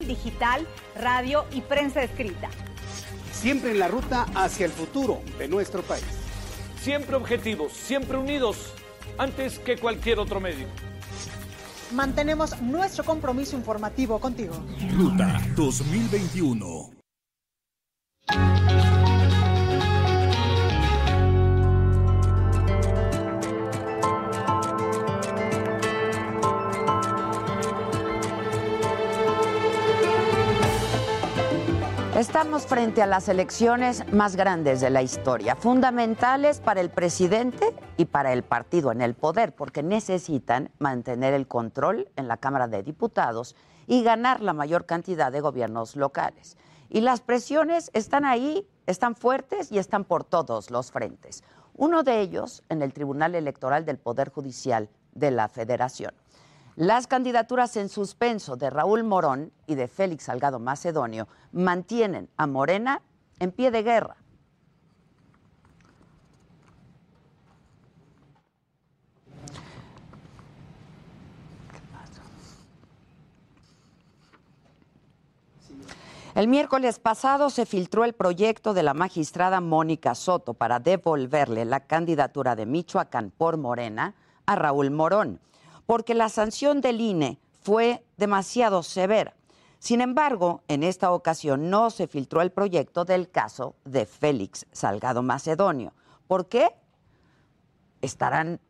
Digital, radio y prensa escrita. Siempre en la ruta hacia el futuro de nuestro país. Siempre objetivos, siempre unidos, antes que cualquier otro medio. Mantenemos nuestro compromiso informativo contigo. Ruta 2021. Estamos frente a las elecciones más grandes de la historia, fundamentales para el presidente y para el partido en el poder, porque necesitan mantener el control en la Cámara de Diputados y ganar la mayor cantidad de gobiernos locales. Y las presiones están ahí, están fuertes y están por todos los frentes. Uno de ellos en el Tribunal Electoral del Poder Judicial de la Federación. Las candidaturas en suspenso de Raúl Morón y de Félix Salgado Macedonio mantienen a Morena en pie de guerra. El miércoles pasado se filtró el proyecto de la magistrada Mónica Soto para devolverle la candidatura de Michoacán por Morena a Raúl Morón porque la sanción del INE fue demasiado severa. Sin embargo, en esta ocasión no se filtró el proyecto del caso de Félix Salgado Macedonio. ¿Por qué? ¿Estarán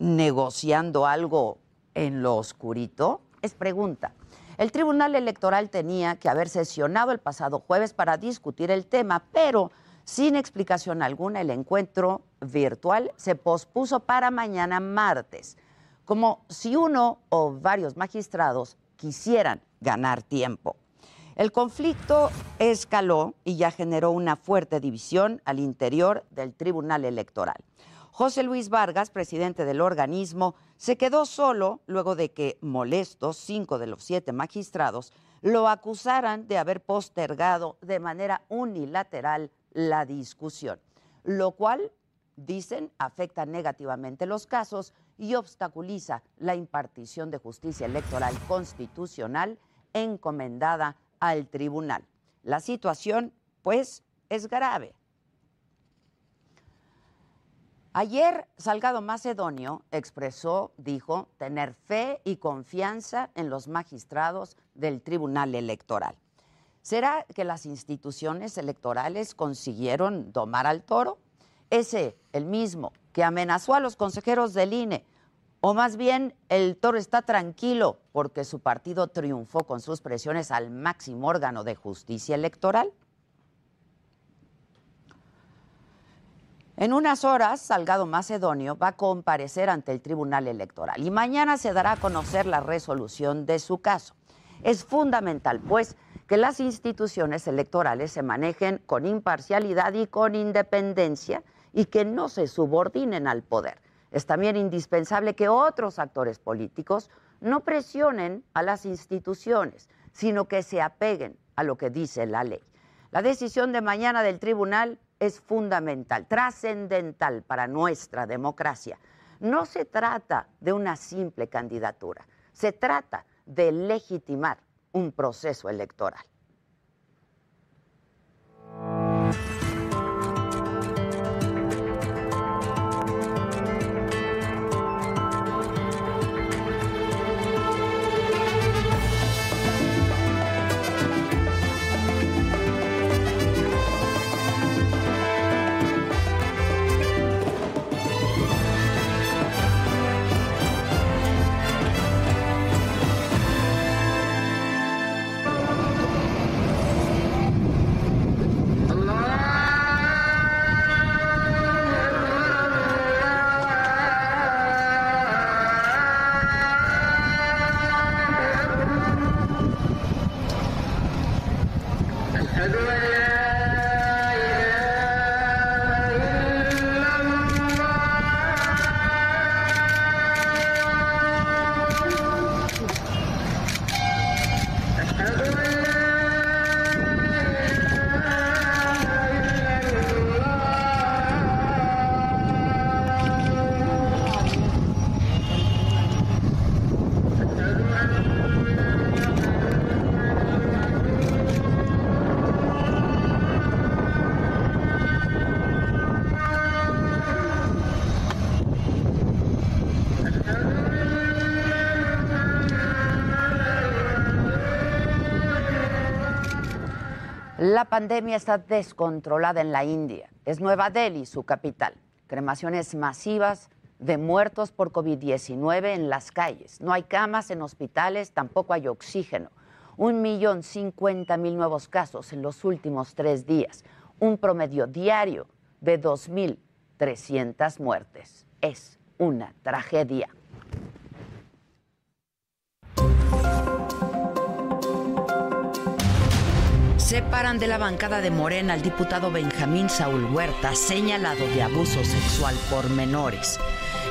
negociando algo en lo oscurito? Es pregunta. El Tribunal Electoral tenía que haber sesionado el pasado jueves para discutir el tema, pero sin explicación alguna el encuentro virtual se pospuso para mañana martes como si uno o varios magistrados quisieran ganar tiempo. El conflicto escaló y ya generó una fuerte división al interior del Tribunal Electoral. José Luis Vargas, presidente del organismo, se quedó solo luego de que molestos cinco de los siete magistrados lo acusaran de haber postergado de manera unilateral la discusión, lo cual, dicen, afecta negativamente los casos y obstaculiza la impartición de justicia electoral constitucional encomendada al tribunal. La situación, pues, es grave. Ayer Salgado Macedonio expresó, dijo, tener fe y confianza en los magistrados del Tribunal Electoral. ¿Será que las instituciones electorales consiguieron domar al toro? Ese, el mismo, que amenazó a los consejeros del INE, o más bien el toro está tranquilo porque su partido triunfó con sus presiones al máximo órgano de justicia electoral. En unas horas, Salgado Macedonio va a comparecer ante el Tribunal Electoral y mañana se dará a conocer la resolución de su caso. Es fundamental, pues, que las instituciones electorales se manejen con imparcialidad y con independencia y que no se subordinen al poder. Es también indispensable que otros actores políticos no presionen a las instituciones, sino que se apeguen a lo que dice la ley. La decisión de mañana del tribunal es fundamental, trascendental para nuestra democracia. No se trata de una simple candidatura, se trata de legitimar un proceso electoral. La pandemia está descontrolada en la India. Es Nueva Delhi su capital. Cremaciones masivas de muertos por COVID-19 en las calles. No hay camas en hospitales, tampoco hay oxígeno. Un millón cincuenta mil nuevos casos en los últimos tres días. Un promedio diario de 2.300 muertes. Es una tragedia. Separan de la bancada de Morena al diputado Benjamín Saúl Huerta, señalado de abuso sexual por menores.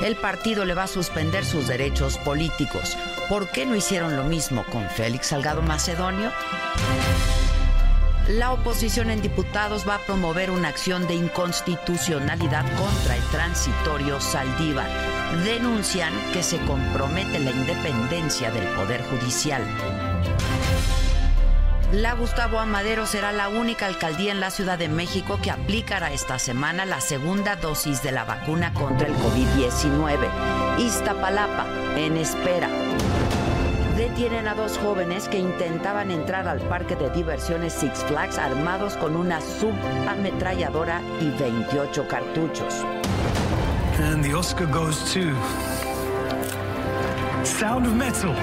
El partido le va a suspender sus derechos políticos. ¿Por qué no hicieron lo mismo con Félix Salgado Macedonio? La oposición en diputados va a promover una acción de inconstitucionalidad contra el transitorio Saldívar. Denuncian que se compromete la independencia del Poder Judicial. La Gustavo Amadero será la única alcaldía en la Ciudad de México que aplicará esta semana la segunda dosis de la vacuna contra el COVID-19. Iztapalapa, en espera. Detienen a dos jóvenes que intentaban entrar al parque de diversiones Six Flags armados con una subametralladora y 28 cartuchos. And the Oscar goes to Sound of Metal.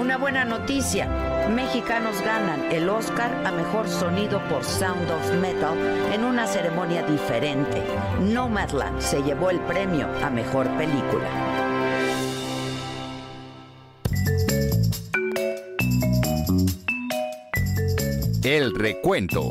Una buena noticia. Mexicanos ganan el Oscar a Mejor Sonido por Sound of Metal en una ceremonia diferente. Nomadland se llevó el premio a Mejor Película. El recuento.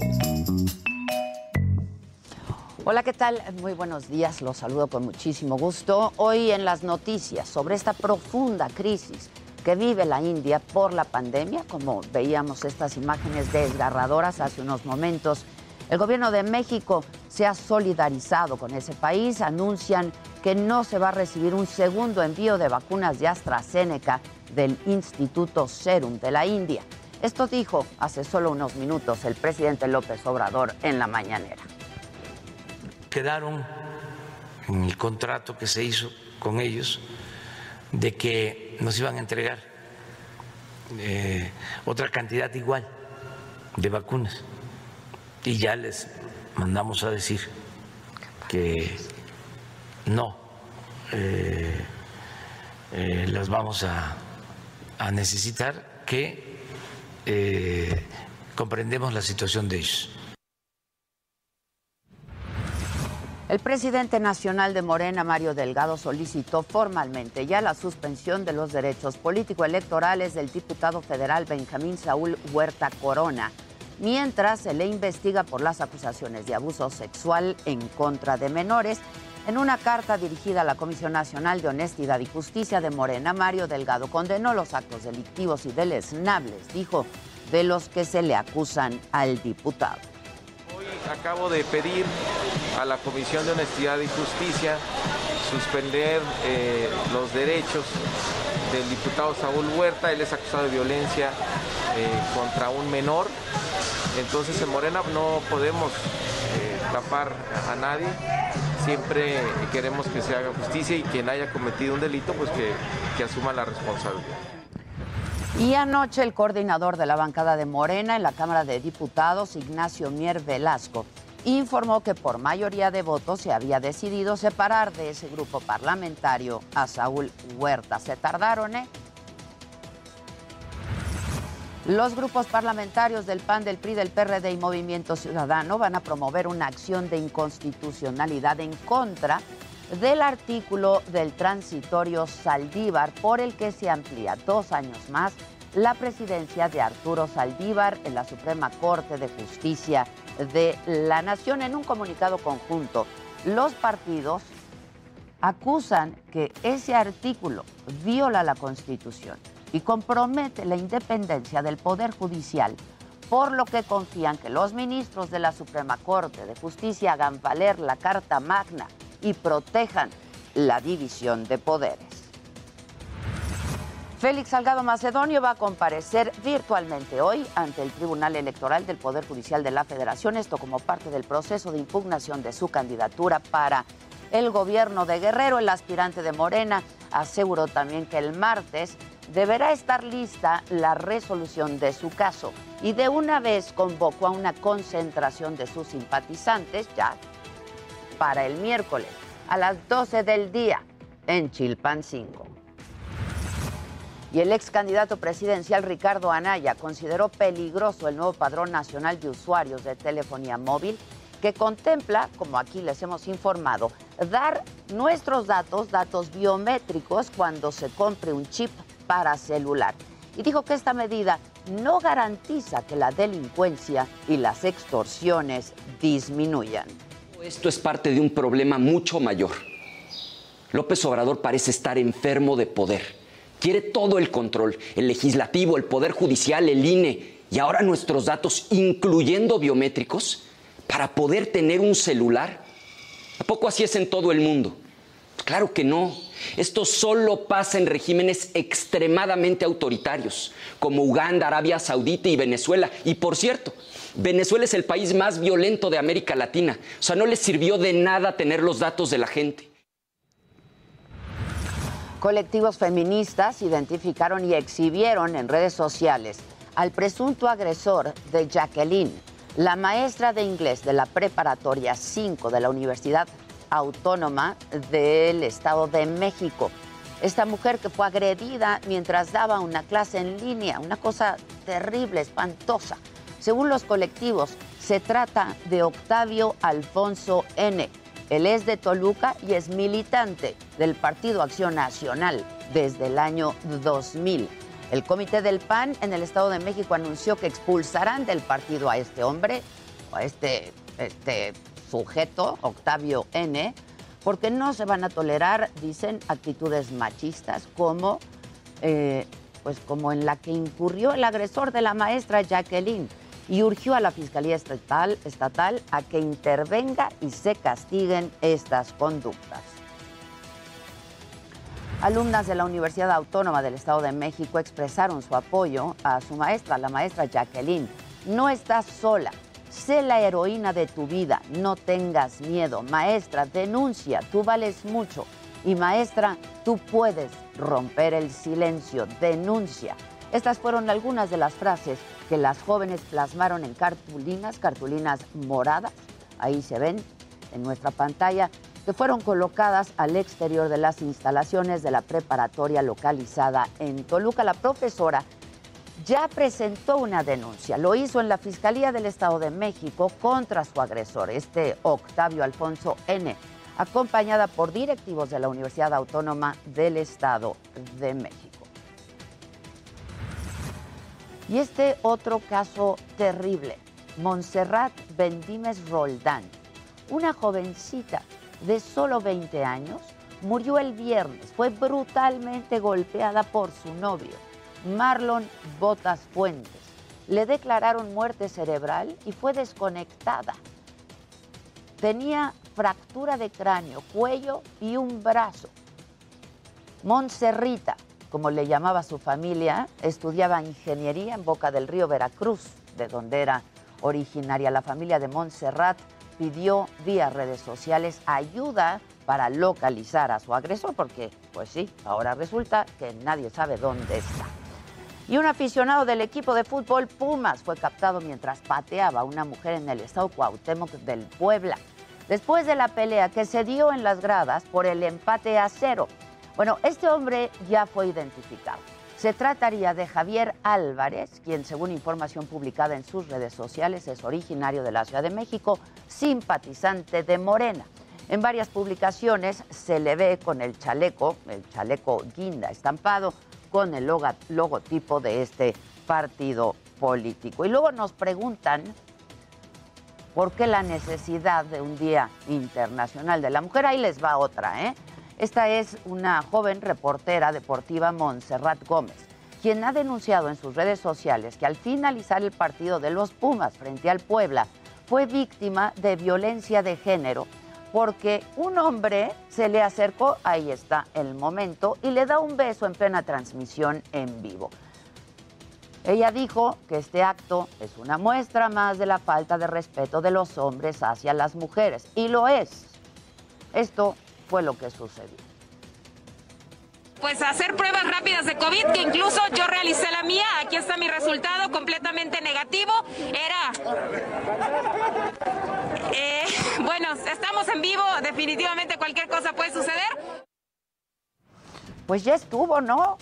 Hola, ¿qué tal? Muy buenos días, los saludo con muchísimo gusto. Hoy en las noticias sobre esta profunda crisis que vive la India por la pandemia, como veíamos estas imágenes desgarradoras hace unos momentos. El gobierno de México se ha solidarizado con ese país, anuncian que no se va a recibir un segundo envío de vacunas de AstraZeneca del Instituto Serum de la India. Esto dijo hace solo unos minutos el presidente López Obrador en la mañanera. Quedaron en el contrato que se hizo con ellos de que nos iban a entregar eh, otra cantidad igual de vacunas. Y ya les mandamos a decir que no eh, eh, las vamos a, a necesitar, que comprendemos la situación de ellos. El presidente nacional de Morena, Mario Delgado, solicitó formalmente ya la suspensión de los derechos político-electorales del diputado federal Benjamín Saúl Huerta Corona, mientras se le investiga por las acusaciones de abuso sexual en contra de menores. En una carta dirigida a la Comisión Nacional de Honestidad y Justicia de Morena, Mario Delgado condenó los actos delictivos y deleznables, dijo, de los que se le acusan al diputado acabo de pedir a la Comisión de Honestidad y Justicia suspender eh, los derechos del diputado Saúl Huerta. Él es acusado de violencia eh, contra un menor. Entonces en Morena no podemos eh, tapar a nadie. Siempre queremos que se haga justicia y quien haya cometido un delito, pues que, que asuma la responsabilidad. Y anoche el coordinador de la bancada de Morena en la Cámara de Diputados, Ignacio Mier Velasco, informó que por mayoría de votos se había decidido separar de ese grupo parlamentario a Saúl Huerta. Se tardaron, ¿eh? Los grupos parlamentarios del PAN, del PRI, del PRD y Movimiento Ciudadano van a promover una acción de inconstitucionalidad en contra del artículo del transitorio Saldívar por el que se amplía dos años más la presidencia de Arturo Saldívar en la Suprema Corte de Justicia de la Nación. En un comunicado conjunto, los partidos acusan que ese artículo viola la Constitución y compromete la independencia del Poder Judicial, por lo que confían que los ministros de la Suprema Corte de Justicia hagan valer la Carta Magna y protejan la división de poderes. Félix Salgado Macedonio va a comparecer virtualmente hoy ante el Tribunal Electoral del Poder Judicial de la Federación, esto como parte del proceso de impugnación de su candidatura para el gobierno de Guerrero. El aspirante de Morena aseguró también que el martes deberá estar lista la resolución de su caso y de una vez convocó a una concentración de sus simpatizantes ya para el miércoles a las 12 del día en Chilpancingo. Y el ex candidato presidencial Ricardo Anaya consideró peligroso el nuevo padrón nacional de usuarios de telefonía móvil que contempla, como aquí les hemos informado, dar nuestros datos, datos biométricos, cuando se compre un chip para celular. Y dijo que esta medida no garantiza que la delincuencia y las extorsiones disminuyan. Esto es parte de un problema mucho mayor. López Obrador parece estar enfermo de poder. Quiere todo el control, el legislativo, el poder judicial, el INE y ahora nuestros datos, incluyendo biométricos, para poder tener un celular. ¿A poco así es en todo el mundo? Claro que no. Esto solo pasa en regímenes extremadamente autoritarios, como Uganda, Arabia Saudita y Venezuela. Y por cierto, Venezuela es el país más violento de América Latina. O sea, no les sirvió de nada tener los datos de la gente. Colectivos feministas identificaron y exhibieron en redes sociales al presunto agresor de Jacqueline, la maestra de inglés de la preparatoria 5 de la Universidad Autónoma del Estado de México. Esta mujer que fue agredida mientras daba una clase en línea, una cosa terrible, espantosa. Según los colectivos, se trata de Octavio Alfonso N., él es de Toluca y es militante del Partido Acción Nacional desde el año 2000. El Comité del PAN en el Estado de México anunció que expulsarán del partido a este hombre, a este, este sujeto, Octavio N., porque no se van a tolerar, dicen, actitudes machistas como, eh, pues como en la que incurrió el agresor de la maestra Jacqueline y urgió a la Fiscalía Estatal, estatal a que intervenga y se castiguen estas conductas. Alumnas de la Universidad Autónoma del Estado de México expresaron su apoyo a su maestra, la maestra Jacqueline. No estás sola, sé la heroína de tu vida, no tengas miedo. Maestra, denuncia, tú vales mucho. Y maestra, tú puedes romper el silencio, denuncia. Estas fueron algunas de las frases que las jóvenes plasmaron en cartulinas, cartulinas moradas, ahí se ven en nuestra pantalla, que fueron colocadas al exterior de las instalaciones de la preparatoria localizada en Toluca. La profesora ya presentó una denuncia, lo hizo en la Fiscalía del Estado de México contra su agresor, este Octavio Alfonso N., acompañada por directivos de la Universidad Autónoma del Estado de México. Y este otro caso terrible, Montserrat Bendimes Roldán, una jovencita de solo 20 años, murió el viernes. Fue brutalmente golpeada por su novio, Marlon Botas Fuentes. Le declararon muerte cerebral y fue desconectada. Tenía fractura de cráneo, cuello y un brazo. Montserrita como le llamaba su familia, estudiaba ingeniería en Boca del Río, Veracruz, de donde era originaria. La familia de Montserrat pidió vía redes sociales ayuda para localizar a su agresor, porque, pues sí, ahora resulta que nadie sabe dónde está. Y un aficionado del equipo de fútbol Pumas fue captado mientras pateaba a una mujer en el estado Cuauhtémoc del Puebla, después de la pelea que se dio en las gradas por el empate a cero bueno, este hombre ya fue identificado. Se trataría de Javier Álvarez, quien según información publicada en sus redes sociales es originario de la Ciudad de México, simpatizante de Morena. En varias publicaciones se le ve con el chaleco, el chaleco guinda estampado, con el logotipo de este partido político. Y luego nos preguntan por qué la necesidad de un Día Internacional de la Mujer. Ahí les va otra, ¿eh? Esta es una joven reportera deportiva, Montserrat Gómez, quien ha denunciado en sus redes sociales que al finalizar el partido de los Pumas frente al Puebla, fue víctima de violencia de género porque un hombre se le acercó, ahí está el momento, y le da un beso en plena transmisión en vivo. Ella dijo que este acto es una muestra más de la falta de respeto de los hombres hacia las mujeres, y lo es. Esto fue lo que sucedió. Pues hacer pruebas rápidas de COVID, que incluso yo realicé la mía. Aquí está mi resultado completamente negativo. Era. Eh, bueno, estamos en vivo. Definitivamente cualquier cosa puede suceder. Pues ya estuvo, ¿no?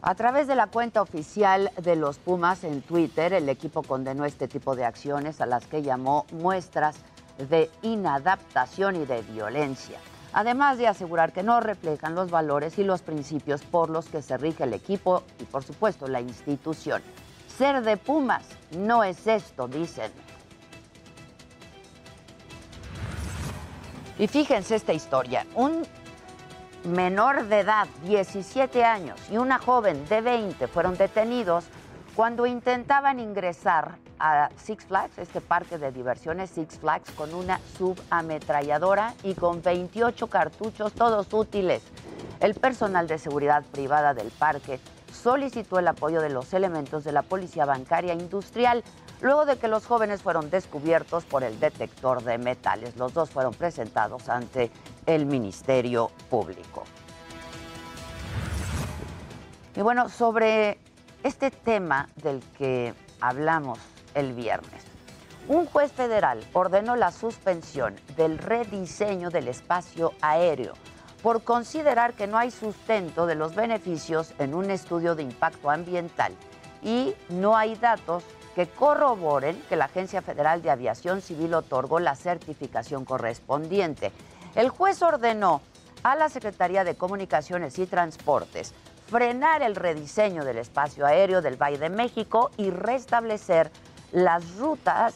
A través de la cuenta oficial de los Pumas en Twitter, el equipo condenó este tipo de acciones a las que llamó muestras de inadaptación y de violencia además de asegurar que no reflejan los valores y los principios por los que se rige el equipo y, por supuesto, la institución. Ser de Pumas no es esto, dicen. Y fíjense esta historia. Un menor de edad, 17 años, y una joven de 20 fueron detenidos cuando intentaban ingresar a Six Flags, este parque de diversiones Six Flags, con una subametralladora y con 28 cartuchos, todos útiles. El personal de seguridad privada del parque solicitó el apoyo de los elementos de la Policía Bancaria Industrial luego de que los jóvenes fueron descubiertos por el detector de metales. Los dos fueron presentados ante el Ministerio Público. Y bueno, sobre este tema del que hablamos el viernes. Un juez federal ordenó la suspensión del rediseño del espacio aéreo por considerar que no hay sustento de los beneficios en un estudio de impacto ambiental y no hay datos que corroboren que la Agencia Federal de Aviación Civil otorgó la certificación correspondiente. El juez ordenó a la Secretaría de Comunicaciones y Transportes frenar el rediseño del espacio aéreo del Valle de México y restablecer las rutas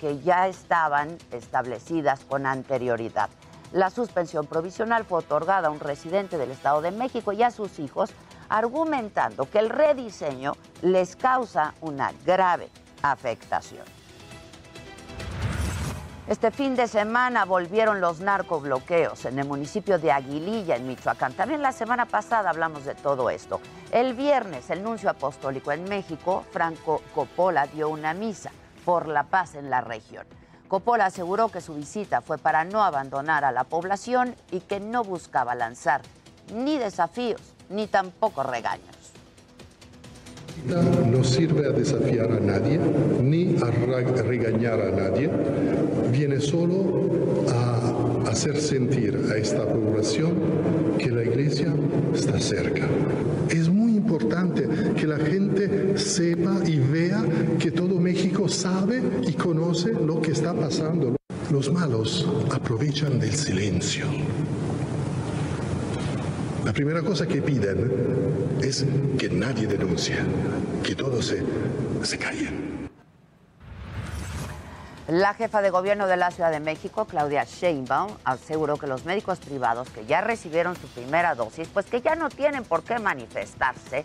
que ya estaban establecidas con anterioridad. La suspensión provisional fue otorgada a un residente del Estado de México y a sus hijos, argumentando que el rediseño les causa una grave afectación. Este fin de semana volvieron los narcobloqueos en el municipio de Aguililla, en Michoacán. También la semana pasada hablamos de todo esto. El viernes, el nuncio apostólico en México, Franco Coppola, dio una misa por la paz en la región. Coppola aseguró que su visita fue para no abandonar a la población y que no buscaba lanzar ni desafíos ni tampoco regaños no sirve a desafiar a nadie ni a regañar a nadie, viene solo a hacer sentir a esta población que la iglesia está cerca. Es muy importante que la gente sepa y vea que todo México sabe y conoce lo que está pasando. Los malos aprovechan del silencio la primera cosa que piden es que nadie denuncie, que todos se, se callen. La jefa de gobierno de la Ciudad de México, Claudia Sheinbaum, aseguró que los médicos privados que ya recibieron su primera dosis, pues que ya no tienen por qué manifestarse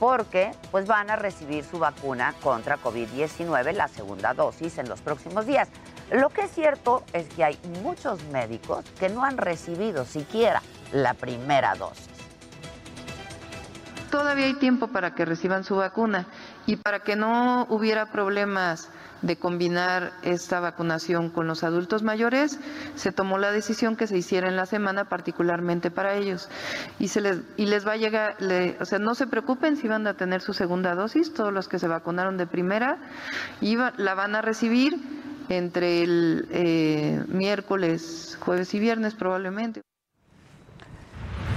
porque pues van a recibir su vacuna contra COVID-19, la segunda dosis, en los próximos días. Lo que es cierto es que hay muchos médicos que no han recibido siquiera la primera dosis. Todavía hay tiempo para que reciban su vacuna y para que no hubiera problemas de combinar esta vacunación con los adultos mayores, se tomó la decisión que se hiciera en la semana particularmente para ellos. Y, se les, y les va a llegar, o sea, no se preocupen si van a tener su segunda dosis, todos los que se vacunaron de primera y la van a recibir entre el eh, miércoles, jueves y viernes probablemente.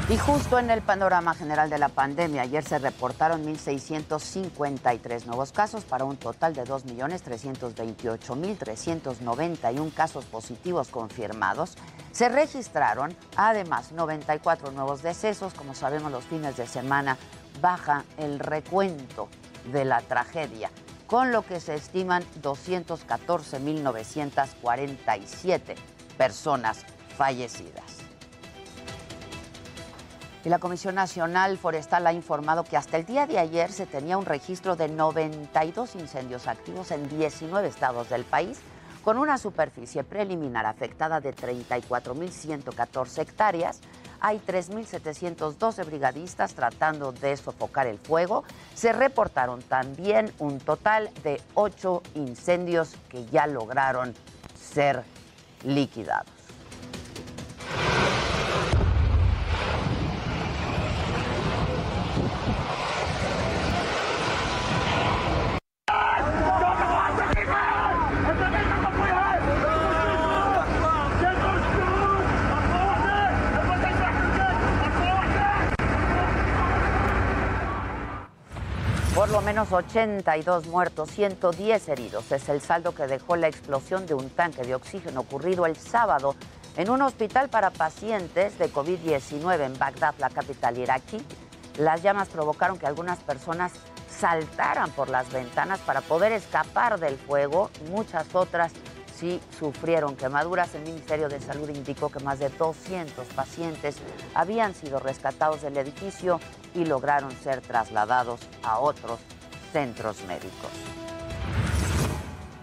Y justo en el panorama general de la pandemia, ayer se reportaron 1.653 nuevos casos para un total de 2.328.391 casos positivos confirmados. Se registraron además 94 nuevos decesos. Como sabemos, los fines de semana baja el recuento de la tragedia, con lo que se estiman 214.947 personas fallecidas. Y la Comisión Nacional Forestal ha informado que hasta el día de ayer se tenía un registro de 92 incendios activos en 19 estados del país, con una superficie preliminar afectada de 34.114 hectáreas. Hay 3.712 brigadistas tratando de sofocar el fuego. Se reportaron también un total de ocho incendios que ya lograron ser liquidados. Menos 82 muertos, 110 heridos. Es el saldo que dejó la explosión de un tanque de oxígeno ocurrido el sábado en un hospital para pacientes de COVID-19 en Bagdad, la capital iraquí. Las llamas provocaron que algunas personas saltaran por las ventanas para poder escapar del fuego. Muchas otras sí sufrieron quemaduras. El Ministerio de Salud indicó que más de 200 pacientes habían sido rescatados del edificio y lograron ser trasladados a otros centros médicos.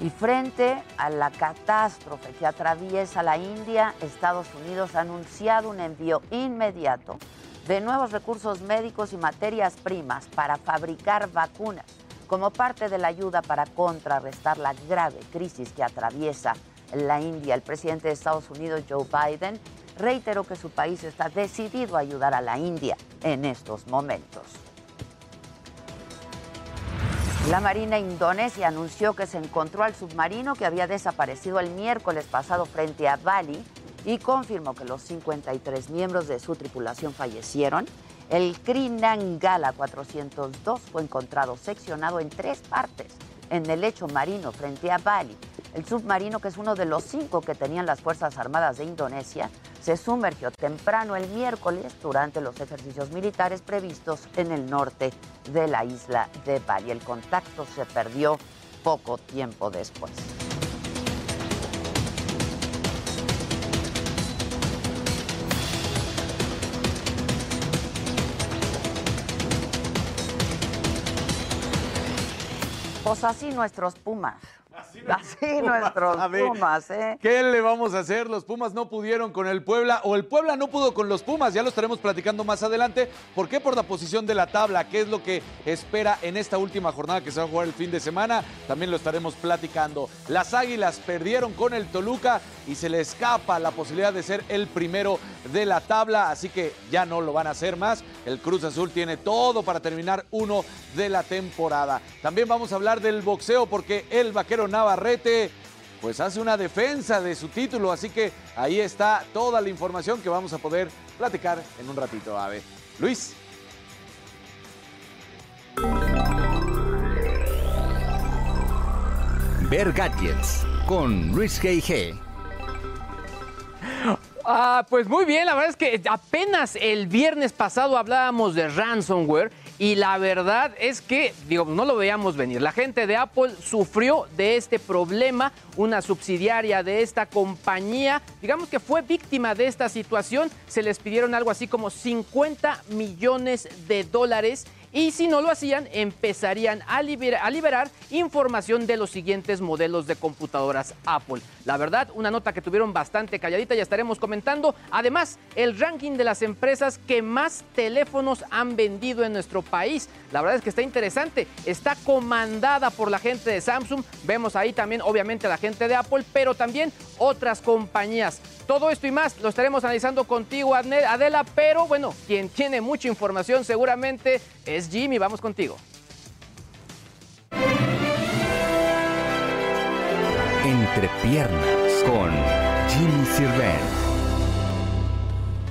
Y frente a la catástrofe que atraviesa la India, Estados Unidos ha anunciado un envío inmediato de nuevos recursos médicos y materias primas para fabricar vacunas como parte de la ayuda para contrarrestar la grave crisis que atraviesa la India. El presidente de Estados Unidos, Joe Biden, reiteró que su país está decidido a ayudar a la India en estos momentos. La Marina Indonesia anunció que se encontró al submarino que había desaparecido el miércoles pasado frente a Bali y confirmó que los 53 miembros de su tripulación fallecieron. El Krinangala 402 fue encontrado seccionado en tres partes en el lecho marino frente a Bali. El submarino, que es uno de los cinco que tenían las Fuerzas Armadas de Indonesia, se sumergió temprano el miércoles durante los ejercicios militares previstos en el norte de la isla de Bali. El contacto se perdió poco tiempo después. Pues así nuestros Pumas. Así, nuestros Pumas, ¿eh? ¿Qué le vamos a hacer? Los Pumas no pudieron con el Puebla o el Puebla no pudo con los Pumas. Ya lo estaremos platicando más adelante. ¿Por qué? Por la posición de la tabla. ¿Qué es lo que espera en esta última jornada que se va a jugar el fin de semana? También lo estaremos platicando. Las Águilas perdieron con el Toluca y se le escapa la posibilidad de ser el primero de la tabla. Así que ya no lo van a hacer más. El Cruz Azul tiene todo para terminar uno de la temporada. También vamos a hablar del boxeo porque el vaquero Navarrete pues hace una defensa de su título, así que ahí está toda la información que vamos a poder platicar en un ratito, Ave. Luis. Ver Gadgets con Luis G.I.G. Ah, pues muy bien, la verdad es que apenas el viernes pasado hablábamos de ransomware y la verdad es que, digo, no lo veíamos venir. La gente de Apple sufrió de este problema, una subsidiaria de esta compañía, digamos que fue víctima de esta situación, se les pidieron algo así como 50 millones de dólares y si no lo hacían, empezarían a liberar, información de los siguientes modelos de computadoras Apple. La verdad, una nota que tuvieron bastante calladita, ya estaremos comentando. Además, el ranking de las empresas que más teléfonos han vendido en nuestro país. La verdad es que está interesante. Está comandada por la gente de Samsung. Vemos ahí también, obviamente, la gente de Apple, pero también otras compañías. Todo esto y más lo estaremos analizando contigo, Adela, pero bueno, quien tiene mucha información seguramente es Jimmy. Vamos contigo. Entre piernas con Jimmy Sirven.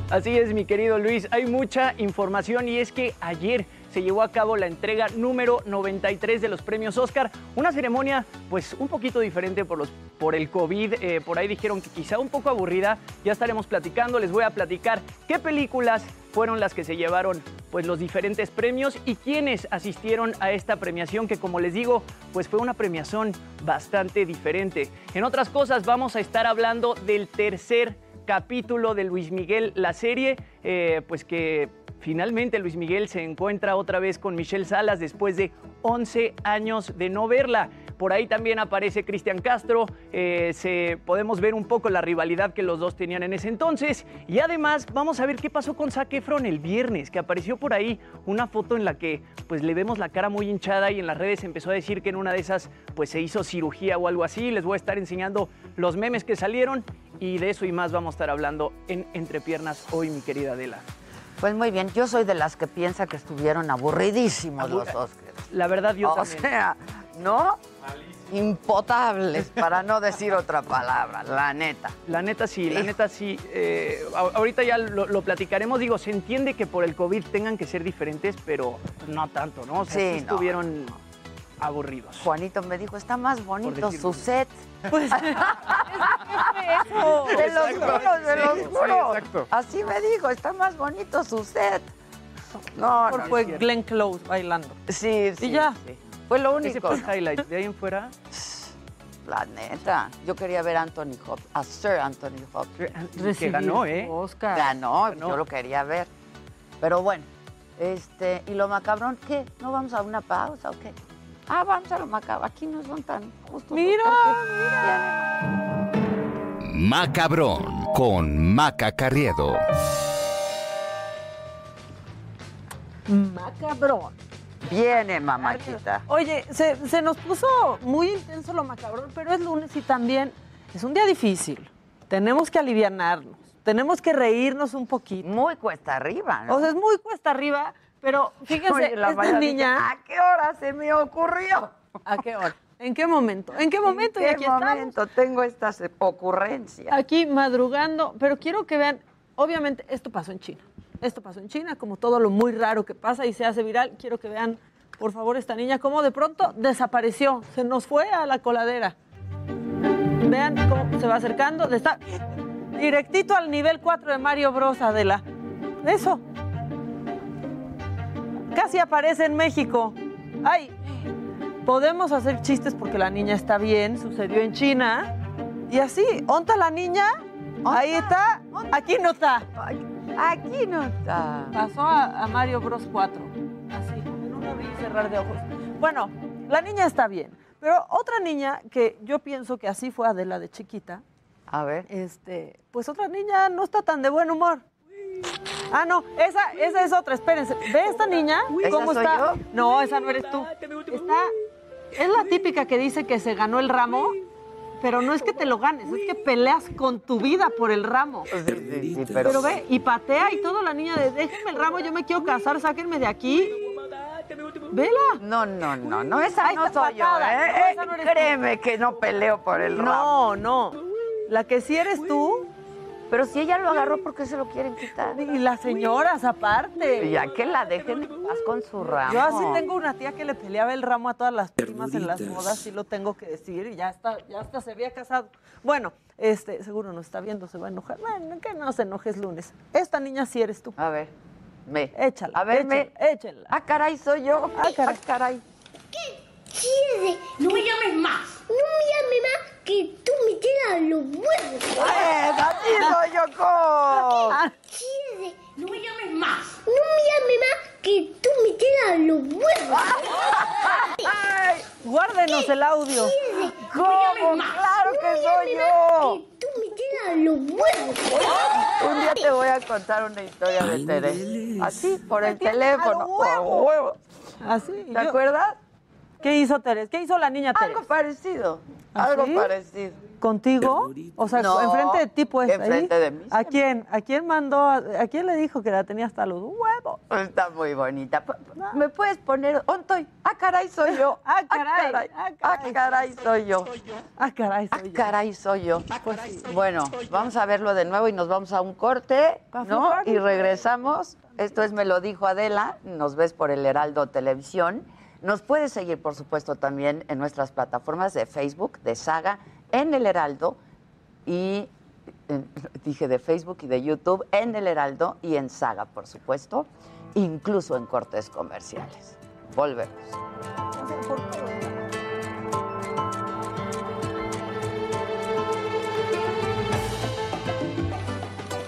Así es, mi querido Luis, hay mucha información y es que ayer se llevó a cabo la entrega número 93 de los premios Oscar, una ceremonia pues un poquito diferente por, los, por el COVID, eh, por ahí dijeron que quizá un poco aburrida, ya estaremos platicando, les voy a platicar qué películas fueron las que se llevaron pues los diferentes premios y quiénes asistieron a esta premiación que como les digo pues fue una premiación bastante diferente. En otras cosas vamos a estar hablando del tercer capítulo de Luis Miguel, la serie, eh, pues que Finalmente Luis Miguel se encuentra otra vez con Michelle Salas después de 11 años de no verla. Por ahí también aparece Cristian Castro, eh, se, podemos ver un poco la rivalidad que los dos tenían en ese entonces. Y además vamos a ver qué pasó con Zac Efron el viernes, que apareció por ahí una foto en la que pues le vemos la cara muy hinchada y en las redes empezó a decir que en una de esas pues se hizo cirugía o algo así. Les voy a estar enseñando los memes que salieron y de eso y más vamos a estar hablando en Entre Piernas hoy, mi querida Adela. Pues muy bien, yo soy de las que piensa que estuvieron aburridísimos los Oscars. La verdad, yo o también. sea, ¿no? Impotables, para no decir otra palabra, la neta. La neta sí, la neta sí. Eh, ahorita ya lo, lo platicaremos. Digo, se entiende que por el COVID tengan que ser diferentes, pero no tanto, ¿no? O sea, Sí, sí no. estuvieron aburridos. Juanito me dijo, está más bonito su set. Pues, Te los juro, te los sí, juro. exacto. Así me dijo, está más bonito su set. No, no, fue no. Glenn Close bailando. Sí, sí. Y ya. sí. Fue lo Ese único. fue el highlight. De ahí en fuera, La neta. Yo quería ver a Anthony Hopkins, a Sir Anthony Hopkins. que ganó, ¿eh? Oscar. Ganó, Ganó. yo lo quería ver. Pero bueno, este, ¿y lo macabrón qué? ¿No vamos a una pausa o qué? Ah, vamos a lo macabrón. Aquí no son tan justos. Mira, Macabrón con Maca Carriedo. Macabrón. Viene, mamachita. Oye, se, se nos puso muy intenso lo macabrón, pero es lunes y también es un día difícil. Tenemos que alivianarnos, tenemos que reírnos un poquito. Muy cuesta arriba, ¿no? O sea, es muy cuesta arriba, pero fíjense, Oye, la esta niña... ¿A qué hora se me ocurrió? ¿A qué hora? ¿En qué momento? ¿En qué momento? ¿En y qué aquí estamos. momento tengo estas ocurrencias? Aquí madrugando, pero quiero que vean, obviamente esto pasó en China. Esto pasó en China, como todo lo muy raro que pasa y se hace viral. Quiero que vean, por favor, esta niña cómo de pronto desapareció, se nos fue a la coladera. Vean cómo se va acercando, le está directito al nivel 4 de Mario Bros. Adela. Eso. Casi aparece en México. Ay, podemos hacer chistes porque la niña está bien, sucedió en China. Y así, ¿onta la niña? Ahí está, aquí no está. Aquí no está. Pasó a, a Mario Bros 4, así, en un abrir y cerrar de ojos. Bueno, la niña está bien, pero otra niña que yo pienso que así fue Adela de chiquita, A ver. este, pues otra niña no está tan de buen humor. Ah, no, esa, esa es otra, espérense. ¿Ve esta niña? ¿Esa ¿Cómo soy está? yo? No, esa no eres tú. Está, es la típica que dice que se ganó el ramo, pero no es que te lo ganes, es que peleas con tu vida por el ramo. Sí, sí, sí, Pero, pero, ve, y patea y todo la niña de déjenme el ramo, yo me quiero casar, sáquenme de aquí. Vela. No, no, no, no, esa Ahí no soy yo, patada. ¿eh? No, esa no eres tú. Créeme que no peleo por el ramo. No, no. La que sí eres tú. Pero si ella lo agarró, ¿por qué se lo quieren quitar? Y las señoras aparte. Ya que la dejen en paz con su ramo. Yo así tengo una tía que le peleaba el ramo a todas las primas en las bodas, sí lo tengo que decir, y ya está, ya hasta se había casado. Bueno, este, seguro nos está viendo, se va a enojar. Bueno, que no se enojes lunes. Esta niña sí eres tú. A ver, me. Échala. A ver, échala, me. Échala. Ah, caray, soy yo. Ah, caray. ¿Qué No me llames más. No me llames más que tú me tiras los huevos. Pues, así soy yo, co. ¿Qué No me llames más. No me llames más que tú me tiras los huevos. Ay, guárdenos el audio. ¿Cómo? Claro que soy yo. Que tú me tiras los huevos. Un día te voy a contar una historia de Tere. Así, por el teléfono. a Por huevo. Así. ¿Te yo- acuerdas? ¿Qué hizo Teres? ¿Qué hizo la niña Teres? Algo parecido. ¿Ah, Algo sí? parecido. ¿Contigo? O sea, No, enfrente de ti, pues. enfrente ahí. de mí, ¿A quién? ¿A quién mandó? A, a quién le dijo que la tenía hasta los huevos? Está muy bonita. ¿Me puedes poner? ¿Ontoy? Ah, caray, soy yo. Ah, caray. Ah, caray, soy yo. Ah, caray, Ah, soy yo. caray, soy yo. Bueno, vamos a verlo de nuevo y nos vamos a un corte, ¿no? Y regresamos. Esto es Me lo dijo Adela. Nos ves por el Heraldo Televisión. Nos puedes seguir, por supuesto, también en nuestras plataformas de Facebook, de Saga, en el Heraldo y en- dije de Facebook y de YouTube, en el Heraldo y en Saga, por supuesto, incluso en cortes comerciales. Volvemos.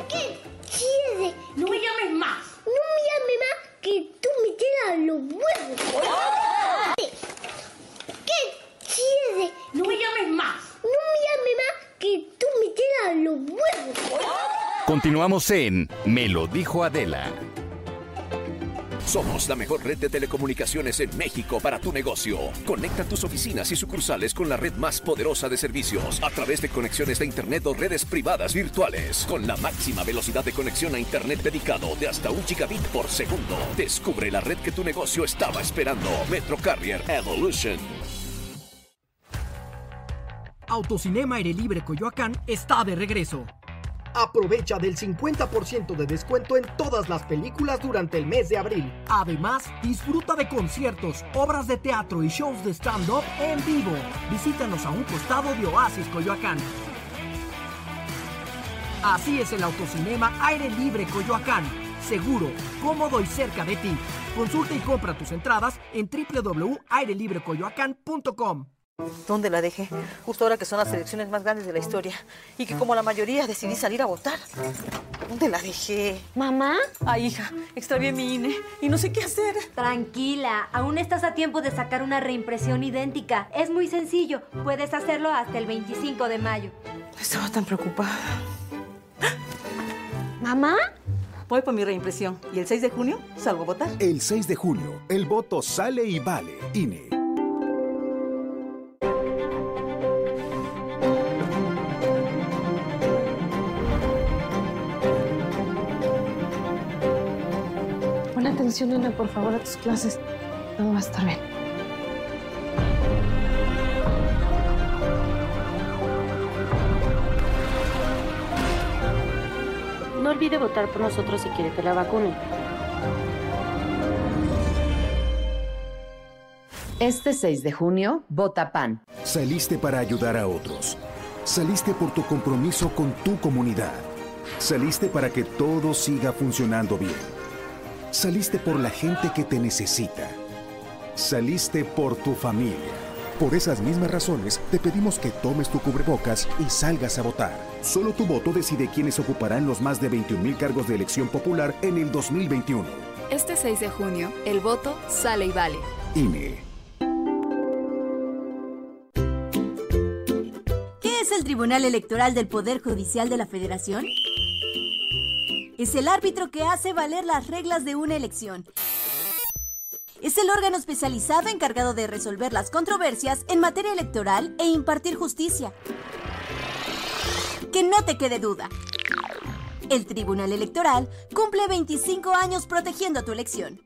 ¿Qué quieres? No me llames más. No me llames más que tiras los huevos. ¿Qué quieres? No me llames más. No me llames más que tú me tiras los huevos. Continuamos en Me lo dijo Adela. Somos la mejor red de telecomunicaciones en México para tu negocio. Conecta tus oficinas y sucursales con la red más poderosa de servicios a través de conexiones de Internet o redes privadas virtuales. Con la máxima velocidad de conexión a Internet dedicado de hasta un gigabit por segundo. Descubre la red que tu negocio estaba esperando. Metro Carrier Evolution. Autocinema Aire Libre Coyoacán está de regreso. Aprovecha del 50% de descuento en todas las películas durante el mes de abril. Además, disfruta de conciertos, obras de teatro y shows de stand-up en vivo. Visítanos a un costado de Oasis Coyoacán. Así es el autocinema Aire Libre Coyoacán. Seguro, cómodo y cerca de ti. Consulta y compra tus entradas en www.airelibrecoyoacán.com. ¿Dónde la dejé? Justo ahora que son las elecciones más grandes de la historia. Y que como la mayoría decidí salir a votar. ¿Dónde la dejé? ¿Mamá? Ay, hija, extravié mi INE y no sé qué hacer. Tranquila, aún estás a tiempo de sacar una reimpresión idéntica. Es muy sencillo, puedes hacerlo hasta el 25 de mayo. Estaba tan preocupada. ¿Mamá? Voy por mi reimpresión y el 6 de junio salgo a votar. El 6 de junio, el voto sale y vale. INE. Atención, Ana, por favor, a tus clases. Todo va a estar bien. No olvide votar por nosotros si quiere que la vacunen. Este 6 de junio, vota PAN. Saliste para ayudar a otros. Saliste por tu compromiso con tu comunidad. Saliste para que todo siga funcionando bien. Saliste por la gente que te necesita. Saliste por tu familia. Por esas mismas razones, te pedimos que tomes tu cubrebocas y salgas a votar. Solo tu voto decide quiénes ocuparán los más de 21 mil cargos de elección popular en el 2021. Este 6 de junio, el voto sale y vale. INE. ¿Qué es el Tribunal Electoral del Poder Judicial de la Federación? Es el árbitro que hace valer las reglas de una elección. Es el órgano especializado encargado de resolver las controversias en materia electoral e impartir justicia. Que no te quede duda. El Tribunal Electoral cumple 25 años protegiendo tu elección.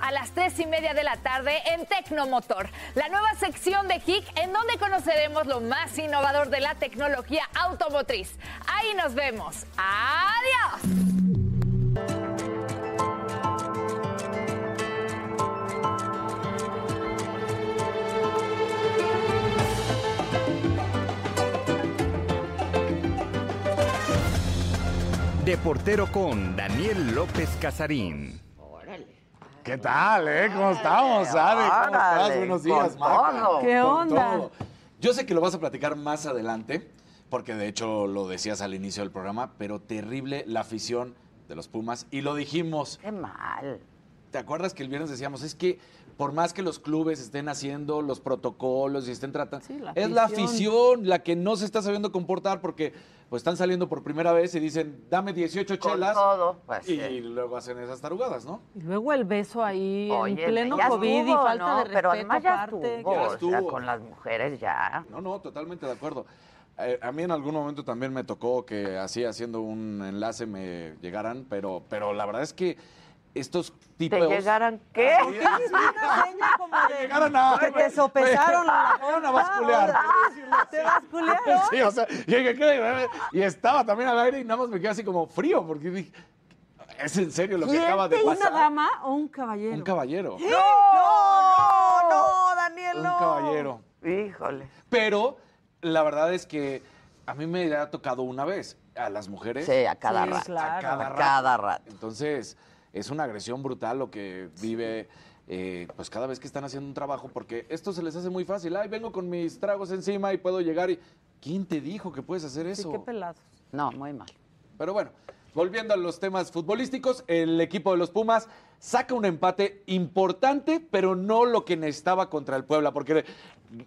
A las 3 y media de la tarde en Tecnomotor, la nueva sección de HIC en donde conoceremos lo más innovador de la tecnología automotriz. Ahí nos vemos. ¡Adiós! Deportero con Daniel López Casarín. ¿Qué tal, eh? ¿Cómo estamos, Ade? ¿Cómo estás? Buenos días, Maca. ¿Qué onda? Yo sé que lo vas a platicar más adelante, porque de hecho lo decías al inicio del programa, pero terrible la afición de los Pumas. Y lo dijimos. Qué mal. ¿Te acuerdas que el viernes decíamos, es que por más que los clubes estén haciendo los protocolos y estén tratando, la es la afición la que no se está sabiendo comportar porque pues están saliendo por primera vez y dicen, dame 18 Con chelas. todo, pues, y sí. luego hacen esas tarugadas, ¿no? Y luego el beso ahí Oye, en pleno COVID y falta ¿no? de respeto Pero además ya aparte. estuvo, Ya o sea, estuvo. con las mujeres ya. No, no, totalmente de acuerdo. Eh, a mí en algún momento también me tocó que así haciendo un enlace me llegaran, pero, pero la verdad es que estos tipos... ¿Te llegaran qué? Una seña como de llegaran a- que te sopesaron la Me iban a basculear. ¿Te basculearon? Sí, o sea, y, ¿qué? estaba también al aire y nada más me quedé así como frío, porque dije, ¿es en serio lo que ¿Quién acaba de te- ¿Una pasar? dama o un caballero? Un caballero. No, no, Daniel, Un no. caballero. Híjole. Pero la verdad es que a mí me ha tocado una vez. A las mujeres. Sí, a cada Sí, rato. claro. A cada A rato. cada rato. Entonces, es una agresión brutal lo que vive. eh, pues cada vez que están haciendo un trabajo, porque esto se les hace muy fácil. Ay, vengo con mis tragos encima y puedo llegar y. ¿Quién te dijo que puedes hacer Sí, eso? qué pelados. No, muy mal. Pero bueno, volviendo a los temas futbolísticos, el equipo de los Pumas saca un empate importante, pero no lo que necesitaba contra el Puebla, porque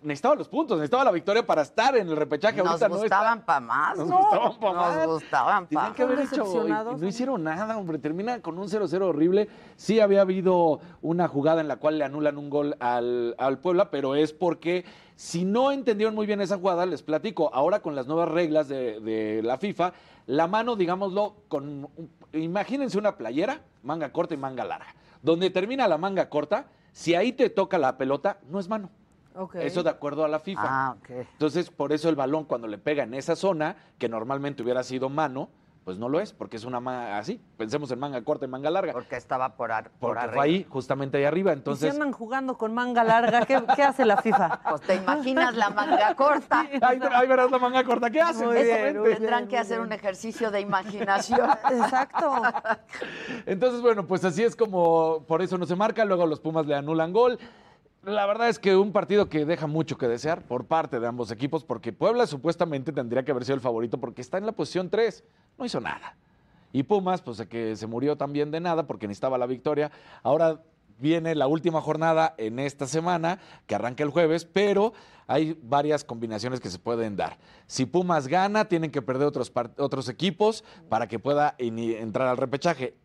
necesitaba los puntos, necesitaba la victoria para estar en el repechaje. Nos Ahorita no gustaban pa' más. Nos ¿no? gustaban pa' más. Nos gustaban pa' Tenían que haber hecho, y- y no hicieron nada, hombre. Termina con un 0-0 horrible. Sí había habido una jugada en la cual le anulan un gol al, al Puebla, pero es porque si no entendieron muy bien esa jugada, les platico, ahora con las nuevas reglas de, de la FIFA, la mano, digámoslo, con un- imagínense una playera, manga corta y manga larga. Donde termina la manga corta, si ahí te toca la pelota, no es mano. Ok. Eso de acuerdo a la FIFA. Ah, ok. Entonces, por eso el balón cuando le pega en esa zona, que normalmente hubiera sido mano, pues no lo es, porque es una manga así. Pensemos en manga corta y manga larga. Porque estaba por, ar- por Porque arriba. fue ahí, justamente ahí arriba. Y si Entonces, andan jugando con manga larga, ¿qué, qué hace la FIFA? Pues te imaginas la manga corta. ahí, ahí verás la manga corta. ¿Qué hacen? Muy bien, muy Tendrán que hacer un ejercicio de imaginación. Exacto. Entonces, bueno, pues así es como por eso no se marca. Luego los Pumas le anulan gol. La verdad es que un partido que deja mucho que desear por parte de ambos equipos, porque Puebla supuestamente tendría que haber sido el favorito porque está en la posición 3. No hizo nada. Y Pumas, pues que se murió también de nada porque necesitaba la victoria. Ahora viene la última jornada en esta semana, que arranca el jueves, pero hay varias combinaciones que se pueden dar. Si Pumas gana, tienen que perder otros, otros equipos para que pueda entrar al repechaje.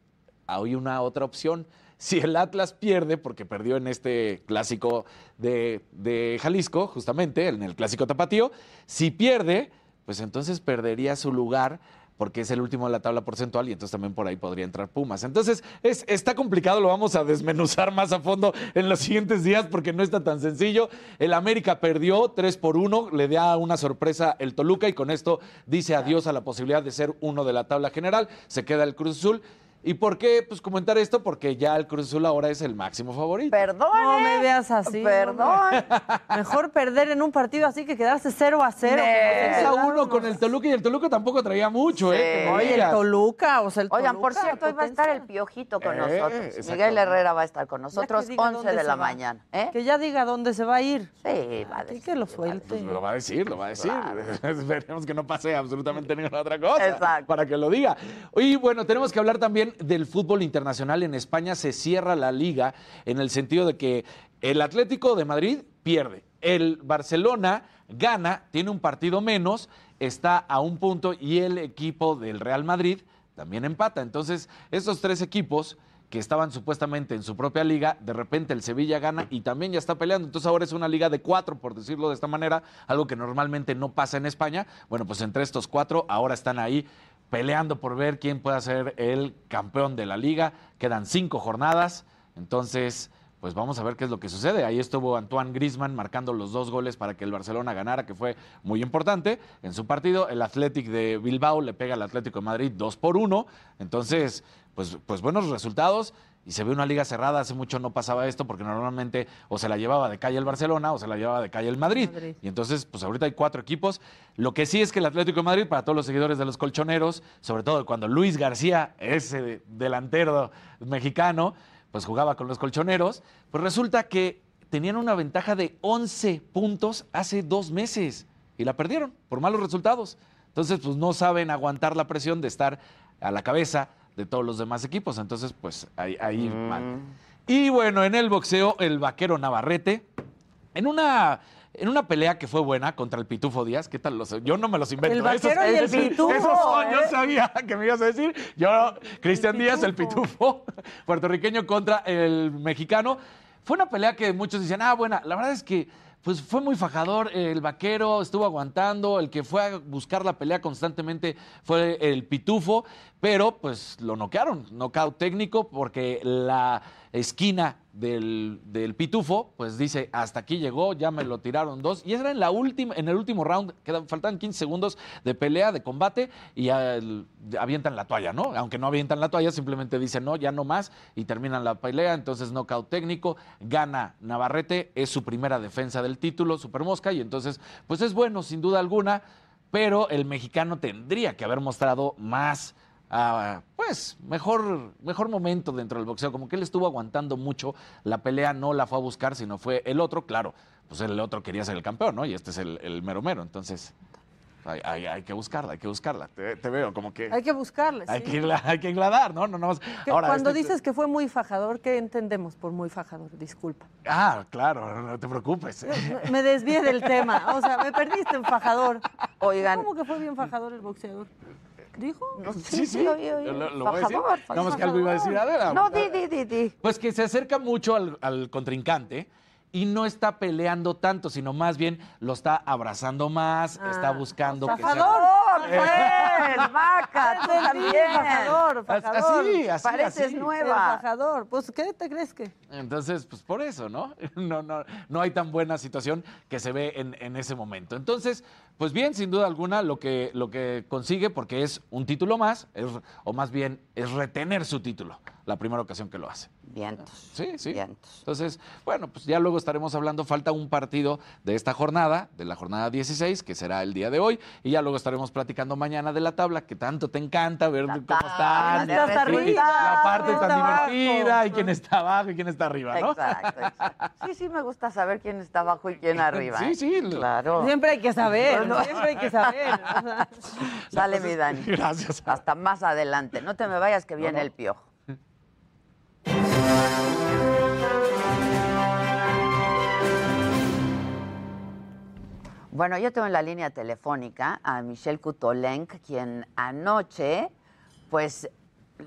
Hay una otra opción. Si el Atlas pierde, porque perdió en este clásico de, de Jalisco, justamente, en el clásico tapatío, si pierde, pues entonces perdería su lugar porque es el último de la tabla porcentual y entonces también por ahí podría entrar Pumas. Entonces, es, está complicado, lo vamos a desmenuzar más a fondo en los siguientes días porque no está tan sencillo. El América perdió 3 por 1, le da una sorpresa el Toluca y con esto dice adiós a la posibilidad de ser uno de la tabla general. Se queda el Cruz Azul. ¿Y por qué pues, comentar esto? Porque ya el Cruz Azul ahora es el máximo favorito. Perdón. No me veas así. Perdón. Mejor perder en un partido así que quedarse 0 a 0. Ne- 6 a 1 con el Toluca y el Toluca tampoco traía mucho, ¿eh? Oye, el. Toluca, o sea, el Oigan, por Toluca, cierto, hoy va a estar el Piojito con Eh, nosotros. exacto. Miguel Herrera va a estar con nosotros, que diga 11 dónde de la va. mañana. ¿eh? Que ya diga dónde se va a ir. Sí, va a decir. que lo suelte. Pues lo va a decir, lo va a decir. Esperemos que no pase absolutamente ninguna otra cosa Exacto. para que lo diga. Y bueno, tenemos que hablar también del fútbol internacional. En España se cierra la liga en el sentido de que el Atlético de Madrid pierde. El Barcelona gana, tiene un partido menos, está a un punto y el equipo del Real Madrid también empata. Entonces, estos tres equipos que estaban supuestamente en su propia liga, de repente el Sevilla gana y también ya está peleando. Entonces ahora es una liga de cuatro, por decirlo de esta manera, algo que normalmente no pasa en España. Bueno, pues entre estos cuatro ahora están ahí peleando por ver quién puede ser el campeón de la liga. Quedan cinco jornadas, entonces pues vamos a ver qué es lo que sucede. Ahí estuvo Antoine Grisman marcando los dos goles para que el Barcelona ganara, que fue muy importante en su partido. El Athletic de Bilbao le pega al Atlético de Madrid 2 por 1. Entonces, pues, pues buenos resultados. Y se ve una liga cerrada, hace mucho no pasaba esto porque normalmente o se la llevaba de calle el Barcelona o se la llevaba de calle el Madrid. Madrid. Y entonces, pues ahorita hay cuatro equipos. Lo que sí es que el Atlético de Madrid, para todos los seguidores de los colchoneros, sobre todo cuando Luis García, ese delantero mexicano, pues jugaba con los colchoneros, pues resulta que tenían una ventaja de 11 puntos hace dos meses y la perdieron por malos resultados. Entonces, pues no saben aguantar la presión de estar a la cabeza de todos los demás equipos. Entonces, pues ahí, ahí mal. Y bueno, en el boxeo, el vaquero Navarrete, en una, en una pelea que fue buena contra el Pitufo Díaz, ¿qué tal? Los, yo no me los invento. El vaquero y el esos- Pitufo, esos son, yo ¿eh? sabía que me ibas a decir. Yo, Cristian Díaz, el Pitufo, puertorriqueño contra el mexicano. Fue una pelea que muchos dicen, ah, buena. La verdad es que pues fue muy fajador, el vaquero estuvo aguantando, el que fue a buscar la pelea constantemente fue el pitufo, pero pues lo noquearon, knockout técnico, porque la esquina del, del pitufo, pues dice, hasta aquí llegó, ya me lo tiraron dos, y era en, la última, en el último round, quedan, faltan 15 segundos de pelea, de combate, y ya el- avientan la toalla, ¿no? Aunque no avientan la toalla, simplemente dicen, no, ya no más, y terminan la pelea, entonces knockout técnico, gana Navarrete, es su primera defensa del título, Super Mosca, y entonces, pues es bueno, sin duda alguna, pero el mexicano tendría que haber mostrado más, ah, pues, mejor, mejor momento dentro del boxeo, como que él estuvo aguantando mucho, la pelea no la fue a buscar, sino fue el otro, claro, pues el otro quería ser el campeón, ¿no? Y este es el, el mero mero, entonces hay, hay- hay que buscarla, hay que buscarla, te, te veo como que... Hay que buscarle. Hay sí. que, irla- hay que engladar, ¿no? no, no Ahora, Cuando este- dices que fue muy fajador, ¿qué entendemos por muy fajador? Disculpa. Ah, claro, no te preocupes. Me- Me desvié del tema. O sea, me perdiste en fajador. Oigan. ¿Cómo que fue bien fajador el boxeador? ¿Dijo? Sí, sí, oí, oí. Lo, lo voy a decir. Fajador, Nada más que algo iba a decir Adela. No, di, di, di, di. Pues que se acerca mucho al, al contrincante y no está peleando tanto, sino más bien lo está abrazando más, está buscando que sea... Eh, vaca, tú también. Fajador, fajador. Así, así, Pareces así. nueva. Fajador. Pues, ¿qué te crees que? Entonces, pues por eso, ¿no? No, no, no hay tan buena situación que se ve en, en ese momento. Entonces, pues bien, sin duda alguna, lo que, lo que consigue, porque es un título más, es- o más bien es retener su título, la primera ocasión que lo hace. Vientos. Sí, sí. Entonces, bueno, pues ya luego estaremos hablando, falta un partido de esta jornada, de la jornada 16, que será el día de hoy, y ya luego estaremos platicando mañana de la tabla, que tanto te encanta ver cómo están. ¿Quién está y-? La parte ¿Quién tan divertida, abajo? y quién está abajo y quién está arriba, ¿no? Exacto, exacto. Sí, sí, me gusta saber quién está abajo y quién arriba. Sí, ¿eh? sí. lo- Claro. Siempre hay que saber, No, siempre hay que saber. Dale, mi Dani. Gracias. Hasta más adelante. No te me vayas que viene no. el piojo. Bueno, yo tengo en la línea telefónica a Michelle Kutolenk, quien anoche, pues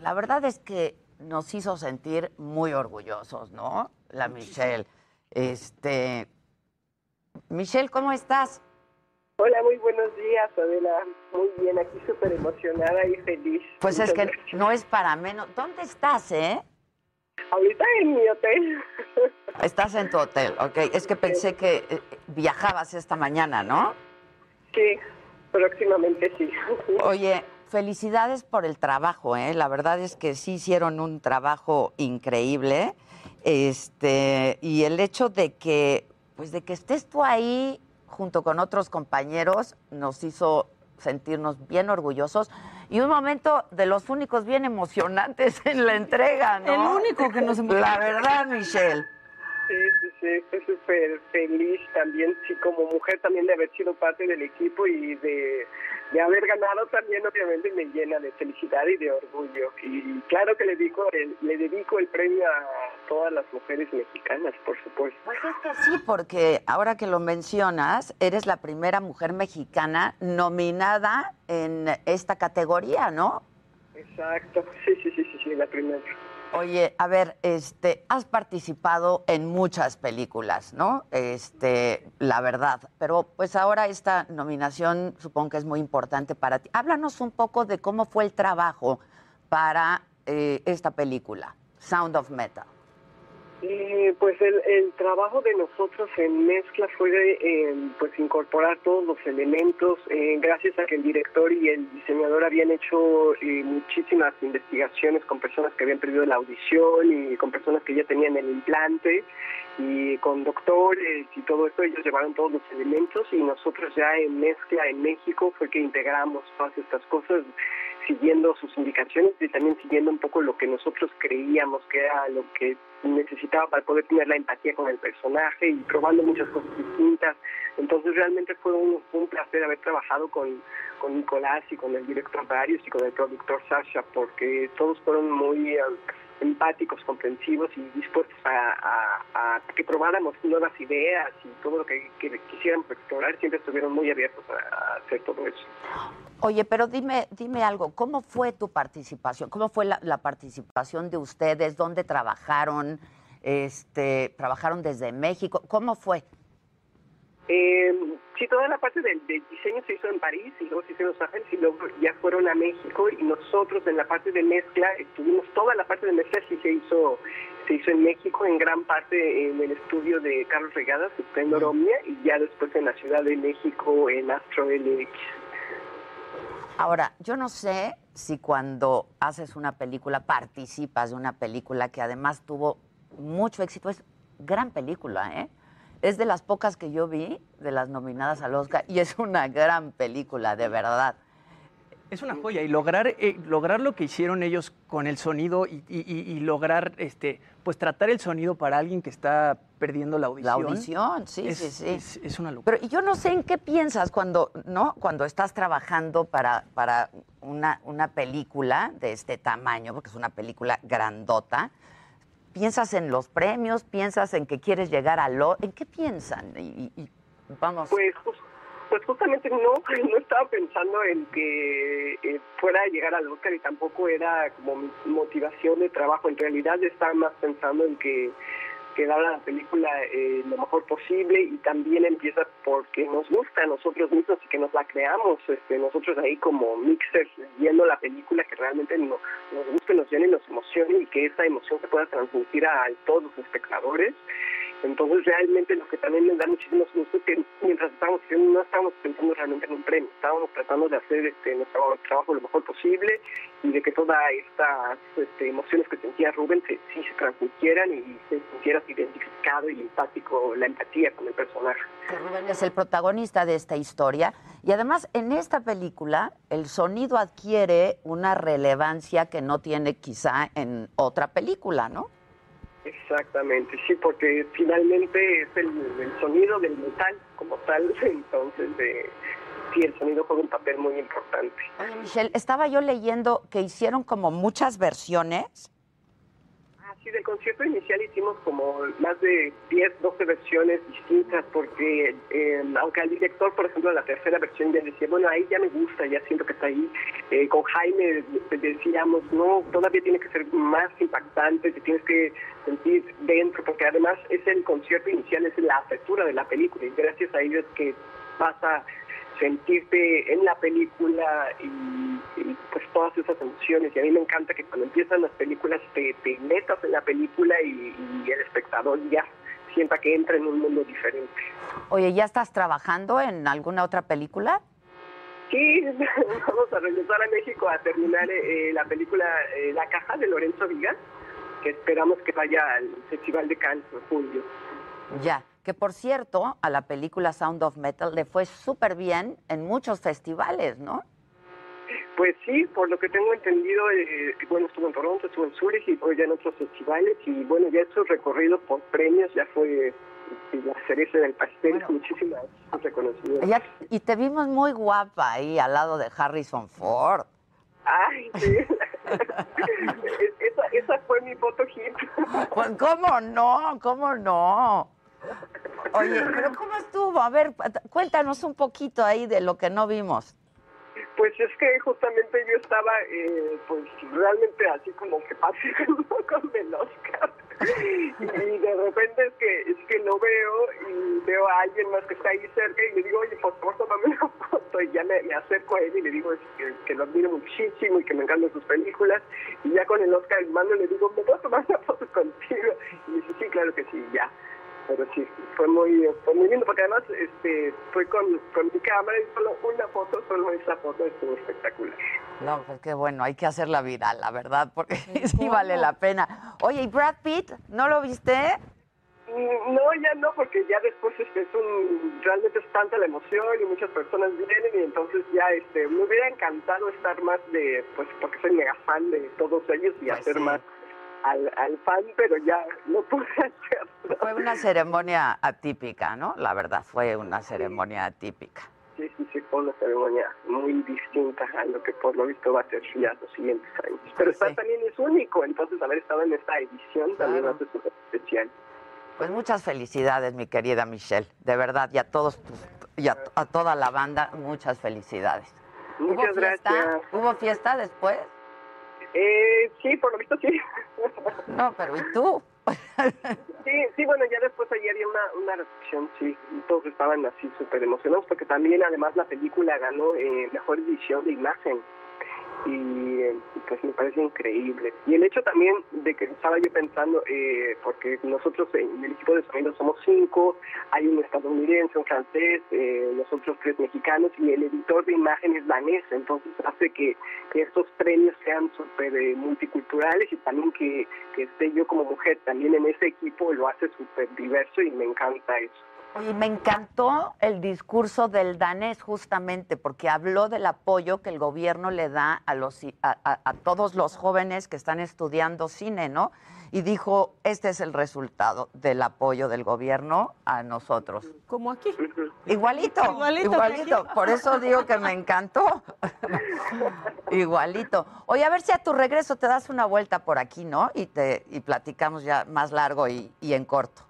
la verdad es que nos hizo sentir muy orgullosos, ¿no? La Michelle. Este, Michelle, ¿cómo estás? Hola, muy buenos días, Adela. Muy bien, aquí súper emocionada y feliz. Pues es que gracias. no es para menos. ¿Dónde estás, eh? Ahorita en mi hotel. Estás en tu hotel, ok. Es que pensé que eh, viajabas esta mañana, ¿no? Sí, próximamente sí. Oye, felicidades por el trabajo, ¿eh? La verdad es que sí hicieron un trabajo increíble. Este, y el hecho de que, pues de que estés tú ahí junto con otros compañeros nos hizo sentirnos bien orgullosos y un momento de los únicos bien emocionantes en la entrega, ¿no? El único que nos emociona. La verdad, Michelle. Sí, sí, sí, estoy súper feliz también, sí, como mujer también de haber sido parte del equipo y de, de haber ganado también obviamente me llena de felicidad y de orgullo. Y claro que le dedico el, le dedico el premio a todas las mujeres mexicanas, por supuesto. Pues es que sí, porque ahora que lo mencionas, eres la primera mujer mexicana nominada en esta categoría, ¿no? Exacto, sí, sí, sí, sí, sí, la primera. Oye, a ver, este, has participado en muchas películas, ¿no? Este, la verdad. Pero pues ahora esta nominación supongo que es muy importante para ti. Háblanos un poco de cómo fue el trabajo para eh, esta película, Sound of Metal. Eh, pues el, el trabajo de nosotros en mezcla fue de, eh, pues incorporar todos los elementos, eh, gracias a que el director y el diseñador habían hecho eh, muchísimas investigaciones con personas que habían perdido la audición y con personas que ya tenían el implante y con doctores y todo esto, ellos llevaron todos los elementos y nosotros ya en mezcla en México fue que integramos todas estas cosas siguiendo sus indicaciones y también siguiendo un poco lo que nosotros creíamos que era lo que necesitaba para poder tener la empatía con el personaje y probando muchas cosas distintas. Entonces realmente fue un, placer haber trabajado con, con Nicolás y con el director Darius y con el productor Sasha porque todos fueron muy eh, empáticos, comprensivos y dispuestos a, a- que probáramos nuevas ideas y todo lo que, quisiéramos explorar, siempre estuvieron muy abiertos a hacer todo eso. Oye, pero dime, dime algo, ¿cómo fue tu participación? ¿Cómo fue la, la participación de ustedes? ¿Dónde trabajaron? Este, ¿Trabajaron desde México? ¿Cómo fue? Eh, sí, toda la parte del, del diseño se hizo en París y luego se hizo en Los Ángeles y luego ya fueron a México y nosotros en la parte de mezcla, estuvimos toda la parte de mezcla sí se hizo se hizo en México, en gran parte en el estudio de Carlos Regadas, en Oromia, y ya después en la Ciudad de México en Astro LX. Ahora, yo no sé si cuando haces una película, participas de una película que además tuvo mucho éxito, es gran película, ¿eh? Es de las pocas que yo vi, de las nominadas al Oscar, y es una gran película, de verdad. Es una joya y lograr, eh, lograr lo que hicieron ellos con el sonido y, y- y- y lograr este, pues tratar el sonido para alguien que está perdiendo la audición. La audición, sí, es- sí, sí. Es, es una locura. Pero yo no sé en qué piensas cuando, ¿no? Cuando estás trabajando para, para una, una película de este tamaño, porque es una película grandota. ¿Piensas en los premios? ¿Piensas en que quieres llegar a lo... ¿En qué piensan? Y, y- y vamos... Pues, jus- pues justamente no, no estaba pensando en que eh, fuera a llegar al Oscar y tampoco era como motivación de trabajo. En realidad estaba más pensando en que que dar a la película eh, lo mejor posible y también empieza porque nos gusta a nosotros mismos y que nos la creamos, este, nosotros ahí como mixers viendo la película que realmente no, nos guste, nos llene y nos emocione y que esa emoción se pueda transmitir a, todos los espectadores. Entonces realmente lo que también me da muchísimo gusto es que mientras estábamos no estábamos pensando realmente en un premio, estábamos tratando de hacer este, nuestro trabajo lo mejor posible y de que todas estas este, emociones que sentía Rubén se, sí se transmitieran y se sintiera identificado y empático la empatía con el personaje. Rubén es el protagonista de esta historia y además en esta película el sonido adquiere una relevancia que no tiene quizá en otra película, ¿no? Exactamente, sí, porque finalmente es el, sonido del metal como tal, entonces de, sí, el sonido juega un papel muy importante. Oye, Michelle, estaba yo leyendo que hicieron como muchas versiones del concierto inicial hicimos como más de 10, 12 versiones distintas, porque eh, aunque al director, por ejemplo, la tercera versión ya decía, bueno, ahí ya me gusta, ya siento que está ahí. Eh, con Jaime decíamos, no, todavía tiene que ser más impactante, te tienes que sentir dentro, porque además es el concierto inicial, es la apertura de la película, y gracias a ello es que pasa sentirte en la película y, pues todas esas emociones. Y a mí me encanta que cuando empiezan las películas te, metas en la película y, el espectador ya sienta que entra en un mundo diferente. Oye, ¿ya estás trabajando en alguna otra película? Sí, vamos a regresar a México a terminar eh, la película eh, La Caja de Lorenzo Vigas, que esperamos que vaya al Festival de Cannes en julio. Ya que por cierto, a la película Sound of Metal le fue súper bien en muchos festivales, ¿no? Pues sí, por lo que tengo entendido, eh, bueno, estuvo en Toronto, estuvo en Zurich y ya en otros festivales y bueno, ya su recorrido por premios ya fue eh, la cereza del pastel, muchísimas reconocimientos. y te vimos muy guapa ahí al lado de Harrison Ford. Ay, sí. esa, esa fue mi foto hit. Pues, ¿Cómo no? ¿Cómo no? Oye, pero ¿cómo estuvo? A ver, cuéntanos un poquito ahí de lo que no vimos. Pues es que justamente yo estaba, eh, pues realmente así como que paseando con el Oscar. Y de repente es que es que lo veo y veo a alguien más que está ahí cerca y le digo, oye, por favor, tómame una foto. Y ya me, acerco a él y le digo que, que, lo admiro muchísimo y que me encantan sus películas. Y ya con el Oscar en mano le digo, ¿me puedo tomar una foto contigo? Y me dice, sí, claro que sí, ya pero sí, fue muy, fue muy lindo, porque además este, fue con, con mi cámara y solo una foto, solo esa foto estuvo espectacular. No, pues qué bueno, hay que hacerla viral, la verdad, porque sí vale la pena. Oye, ¿y Brad Pitt? ¿No lo viste? Mm, no, ya no, porque ya después este, es un, realmente es tanta la emoción y muchas personas vienen y entonces ya este, me hubiera encantado estar más de, pues porque soy mega fan de todos ellos y pues hacer más al, al fan, pero ya no pude hacerlo. Fue una ceremonia atípica, ¿no? La verdad, fue una ceremonia atípica. Sí, sí, sí, fue una ceremonia muy distinta a lo que por lo visto va a ser ya los siguientes años. Pero está, también es único, entonces haber estado en esta edición también a ser súper especial. Pues muchas felicidades, mi querida Michelle, de verdad, y a todos y a, toda la banda, muchas felicidades. Muchas gracias. ¿Hubo fiesta después? Eh, sí, por lo visto sí. No, pero ¿y tú? Sí, sí, bueno, ya después ayer había una, una recepción, sí, todos estaban así súper emocionados porque también además la película ganó eh, mejor edición de imagen y pues me parece increíble. Y el hecho también de que estaba yo pensando, eh, porque nosotros en el equipo de sonido somos cinco, hay un estadounidense, un francés, eh, nosotros tres mexicanos y el editor de imagen es danés, entonces hace que, estos premios sean súper eh, multiculturales y también que, que esté yo como mujer también en ese equipo lo hace súper diverso y me encanta eso. Y me encantó el discurso del danés justamente porque habló del apoyo que el gobierno le da a, los, a, todos los jóvenes que están estudiando cine, ¿no? Y dijo, este es el resultado del apoyo del gobierno a nosotros. Como aquí. Igualito, igualito. Por eso digo que me encantó. igualito. Oye, a ver si a tu regreso te das una vuelta por aquí, ¿no? Y, te, y platicamos ya más largo y en corto.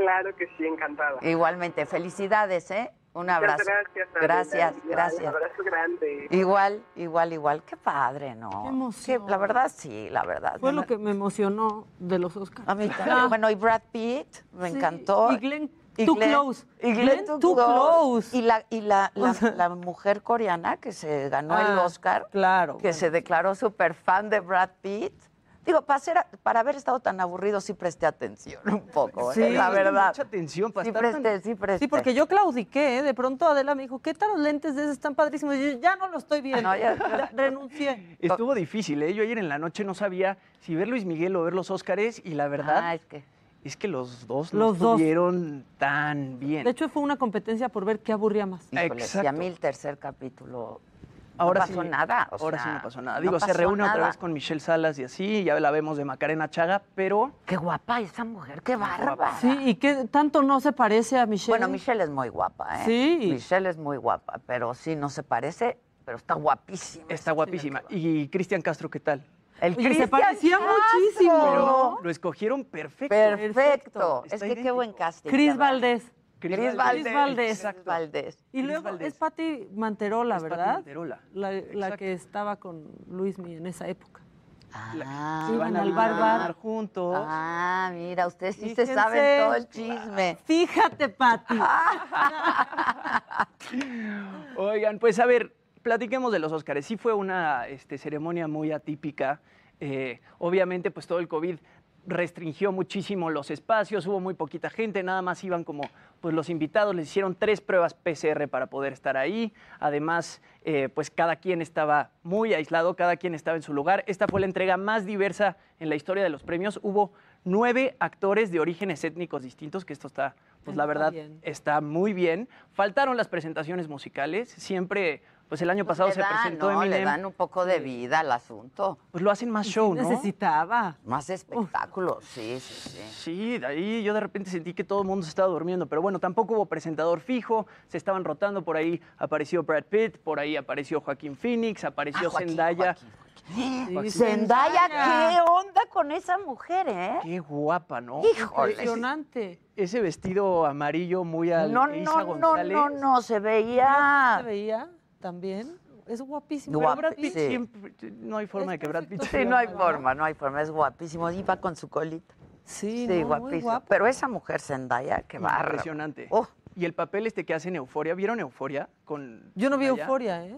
Claro que sí, encantada. Igualmente, felicidades, ¿eh? Un Muchas abrazo. Gracias. Gracias, Igual, gracias. Un abrazo grande. Igual, igual, igual. Qué padre, ¿no? Qué emoción. La verdad, sí, la verdad. Fue lo que me emocionó de los Oscars. A mí también. Bueno, y Brad Pitt, me Sí, encantó. y Glenn Too Close. Y Glenn, Glenn Too Too Close. Y la, y la, la, O sea- la mujer coreana que se ganó el Ah, Oscar. Claro. Que se declaró súper fan de Brad Pitt. Digo, para, ser- para haber estado tan aburrido, sí presté atención un poco, ¿eh? Sí, la verdad. Mucha atención para Sí estar tan- presté, sí presté. Sí, porque yo claudiqué, ¿eh? de pronto Adela me dijo, ¿qué tal los lentes de esos están padrísimos? Y yo, ya no lo estoy viendo, No, ya- Ya renuncié. Estuvo difícil, ¿eh? Yo ayer en la noche no sabía si ver Luis Miguel o ver los Óscares y la verdad Ah, es que... es que los dos Los no dos. estuvieron tan bien. De hecho, fue una competencia por ver qué aburría más. Híjole, si a Exacto. mí el tercer capítulo Ahora no pasó sí, nada. o ahora sea, sí no pasó nada. no Digo, se reúne otra vez con Michelle Salas y así, ya la vemos de Macarena Chaga, pero Qué guapa esa mujer, qué bárbara. Sí, y que tanto no se parece a Michelle. Bueno, Michelle es muy guapa, ¿eh? Sí. Michelle es muy guapa, pero sí, no se parece, pero está guapísima. está guapísima. Y Cristian Castro, ¿qué tal? El Oye, se parecía Castro. muchísimo. Pero lo escogieron perfecto. Perfecto. Está Es que qué buen casting. Cris ¿verdad? Valdés. Cris Valdés. Valdés. Cris Valdés. Cris Valdés. Y luego Valdés. es Patti Manterola, Es Pati ¿verdad? Manterola. La, que estaba con Luismi en esa época. Ah, van Iban al bar, bar. bar juntos. Ah, mira, ustedes sí Fíjense. se saben todo el chisme. Fíjate, Pati. Oigan, pues a ver, platiquemos de los Óscares. Sí fue una este, ceremonia muy atípica. Eh, obviamente, pues todo el COVID restringió muchísimo los espacios, hubo muy poquita gente, nada más iban como pues los invitados, les hicieron tres pruebas PCR para poder estar ahí. Además, eh, pues cada quien estaba muy aislado, cada quien estaba en su lugar. Esta fue la entrega más diversa en la historia de los premios. Hubo nueve actores de orígenes étnicos distintos, que esto está, pues la verdad, bien. está muy bien. Faltaron las presentaciones musicales. Siempre, pues el año pasado Le se dan, presentó ¿no? Le Eminem. dan un poco de vida al asunto. Pues lo hacen más show, ¿no? Necesitaba. Más espectáculo, sí, sí, sí. Sí, de ahí yo de repente sentí que todo el mundo se estaba durmiendo, pero bueno, tampoco hubo presentador fijo, se estaban rotando, por ahí apareció Brad Pitt, por ahí apareció Joaquín Phoenix, apareció Ah, Joaquín, Zendaya. Joaquín. Sí, Zendaya, Zendaya. ¿qué onda con esa mujer, eh? Qué guapa, ¿no? Híjole. Impresionante. Ese vestido amarillo muy al No, Isa no, no, González. no, no, se ¿Se veía. veía también? Es guapísimo. Guapi- Brad Pitt sí. siempre, no hay forma de que Brad Pitt Sí, no hay forma, no hay forma, es guapísimo. Iba con su colita. Sí, Sí, no, muy guapísimo. guapo. Pero esa mujer Zendaya, qué barra. Impresionante. Oh, Y el papel este que hace en Euforia, ¿vieron Euforia? Con Yo no vi euforia, ¿eh?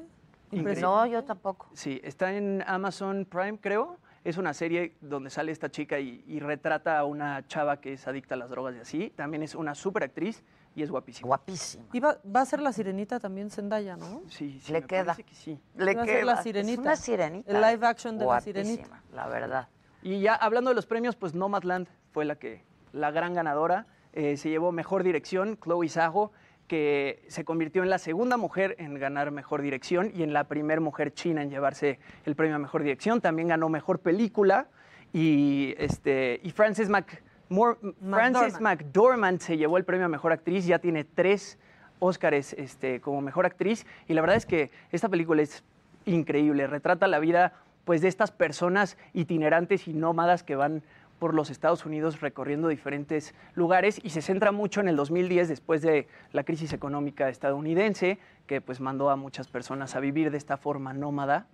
no, yo tampoco. Sí, está en Amazon Prime, creo. Es una serie donde sale esta chica y, y retrata a una chava que es adicta a las drogas y así. También es una súper actriz y es guapísima. Guapísima. Y va, va a ser la sirenita también Zendaya, ¿no? Sí, sí, Le me queda. que sí. Le Va a ser queda. la Es sirenita. una sirenita. El live action de la Guapísima, sirenita. La verdad. Y ya hablando de los premios, pues Nomadland fue la que la gran ganadora. Eh, se llevó mejor dirección, Chloe Zhao, que se convirtió en la segunda mujer en ganar mejor dirección y en la primera mujer china en llevarse el premio a mejor dirección. También ganó mejor película y este y Frances Mac Mor- Frances McDormand se llevó el premio a mejor actriz. Ya tiene tres Óscares este, como mejor actriz y la verdad es que esta película es increíble. Retrata la vida pues de estas personas itinerantes y nómadas que van por los Estados Unidos recorriendo diferentes lugares y se centra mucho en el 2010 después de la crisis económica estadounidense que pues mandó a muchas personas a vivir de esta forma nómada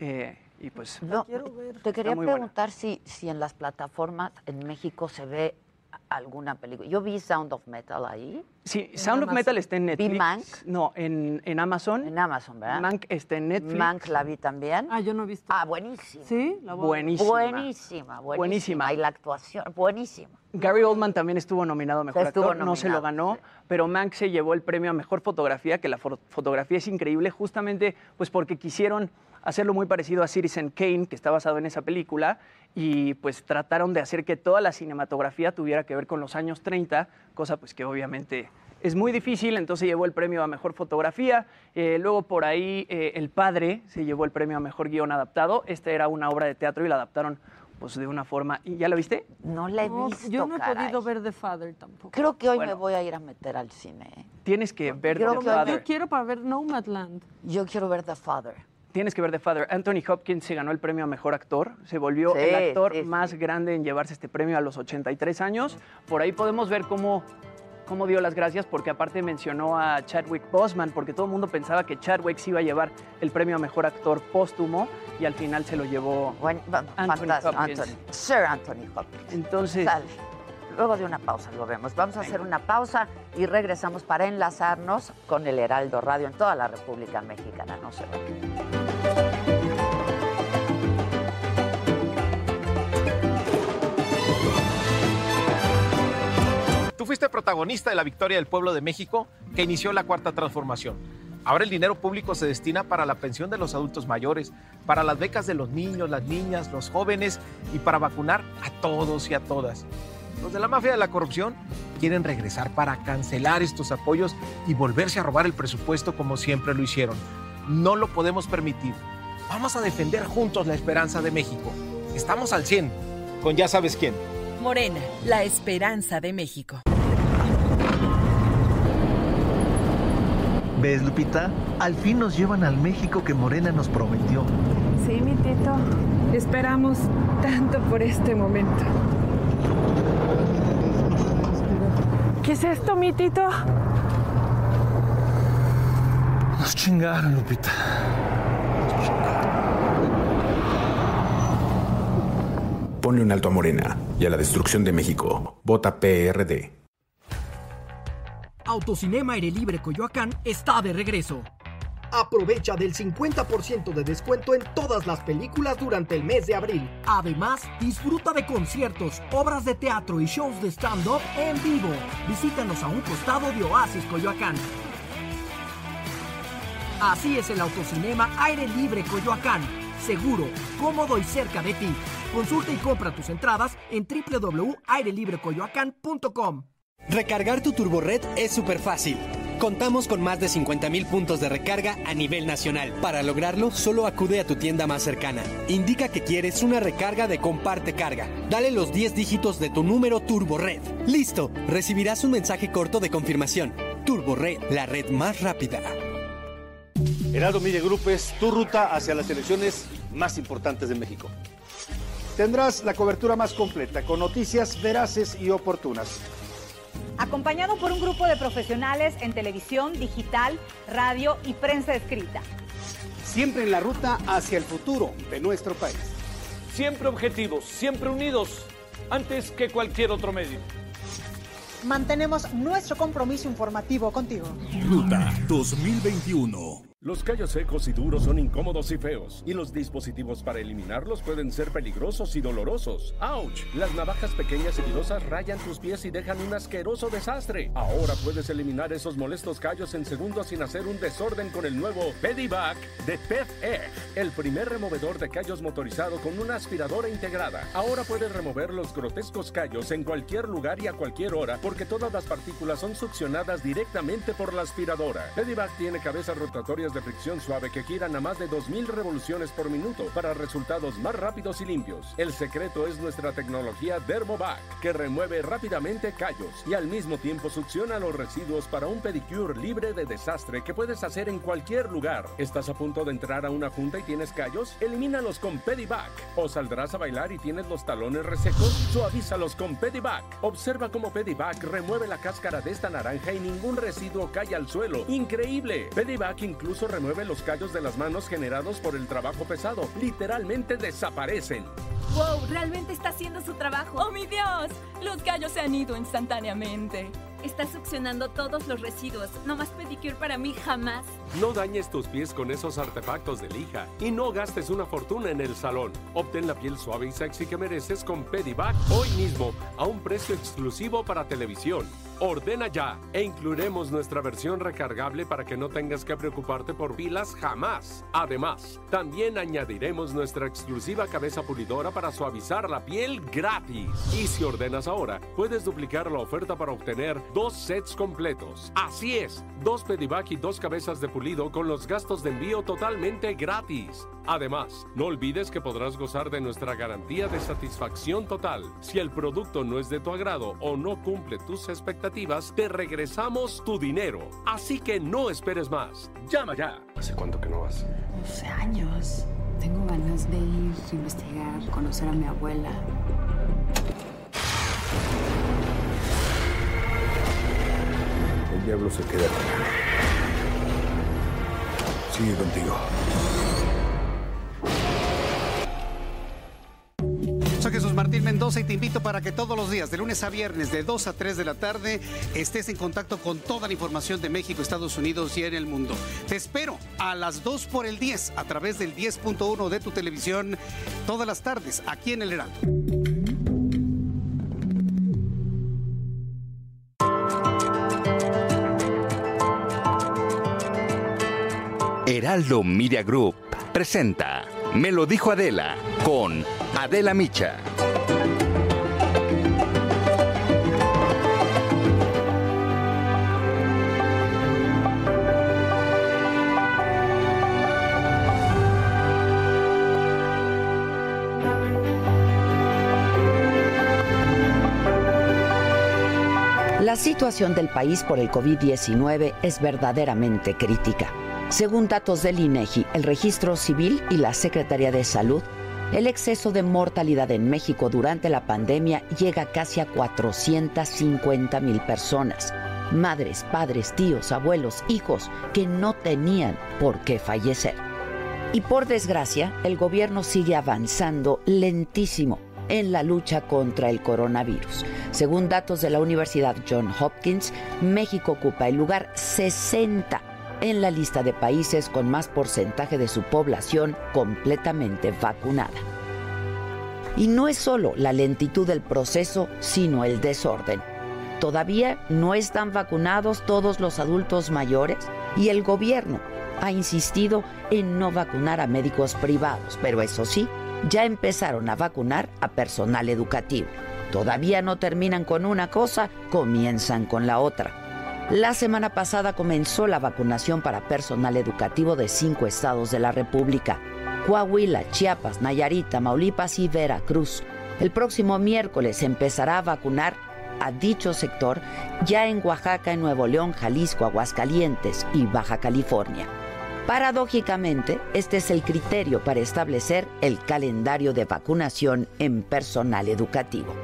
Eh, y pues No, te quería buena. preguntar si, si en las plataformas en México se ve alguna película. Yo vi Sound of Metal ahí. Sí, Sound of Amazon. Metal está en Netflix. Vi Mank. No, en, en Amazon. En Amazon, ¿verdad? Mank está en Netflix. Mank la vi también. Ah, yo no he visto. Ah, buenísima. ¿Sí? La voy. Buenísima. Buenísima, buenísima. Buenísima. Y la actuación, buenísima. Gary Oldman también estuvo nominado a Mejor Actor, no se lo ganó, pero Mank se llevó el premio a Mejor Fotografía, que la fo- fotografía es increíble justamente pues porque quisieron hacerlo muy parecido a Citizen Kane, que está basado en esa película, y pues trataron de hacer que toda la cinematografía tuviera que ver con los años 30, cosa pues que obviamente es muy difícil, entonces llevó el premio a Mejor Fotografía, Eh, luego por ahí eh, El Padre se llevó el premio a Mejor Guión Adaptado, esta era una obra de teatro y la adaptaron pues de una forma, ¿y ya la viste? No la he No, visto, yo no he caray. podido ver The Father tampoco. Creo que hoy me voy a ir a meter al cine. ¿eh? Tienes que ver Creo The que- Father. Yo quiero para ver Nomadland. Yo quiero ver The Father. Tienes que ver The Father. Anthony Hopkins se ganó el premio a Mejor Actor. Se volvió Sí, el actor sí, sí. más grande en llevarse este premio a los 83 años. Por ahí podemos ver cómo cómo dio las gracias, porque aparte mencionó a Chadwick Boseman, porque todo el mundo pensaba que Chadwick se iba a llevar el premio a mejor actor póstumo y al final se lo llevó Anthony Hopkins. Anthony, Sir Anthony Hopkins. Entonces. Luego de una pausa lo vemos. Vamos a hacer una pausa y regresamos para enlazarnos con el Heraldo Radio en toda la República Mexicana. No se. Tú fuiste protagonista de la victoria del pueblo de México que inició la cuarta transformación. Ahora el dinero público se destina para la pensión de los adultos mayores, para las becas de los niños, las niñas, los jóvenes y para vacunar a todos y a todas. Los de la mafia de la corrupción quieren regresar para cancelar estos apoyos y volverse a robar el presupuesto como siempre lo hicieron. No lo podemos permitir. Vamos a defender juntos la esperanza de México. Estamos al 100 con ya sabes quién. Morena, la esperanza de México. ¿Ves, Lupita? Al fin nos llevan al México que Morena nos prometió. Sí, mi tito. Esperamos tanto por este momento. ¿Qué es esto, mi tito? Nos chingaron, Lupita. Ponle un alto a Morena y a la destrucción de México. Vota PRD. Autocinema Aire Libre Coyoacán está de regreso. Aprovecha del 50% de descuento en todas las películas durante el mes de abril. Además, disfruta de conciertos, obras de teatro y shows de stand-up en vivo. Visítanos a un costado de Oasis Coyoacán. Así es el autocinema Aire Libre Coyoacán. Seguro, cómodo y cerca de ti. Consulta y compra tus entradas en www.airelibrecoyoacán.com. Recargar tu turbored es súper fácil. Contamos con más de 50.000 puntos de recarga a nivel nacional. Para lograrlo, solo acude a tu tienda más cercana. Indica que quieres una recarga de Comparte Carga. Dale los 10 dígitos de tu número TurboRed. ¡Listo! Recibirás un mensaje corto de confirmación. TurboRed, la red más rápida. Heraldo Media Group es tu ruta hacia las elecciones más importantes de México. Tendrás la cobertura más completa, con noticias veraces y oportunas. Acompañado por un grupo de profesionales en televisión, digital, radio y prensa escrita. Siempre en la ruta hacia el futuro de nuestro país. Siempre objetivos, siempre unidos, antes que cualquier otro medio. Mantenemos nuestro compromiso informativo contigo. Ruta 2021. Los callos secos y duros son incómodos y feos, y los dispositivos para eliminarlos pueden ser peligrosos y dolorosos. ¡Auch! Las navajas pequeñas y filosas rayan tus pies y dejan un asqueroso desastre. Ahora puedes eliminar esos molestos callos en segundos sin hacer un desorden con el nuevo Pedivac de Pet Egg, el primer removedor de callos motorizado con una aspiradora integrada. Ahora puedes remover los grotescos callos en cualquier lugar y a cualquier hora porque todas las partículas son succionadas directamente por la aspiradora. Pedivac tiene cabezas rotatorias de fricción suave que giran a más de 2000 revoluciones por minuto para resultados más rápidos y limpios. El secreto es nuestra tecnología Dermovac, que remueve rápidamente callos y al mismo tiempo succiona los residuos para un pedicure libre de desastre que puedes hacer en cualquier lugar. ¿Estás a punto de entrar a una junta y tienes callos? Elimínalos con Pedivac. ¿O saldrás a bailar y tienes los talones resecos? Suavízalos con Pedivac. Observa cómo Pedivac remueve la cáscara de esta naranja y ningún residuo cae al suelo. ¡Increíble! Pedivac incluso remueve los callos de las manos generados por el trabajo pesado. Literalmente desaparecen. ¡Wow! Realmente está haciendo su trabajo. ¡Oh, mi Dios! Los callos se han ido instantáneamente. Está succionando todos los residuos. No más pedicure para mí jamás. No dañes tus pies con esos artefactos de lija y no gastes una fortuna en el salón. Obtén la piel suave y sexy que mereces con Pedivac hoy mismo a un precio exclusivo para televisión. Ordena ya e incluiremos nuestra versión recargable para que no tengas que preocuparte por pilas jamás. Además, también añadiremos nuestra exclusiva cabeza pulidora para suavizar la piel gratis. Y si ordenas ahora, puedes duplicar la oferta para obtener dos sets completos. Así es, dos Pedivac y dos cabezas de pulido con los gastos de envío totalmente gratis. Además, no olvides que podrás gozar de nuestra garantía de satisfacción total. Si el producto no es de tu agrado o no cumple tus expectativas, te regresamos tu dinero. Así que no esperes más. Llama ya. ¿Hace cuánto que no vas? 12 años. Tengo ganas de ir, investigar, conocer a mi abuela. El diablo se queda Sigue contigo. Jesús Martín Mendoza y te invito para que todos los días, de lunes a viernes, de 2 a 3 de la tarde, estés en contacto con toda la información de México, Estados Unidos y en el mundo. Te espero a las 2 por el 10 a través del 10.1 de tu televisión todas las tardes aquí en el Heraldo. Heraldo Media Group presenta Me lo dijo Adela con Adela Micha. La situación del país por el COVID-19 es verdaderamente crítica. Según datos del INEGI, el Registro Civil y la Secretaría de Salud, el exceso de mortalidad en México durante la pandemia llega casi a 450 mil personas. Madres, padres, tíos, abuelos, hijos que no tenían por qué fallecer. Y por desgracia, el gobierno sigue avanzando lentísimo en la lucha contra el coronavirus. Según datos de la Universidad John Hopkins, México ocupa el lugar 60 en la lista de países con más porcentaje de su población completamente vacunada. Y no es solo la lentitud del proceso, sino el desorden. Todavía no están vacunados todos los adultos mayores y el gobierno ha insistido en no vacunar a médicos privados, pero eso sí, ya empezaron a vacunar a personal educativo. Todavía no terminan con una cosa, comienzan con la otra. La semana pasada comenzó la vacunación para personal educativo de cinco estados de la República. Coahuila, Chiapas, Nayarit, Tamaulipas y Veracruz. El próximo miércoles empezará a vacunar a dicho sector ya en Oaxaca, Nuevo León, Jalisco, Aguascalientes y Baja California. Paradójicamente, este es el criterio para establecer el calendario de vacunación en personal educativo.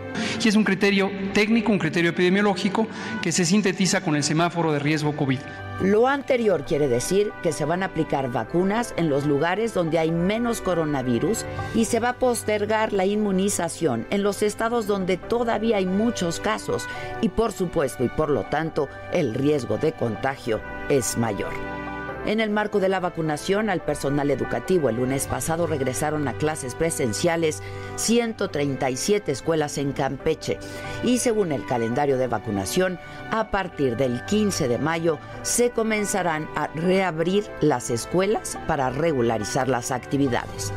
Y es un criterio técnico, un criterio epidemiológico que se sintetiza con el semáforo de riesgo COVID. Lo anterior quiere decir que se van a aplicar vacunas en los lugares donde hay menos coronavirus y se va a postergar la inmunización en los estados donde todavía hay muchos casos y por supuesto y por lo tanto el riesgo de contagio es mayor. En el marco de la vacunación al personal educativo, el lunes pasado regresaron a clases presenciales 137 escuelas en Campeche y según el calendario de vacunación, a partir del 15 de mayo se comenzarán a reabrir las escuelas para regularizar las actividades.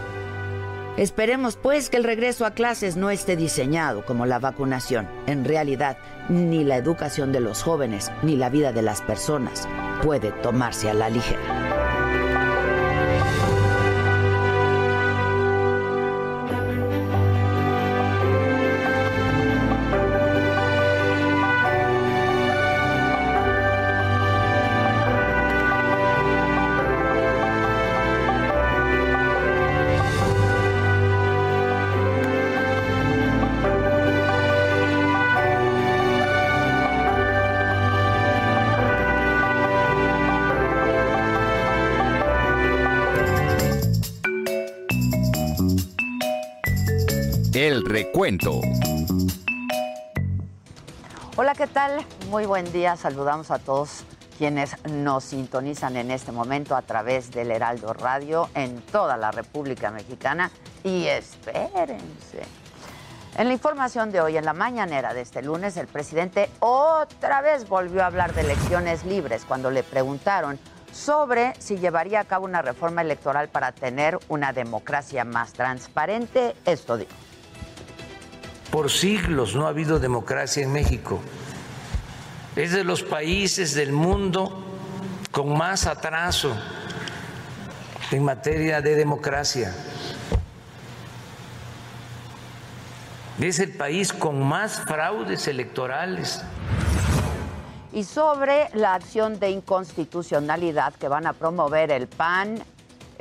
Esperemos pues que el regreso a clases no esté diseñado como la vacunación. En realidad, ni la educación de los jóvenes ni la vida de las personas puede tomarse a la ligera. Recuento. Hola, ¿qué tal? Muy buen día. Saludamos a todos quienes nos sintonizan en este momento a través del Heraldo Radio en toda la República Mexicana. Y espérense. En la información de hoy, en la mañanera de este lunes, el presidente otra vez volvió a hablar de elecciones libres cuando le preguntaron sobre si llevaría a cabo una reforma electoral para tener una democracia más transparente. Esto dijo. Por siglos no ha habido democracia en México. Es de los países del mundo con más atraso en materia de democracia. Es el país con más fraudes electorales. Y sobre la acción de inconstitucionalidad que van a promover el PAN,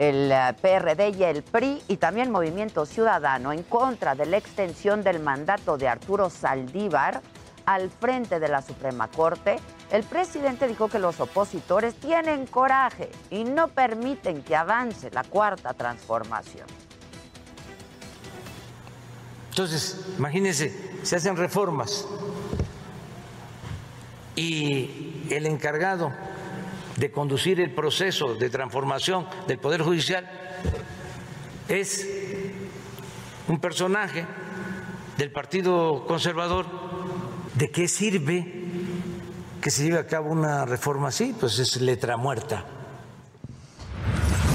el eh, PRD y el PRI y también Movimiento Ciudadano en contra de la extensión del mandato de Arturo Saldívar al frente de la Suprema Corte, el presidente dijo que los opositores tienen coraje y no permiten que avance la cuarta transformación. Entonces, imagínense, se hacen reformas y el encargado de conducir el proceso de transformación del Poder Judicial es un personaje del Partido Conservador. ¿De qué sirve que se lleve a cabo una reforma así? Pues es letra muerta.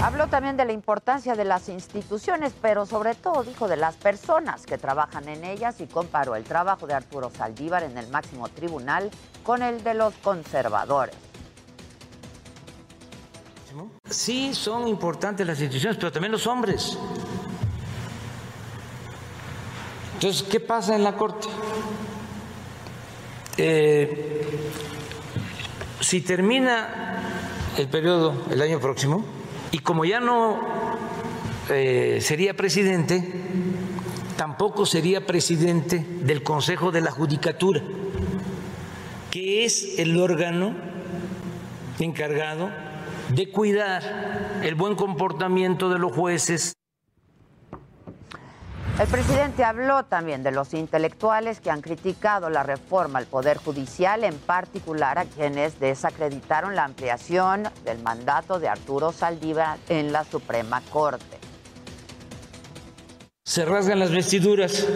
Habló también de la importancia de las instituciones, pero sobre todo dijo de las personas que trabajan en ellas y comparó el trabajo de Arturo Saldívar en el máximo tribunal con el de los conservadores. Sí, son importantes las instituciones, pero también los hombres. Entonces, ¿qué pasa en la Corte? Eh, si termina el periodo el año próximo, y como ya no eh, sería presidente, tampoco sería presidente del Consejo de la Judicatura, que es el órgano encargado de cuidar el buen comportamiento de los jueces. El presidente habló también de los intelectuales que han criticado la reforma al Poder Judicial, en particular a quienes desacreditaron la ampliación del mandato de Arturo Saldívar en la Suprema Corte. Se rasgan las vestiduras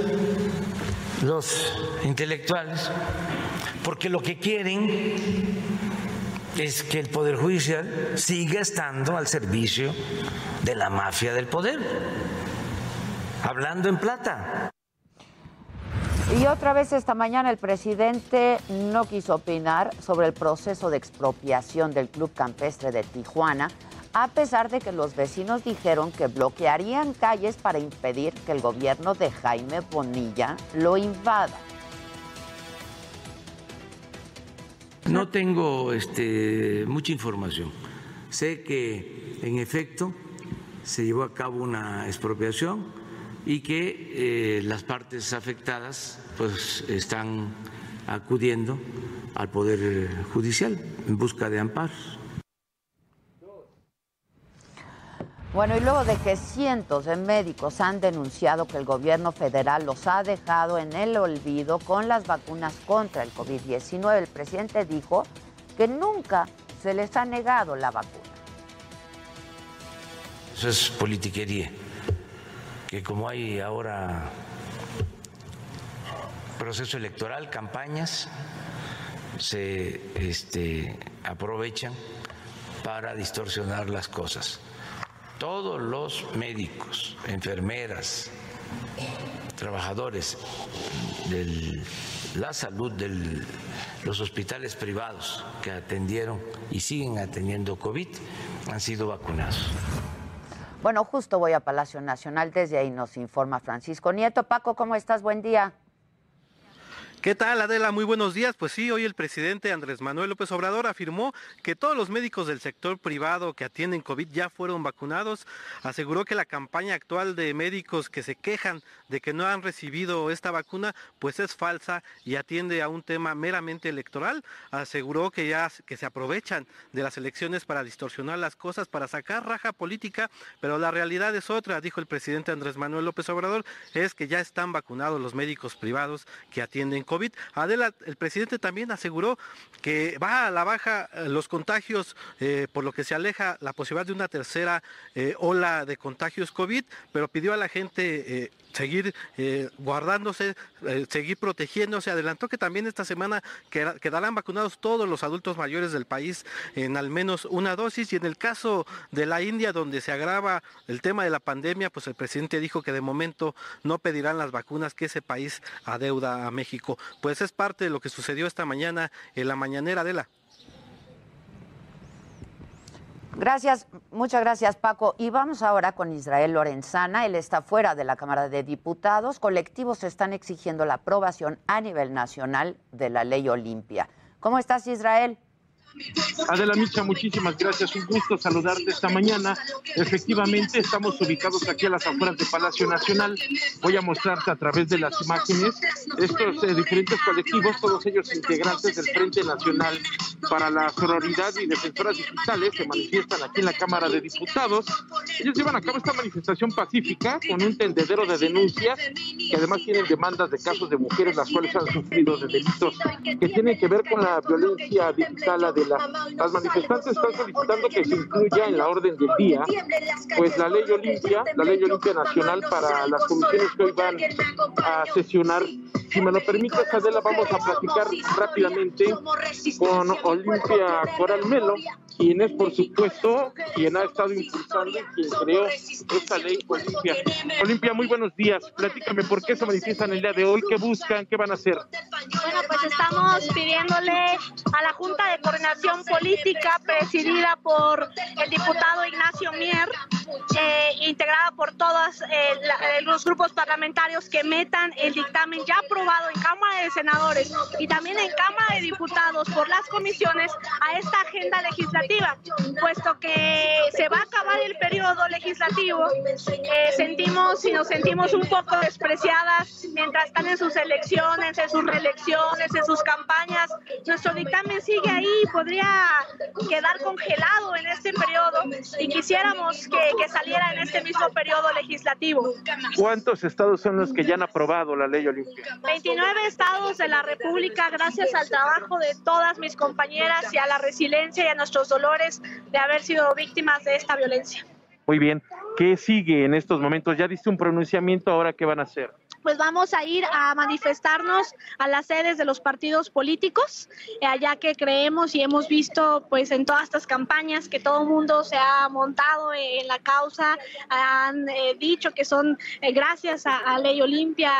los intelectuales porque lo que quieren es que el Poder Judicial siga estando al servicio de la mafia del poder hablando en plata. Y otra vez esta mañana el presidente no quiso opinar sobre el proceso de expropiación del Club Campestre de Tijuana, a pesar de que los vecinos dijeron que bloquearían calles para impedir que el gobierno de Jaime Bonilla lo invada. No tengo este, mucha información. Sé que en efecto se llevó a cabo una expropiación y que eh, las partes afectadas pues están acudiendo al Poder Judicial en busca de amparo. Bueno, y luego de que cientos de médicos han denunciado que el gobierno federal los ha dejado en el olvido con las vacunas contra el COVID-19, el presidente dijo que nunca se les ha negado la vacuna. Eso es politiquería que como hay ahora proceso electoral, campañas, se este, aprovechan para distorsionar las cosas. Todos los médicos, enfermeras, trabajadores de la salud de los hospitales privados que atendieron y siguen atendiendo COVID han sido vacunados. Bueno, justo voy a Palacio Nacional, desde ahí nos informa Francisco Nieto. Paco, ¿cómo estás? Buen día. ¿Qué tal, Adela? Muy buenos días. Pues sí, hoy el presidente Andrés Manuel López Obrador afirmó que todos los médicos del sector privado que atienden COVID ya fueron vacunados. Aseguró que la campaña actual de médicos que se quejan de que no han recibido esta vacuna, pues es falsa y atiende a un tema meramente electoral. Aseguró que ya que se aprovechan de las elecciones para distorsionar las cosas, para sacar raja política, pero la realidad es otra, dijo el presidente Andrés Manuel López Obrador, es que ya están vacunados los médicos privados que atienden COVID. Adela, el presidente también aseguró que va a la baja eh, los contagios, eh, por lo que se aleja la posibilidad de una tercera eh, ola de contagios COVID, pero pidió a la gente seguir guardándose, seguir protegiéndose. Adelantó que también esta semana quedarán vacunados todos los adultos mayores del país en al menos una dosis. Y en el caso de la India, donde se agrava el tema de la pandemia, pues el presidente dijo que de momento no pedirán las vacunas que ese país adeuda a México pues es parte de lo que sucedió esta mañana en la mañanera de la. Gracias, muchas gracias Paco. Y vamos ahora con Israel Lorenzana. Él está fuera de la Cámara de Diputados. Colectivos están exigiendo la aprobación a nivel nacional de la ley Olimpia. ¿Cómo estás, Israel? Adela Micha, muchísimas gracias. Un gusto saludarte esta mañana. Efectivamente, estamos ubicados aquí a las afueras de Palacio Nacional. Voy a mostrarte a través de las imágenes estos eh, diferentes colectivos, todos ellos integrantes del Frente Nacional para la Sororidad y Defensoras Digitales, se manifiestan aquí en la Cámara de Diputados. Ellos llevan a cabo esta manifestación pacífica con un tendedero de denuncias que además tienen demandas de casos de mujeres las cuales han sufrido de delitos que tienen que ver con la violencia digital de las manifestantes están solicitando que se incluya en la orden del día, pues la ley Olimpia, la ley Olimpia Nacional para las comisiones que hoy van a sesionar. Si me lo permite, Adela, vamos a platicar rápidamente con Olimpia Coral Melo, quien es, por supuesto, quien ha estado impulsando y quien creó esta ley Olimpia. Olimpia, muy buenos días. Platícame por qué se manifiestan el día de hoy, qué buscan, qué van a hacer. Bueno, pues estamos pidiéndole a la Junta de Coordinación Política, presidida por el diputado Ignacio Mier, eh, integrada por todos eh, los grupos parlamentarios que metan el dictamen ya aprobado en Cámara de Senadores y también en Cámara de Diputados por las comisiones a esta agenda legislativa, puesto que se va a acabar el periodo legislativo, eh, sentimos y nos sentimos un poco despreciadas mientras están en sus elecciones, en sus reelecciones, en sus campañas. Nuestro dictamen sigue ahí, podría quedar congelado en este periodo y quisiéramos que, que saliera en este mismo periodo legislativo. ¿Cuántos estados son los que ya han aprobado la ley Olimpia? 29 estados de la República, gracias al trabajo de todas mis compañeras y a la resiliencia y a nuestros dolores de haber sido víctimas de esta violencia. Muy bien. ¿Qué sigue en estos momentos? Ya diste un pronunciamiento, ahora qué van a hacer pues vamos a ir a manifestarnos a las sedes de los partidos políticos, eh, allá que creemos y hemos visto pues en todas estas campañas que todo el mundo se ha montado en la causa, han eh, dicho que son eh, gracias a, Ley Olimpia,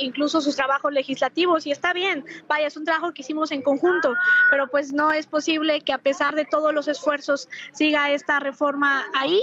incluso sus trabajos legislativos, y está bien, vaya, es un trabajo que hicimos en conjunto, pero pues no es posible que a pesar de todos los esfuerzos siga esta reforma ahí,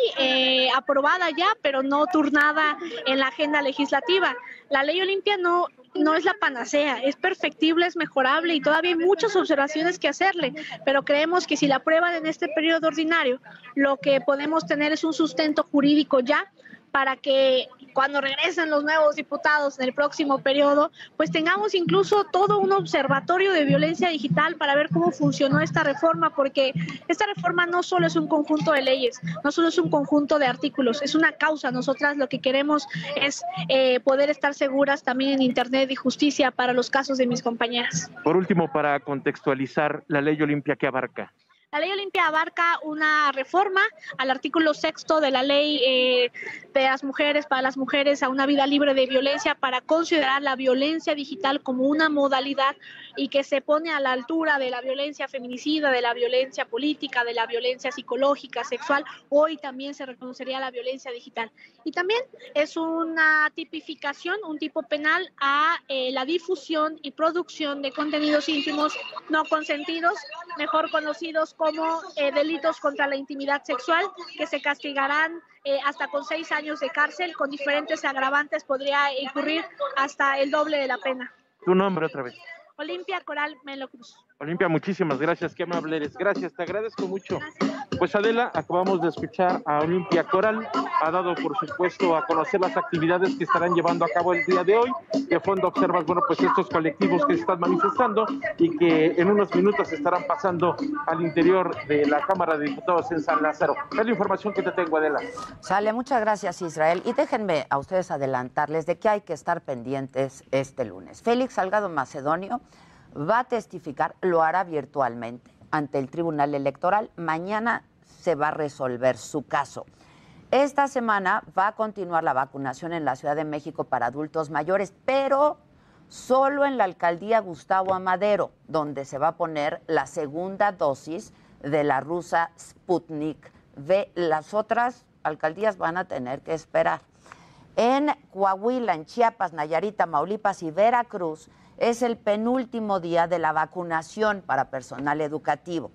aprobada ya, pero no turnada en la agenda legislativa la ley Olimpia no, no es la panacea, es perfectible, es mejorable y todavía hay muchas observaciones que hacerle, pero creemos que si la aprueban en este periodo ordinario, lo que podemos tener es un sustento jurídico ya para que cuando regresen los nuevos diputados en el próximo periodo, pues tengamos incluso todo un observatorio de violencia digital para ver cómo funcionó esta reforma, porque esta reforma no solo es un conjunto de leyes, no solo es un conjunto de artículos, es una causa. Nosotras lo que queremos es eh, poder estar seguras también en Internet y justicia para los casos de mis compañeras. Por último, para contextualizar la ley Olimpia que abarca. La ley Olimpia abarca una reforma al artículo sexto de la ley eh, de las mujeres para las mujeres a una vida libre de violencia para considerar la violencia digital como una modalidad y que se pone a la altura de la violencia feminicida, de la violencia política, de la violencia psicológica, sexual. Hoy también se reconocería la violencia digital. Y también es una tipificación, un tipo penal a eh, la difusión y producción de contenidos íntimos no consentidos, mejor conocidos como eh, delitos contra la intimidad sexual, que se castigarán eh, hasta con seis años de cárcel, con diferentes agravantes podría incurrir hasta el doble de la pena. Tu nombre otra vez. Olimpia Coral Melo Cruz. Olimpia, muchísimas gracias, qué amable eres. Gracias, te agradezco mucho. Pues Adela, acabamos de escuchar a Olimpia Coral, ha dado por supuesto a conocer las actividades que estarán llevando a cabo el día de hoy. De fondo observas, bueno, pues estos colectivos que se están manifestando y que en unos minutos estarán pasando al interior de la Cámara de Diputados en San Lázaro. Es la información que te tengo, Adela. Sale, muchas gracias, Israel. Y déjenme a ustedes adelantarles de que hay que estar pendientes este lunes. Félix Salgado Macedonio va a testificar, lo hará virtualmente ante el Tribunal Electoral. Mañana se va a resolver su caso. Esta semana va a continuar la vacunación en la Ciudad de México para adultos mayores, pero solo en la alcaldía Gustavo Amadero, donde se va a poner la segunda dosis de la rusa Sputnik V. Las otras alcaldías van a tener que esperar. En Coahuila, en Chiapas, Nayarita, Maulipas y Veracruz es el penúltimo día de la vacunación para personal educativo.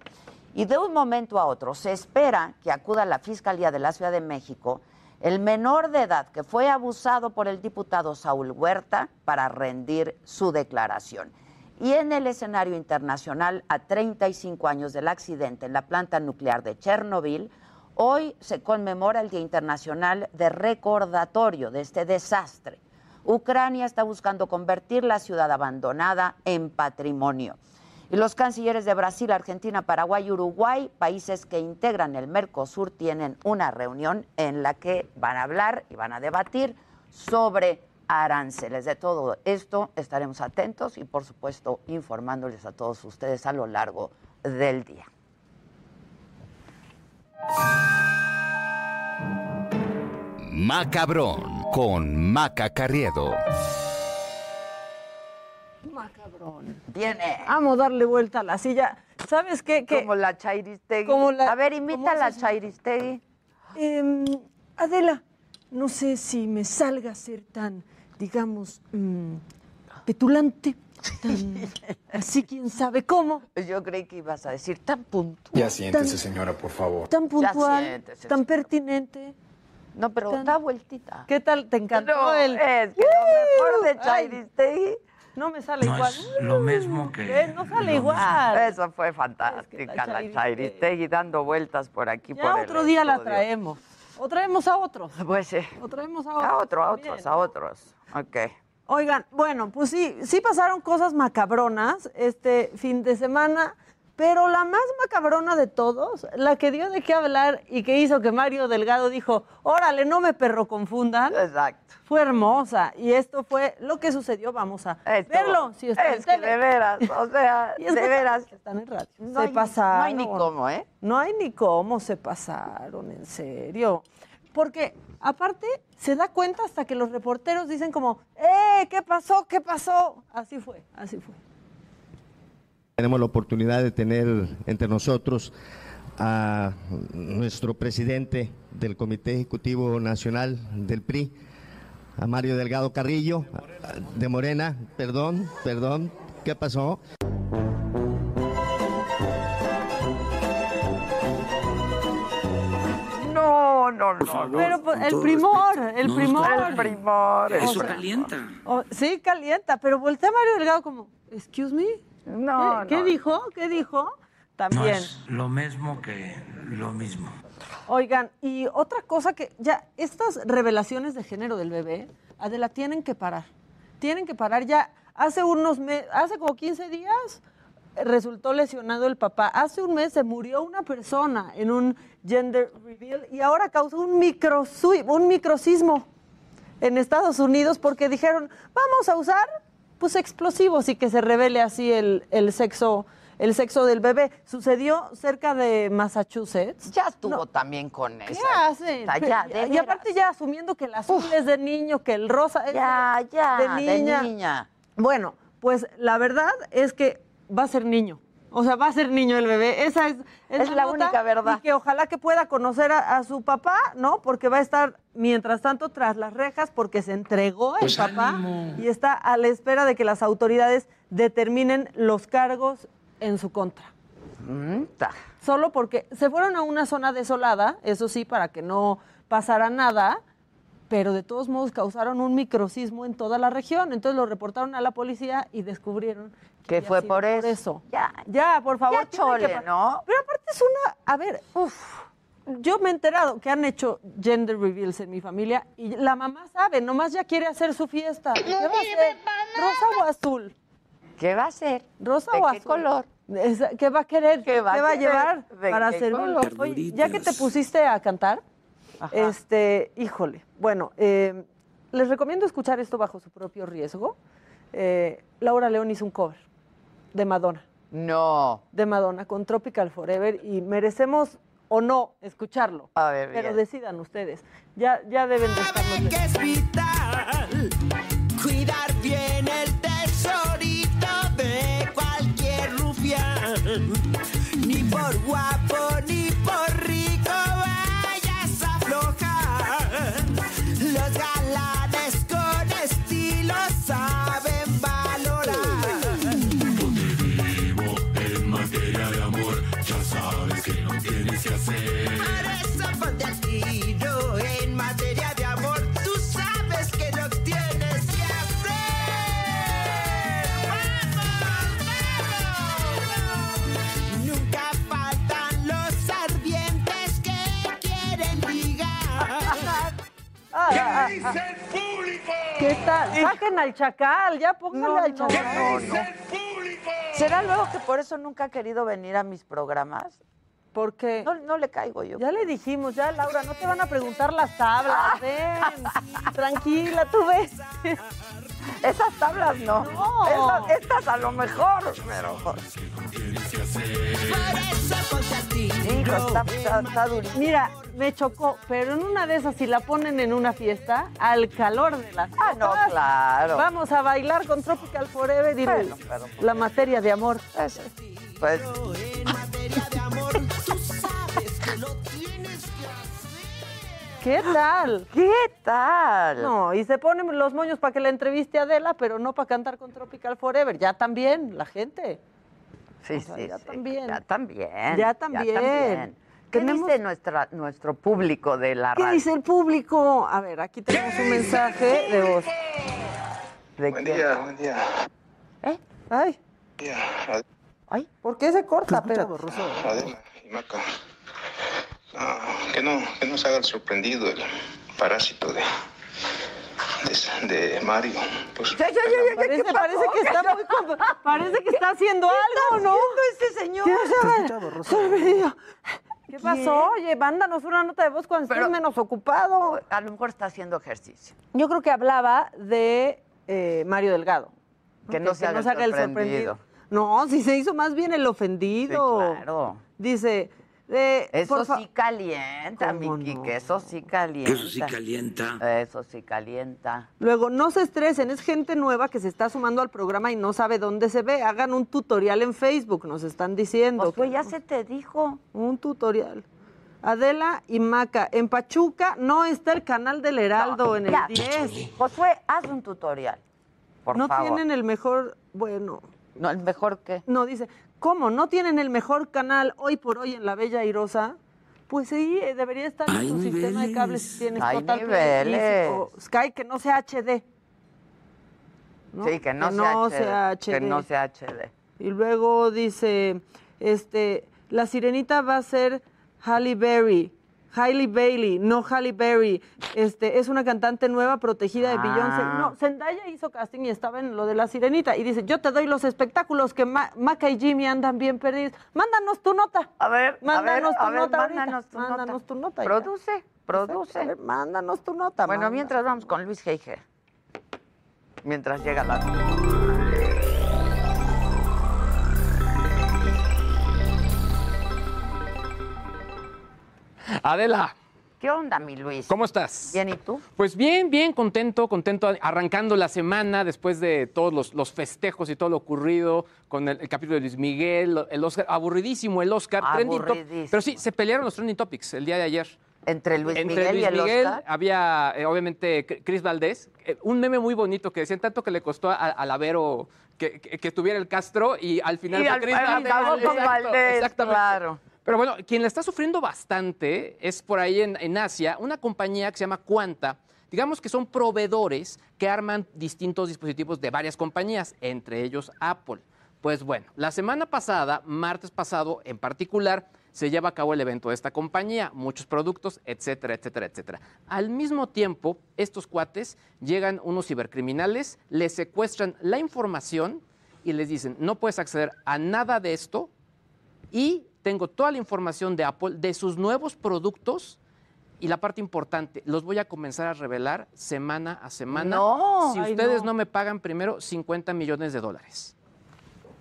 Y de un momento a otro se espera que acuda a la Fiscalía de la Ciudad de México el menor de edad que fue abusado por el diputado Saúl Huerta para rendir su declaración. Y en el escenario internacional, a 35 años del accidente en la planta nuclear de Chernobyl, hoy se conmemora el Día Internacional de Recordatorio de este desastre. Ucrania está buscando convertir la ciudad abandonada en patrimonio. Y los cancilleres de Brasil, Argentina, Paraguay y Uruguay, países que integran el Mercosur, tienen una reunión en la que van a hablar y van a debatir sobre aranceles. De todo esto estaremos atentos y, por supuesto, informándoles a todos ustedes a lo largo del día. Macabrón con Maca Carriedo. Macabrón. Viene. Vamos a darle vuelta a la silla. ¿Sabes qué? Que, Como la Chairistegui. Como la- a ver, imita ¿cómo a la se- Chairistegui. Em, Adela, no sé si me salga a ser tan, digamos, mm, petulante, tan, así quién sabe cómo, Yo creí que ibas a decir tan puntual. Ya siéntese, señora, por favor. tan puntual, siéntese, tan pertinente. No, pero tan- da vueltita. ¿Qué tal? ¿Te encantó No, el...? es que lo mejor de Chairistegui. No me sale No igual. es lo mismo que ¿Ves? No sale igual. Eso fue fantástica, la Chairistegui. Chairistegui dando vueltas por aquí. Ya por el otro día la traemos. O traemos a otros. Pues sí. O traemos a otros. A otro, a otros, a otros. Ok. Oigan, bueno, pues sí, sí pasaron cosas macabronas este fin de semana, pero la más macabrona de todos, la que dio de qué hablar y que hizo que Mario Delgado dijo, órale, no me perro confundan, Exacto. fue hermosa. Y esto fue lo que sucedió, vamos a Esto- verlo. Si está en es que tele. de veras, o sea, Y es de veras. Están en radio. No se hay- pasaron. no hay ni cómo, ¿eh? No hay ni cómo se pasaron, en serio. Porque aparte se da cuenta hasta que los reporteros dicen como, ¡eh! ¿Qué pasó? ¿Qué pasó? Así fue, así fue. Tenemos la oportunidad de tener entre nosotros a nuestro presidente del Comité Ejecutivo Nacional del PRI, a Mario Delgado Carrillo, de Morena, perdón, perdón, ¿qué pasó? No, no, no. Pero pues, el primor, el primor. El primor. el Eso calienta. Oh, sí, calienta, pero voltea a Mario Delgado como, ¿excuse me? No, ¿Qué, qué no. dijo? ¿Qué dijo? No También. es lo mismo que lo mismo. Oigan, y otra cosa que ya, estas revelaciones de género del bebé, Adela, tienen que parar. Tienen que parar ya. Hace unos meses, hace como 15 días, eh, resultó lesionado el papá. Hace un mes se murió una persona en un gender reveal y ahora causó un, microsui- un microcismo en Estados Unidos porque dijeron, vamos a usar pues explosivos y que se revele así el, el sexo el sexo del bebé. Sucedió cerca de Massachusetts. Ya estuvo también con ¿Qué esa. hacen? Está ya, y, aparte ya asumiendo que el azul es de niño, que el rosa es Ya, de, ya, de niña. niña. Bueno, pues la verdad es que va a ser niño. O sea, va a ser niño el bebé. Esa es, Es la única verdad. Y que ojalá que pueda conocer a, a su papá, ¿no? Porque va a estar, mientras tanto, tras las rejas porque se entregó el Pues papá ánimo. y está a la espera de que las autoridades determinen los cargos en su contra. Mm, ta. Solo porque se fueron a una zona desolada, eso sí, para que no pasara nada, pero de todos modos causaron un microcismo en toda la región. Entonces lo reportaron a la policía y descubrieron Que fue por eso. Ya, ya, por favor. Ya que chole, ¿no? Pero aparte es una, a ver, uf, yo me he enterado que han hecho gender reveals en mi familia y la mamá sabe, nomás ya quiere hacer su fiesta. ¿Qué va a hacer? ¿Rosa o azul? ¿Qué va a ser? ¿Rosa ¿De o qué azul? color? ¿Qué va a querer? ¿Qué va a va a llevar ¿De para qué servir? color? Oye, ya que te pusiste a cantar, este, híjole, bueno, eh, les recomiendo escuchar esto bajo su propio riesgo. Eh, Laura León hizo un cover de Madonna, No. de Madonna con Tropical Forever y merecemos o no escucharlo. A ver, pero decidan ustedes. Ya, ya deben de estarnos ¿Qué tal? Saquen al chacal, ya pónganle No, al no, chacal. no, no. ¿Será luego que por eso nunca ha querido venir a mis programas? ¿Por qué? No, no le caigo yo. Ya le dijimos, ya Laura, no te van a preguntar las tablas, ven. Tranquila, tú ves. Esas tablas no. No. Esas- estas a lo mejor, pero. Hijo, está, está. Mira, me chocó, pero en una de esas, si la ponen en una fiesta, al calor de las Ah, no, claro. Vamos a bailar con Tropical Forever y Bueno, pero- la materia de amor. Pues. ¿Qué tal? ¿Qué tal? No, y se ponen los moños para que la entreviste a Adela, pero no para cantar con Tropical Forever. Ya también, la gente. Sí, O sea, sí, ya sí. también. Ya también. Ya también. ¿Qué Tenemos- dice nuestra, nuestro público de la ¿Qué radio? dice el público? A ver, aquí tenemos un mensaje de voz. ¿De Buen quién? día, buen día. ¿Eh? Ay, Día, ay. ¿por qué se corta? Pero, Adela y Maca. Ah, que no, que no se haga el sorprendido el parásito de, de, de Mario. Pues, parece, parece que está muy parece que está haciendo algo, ¿no? este señor? ¿Qué, se- ¿Qué pasó? Oye, mándanos una nota de voz cuando estés menos ocupado. A lo mejor está haciendo ejercicio. Yo creo que hablaba de eh, Mario Delgado. Que no se haga el sorprendido. No, si se hizo más bien el ofendido. Sí, claro. Dice, Eso sí calienta, ¿Cómo Miki, no? que eso sí calienta. Eso sí calienta. Eso sí calienta. Luego, no se estresen, es gente nueva que se está sumando al programa y no sabe dónde se ve. Hagan un tutorial en Facebook, nos están diciendo. Pues, ya se te dijo. Un tutorial. Adela y Maca, en Pachuca no está el canal del Heraldo en el Ya. 10. Josué, haz un tutorial. Por no favor. tienen el mejor, bueno. No, el mejor qué. No, dice, ¿cómo? ¿No tienen el mejor canal hoy por hoy en la Bella Irosa? Pues sí, eh, debería estar en tu sistema de cables si tienes Hay Total niveles. o Sky que no sea HD. ¿no? Sí, que no, sea, HD, sea HD. Que no sea HD. Y luego dice, este, la sirenita va a ser Halle Berry. Hailey Bailey, no Halle Berry. Este, es una cantante nueva protegida de Ah. Beyoncé. No, Zendaya hizo casting y estaba en lo de la sirenita. Y dice, yo te doy los espectáculos que Ma- Maca y Jimmy andan bien perdidos. Mándanos tu nota. A ver, Mándanos a tu ver, a ver, nota mándanos tu nota. Tu nota. ya. Produce, produce. A ver, mándanos tu nota. Bueno, mientras vamos con Luis Geige. Mientras llega la... Adela, ¿Qué onda, mi Luis? ¿cómo estás? Bien, ¿y tú? Pues bien, bien, contento, contento, arrancando la semana después de todos los, los festejos y todo lo ocurrido con el, el capítulo de Luis Miguel, el Oscar, aburridísimo el Oscar, Aburridísimo. pero sí, se pelearon los trending topics el día de ayer. Entre Luis Entre Miguel Luis y el Miguel Oscar. había, eh, obviamente, Cr- Chris Valdés, eh, un meme muy bonito que decían tanto que le costó a, a Lavero que, que, que tuviera el Castro y al final Y fue al- Chris al- Valdés. Exacto, Valdés, exactamente. claro. Pero bueno, quien la está sufriendo bastante es por ahí en, Asia, una compañía que se llama Quanta. Digamos que son proveedores que arman distintos dispositivos de varias compañías, entre ellos Apple. Pues bueno, la semana pasada, martes pasado en particular, se lleva a cabo el evento de esta compañía, muchos productos, etcétera, etcétera, etcétera. Al mismo tiempo, estos cuates llegan unos cibercriminales, les secuestran la información y les dicen, no puedes acceder a nada de esto y tengo toda la información de Apple, de sus nuevos productos. Y la parte importante, los voy a comenzar a revelar semana a semana. No. Si Ay, ustedes no. no. me pagan primero 50 millones de dólares.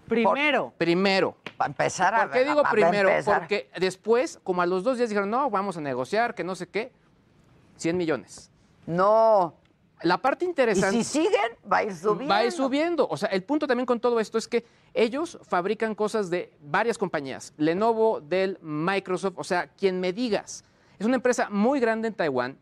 Primero. Primero. Para empezar a ¿Por qué digo a- a primero? empezar. Porque después, como a los dos días dijeron, no, vamos a negociar, que no sé qué, 100 millones. No. La parte interesante... Y si siguen, va a ir subiendo. Va a ir subiendo. O sea, el punto también con todo esto es que ellos fabrican cosas de varias compañías. Lenovo, Dell, Microsoft, o sea, quien me digas. Es una empresa muy grande en Taiwán.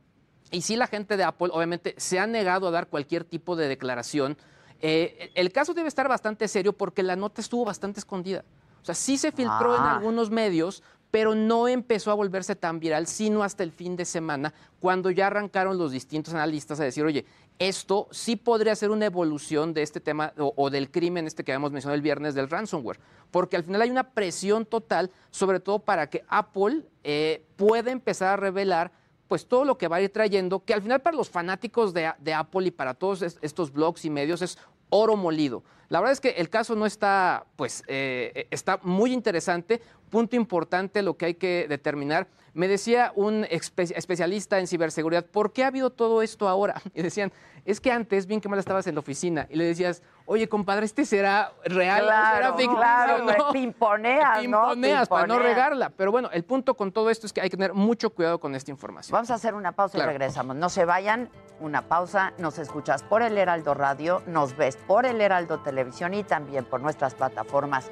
Y sí, la gente de Apple, obviamente, se ha negado a dar cualquier tipo de declaración. Eh, el caso debe estar bastante serio porque la nota estuvo bastante escondida. O sea, sí se filtró en Ah. algunos medios, pero no empezó a volverse tan viral, sino hasta el fin de semana, cuando ya arrancaron los distintos analistas a decir, oye, esto sí podría ser una evolución de este tema o, del crimen este que habíamos mencionado el viernes del ransomware, porque al final hay una presión total, sobre todo para que Apple eh, pueda empezar a revelar pues todo lo que va a ir trayendo, que al final para los fanáticos de, Apple y para todos es- estos blogs y medios es oro molido. La verdad es que el caso no está, pues, eh, está muy interesante. Punto importante lo que hay que determinar. Me decía un espe- especialista en ciberseguridad, ¿por qué ha habido todo esto ahora? Y decían, es que antes, bien que mal estabas en la oficina, y le decías, oye, compadre, ¿este será real será Claro, ficticio? claro, no?" pimponeas, ¿no? Pimponeas para no regarla. Pero bueno, el punto con todo esto es que hay que tener mucho cuidado con esta información. Vamos a hacer una pausa Claro. y regresamos. No se vayan, una pausa. Nos escuchas por el Heraldo Radio, nos ves por el Heraldo Televisión y también por nuestras plataformas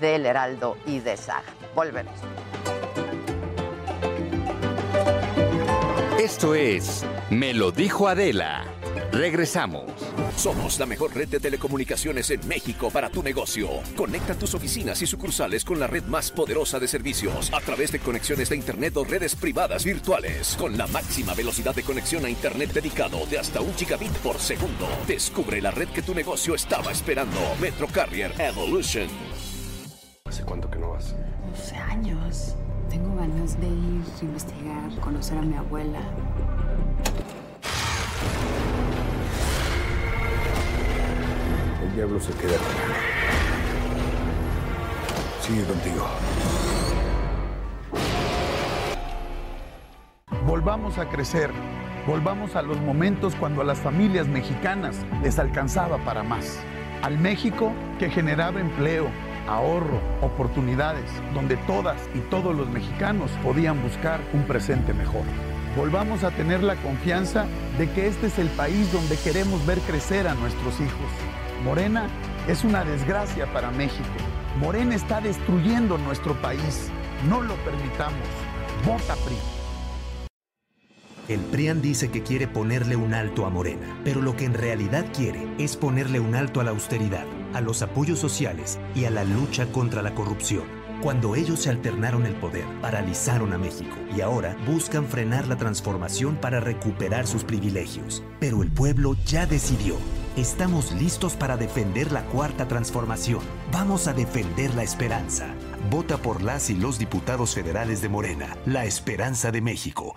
del Heraldo y de Saga. Volvemos. Esto es Me lo dijo Adela. Regresamos. Somos la mejor red de telecomunicaciones en México para tu negocio. Conecta tus oficinas y sucursales con la red más poderosa de servicios a través de conexiones de Internet o redes privadas virtuales con la máxima velocidad de conexión a Internet dedicado de hasta un gigabit por segundo. Descubre la red que tu negocio estaba esperando. Metro Carrier Evolution. ¿Hace cuánto que no vas? 12 años. Tengo ganas de ir, investigar, conocer a mi abuela. El diablo se queda conmigo. Sigue contigo. Volvamos a crecer. Volvamos a los momentos cuando a las familias mexicanas les alcanzaba para más. Al México que generaba empleo, ahorro, oportunidades, donde todas y todos los mexicanos podían buscar un presente mejor. Volvamos a tener la confianza de que este es el país donde queremos ver crecer a nuestros hijos. Morena es una desgracia para México. Morena está destruyendo nuestro país. No lo permitamos. Vota PRI. El PRIAN dice que quiere ponerle un alto a Morena, pero lo que en realidad quiere es ponerle un alto a la austeridad, a los apoyos sociales y a la lucha contra la corrupción. Cuando ellos se alternaron el poder, paralizaron a México y ahora buscan frenar la transformación para recuperar sus privilegios. Pero el pueblo ya decidió. Estamos listos para defender la cuarta transformación. Vamos a defender la esperanza. Vota por las y los diputados federales de Morena, la esperanza de México.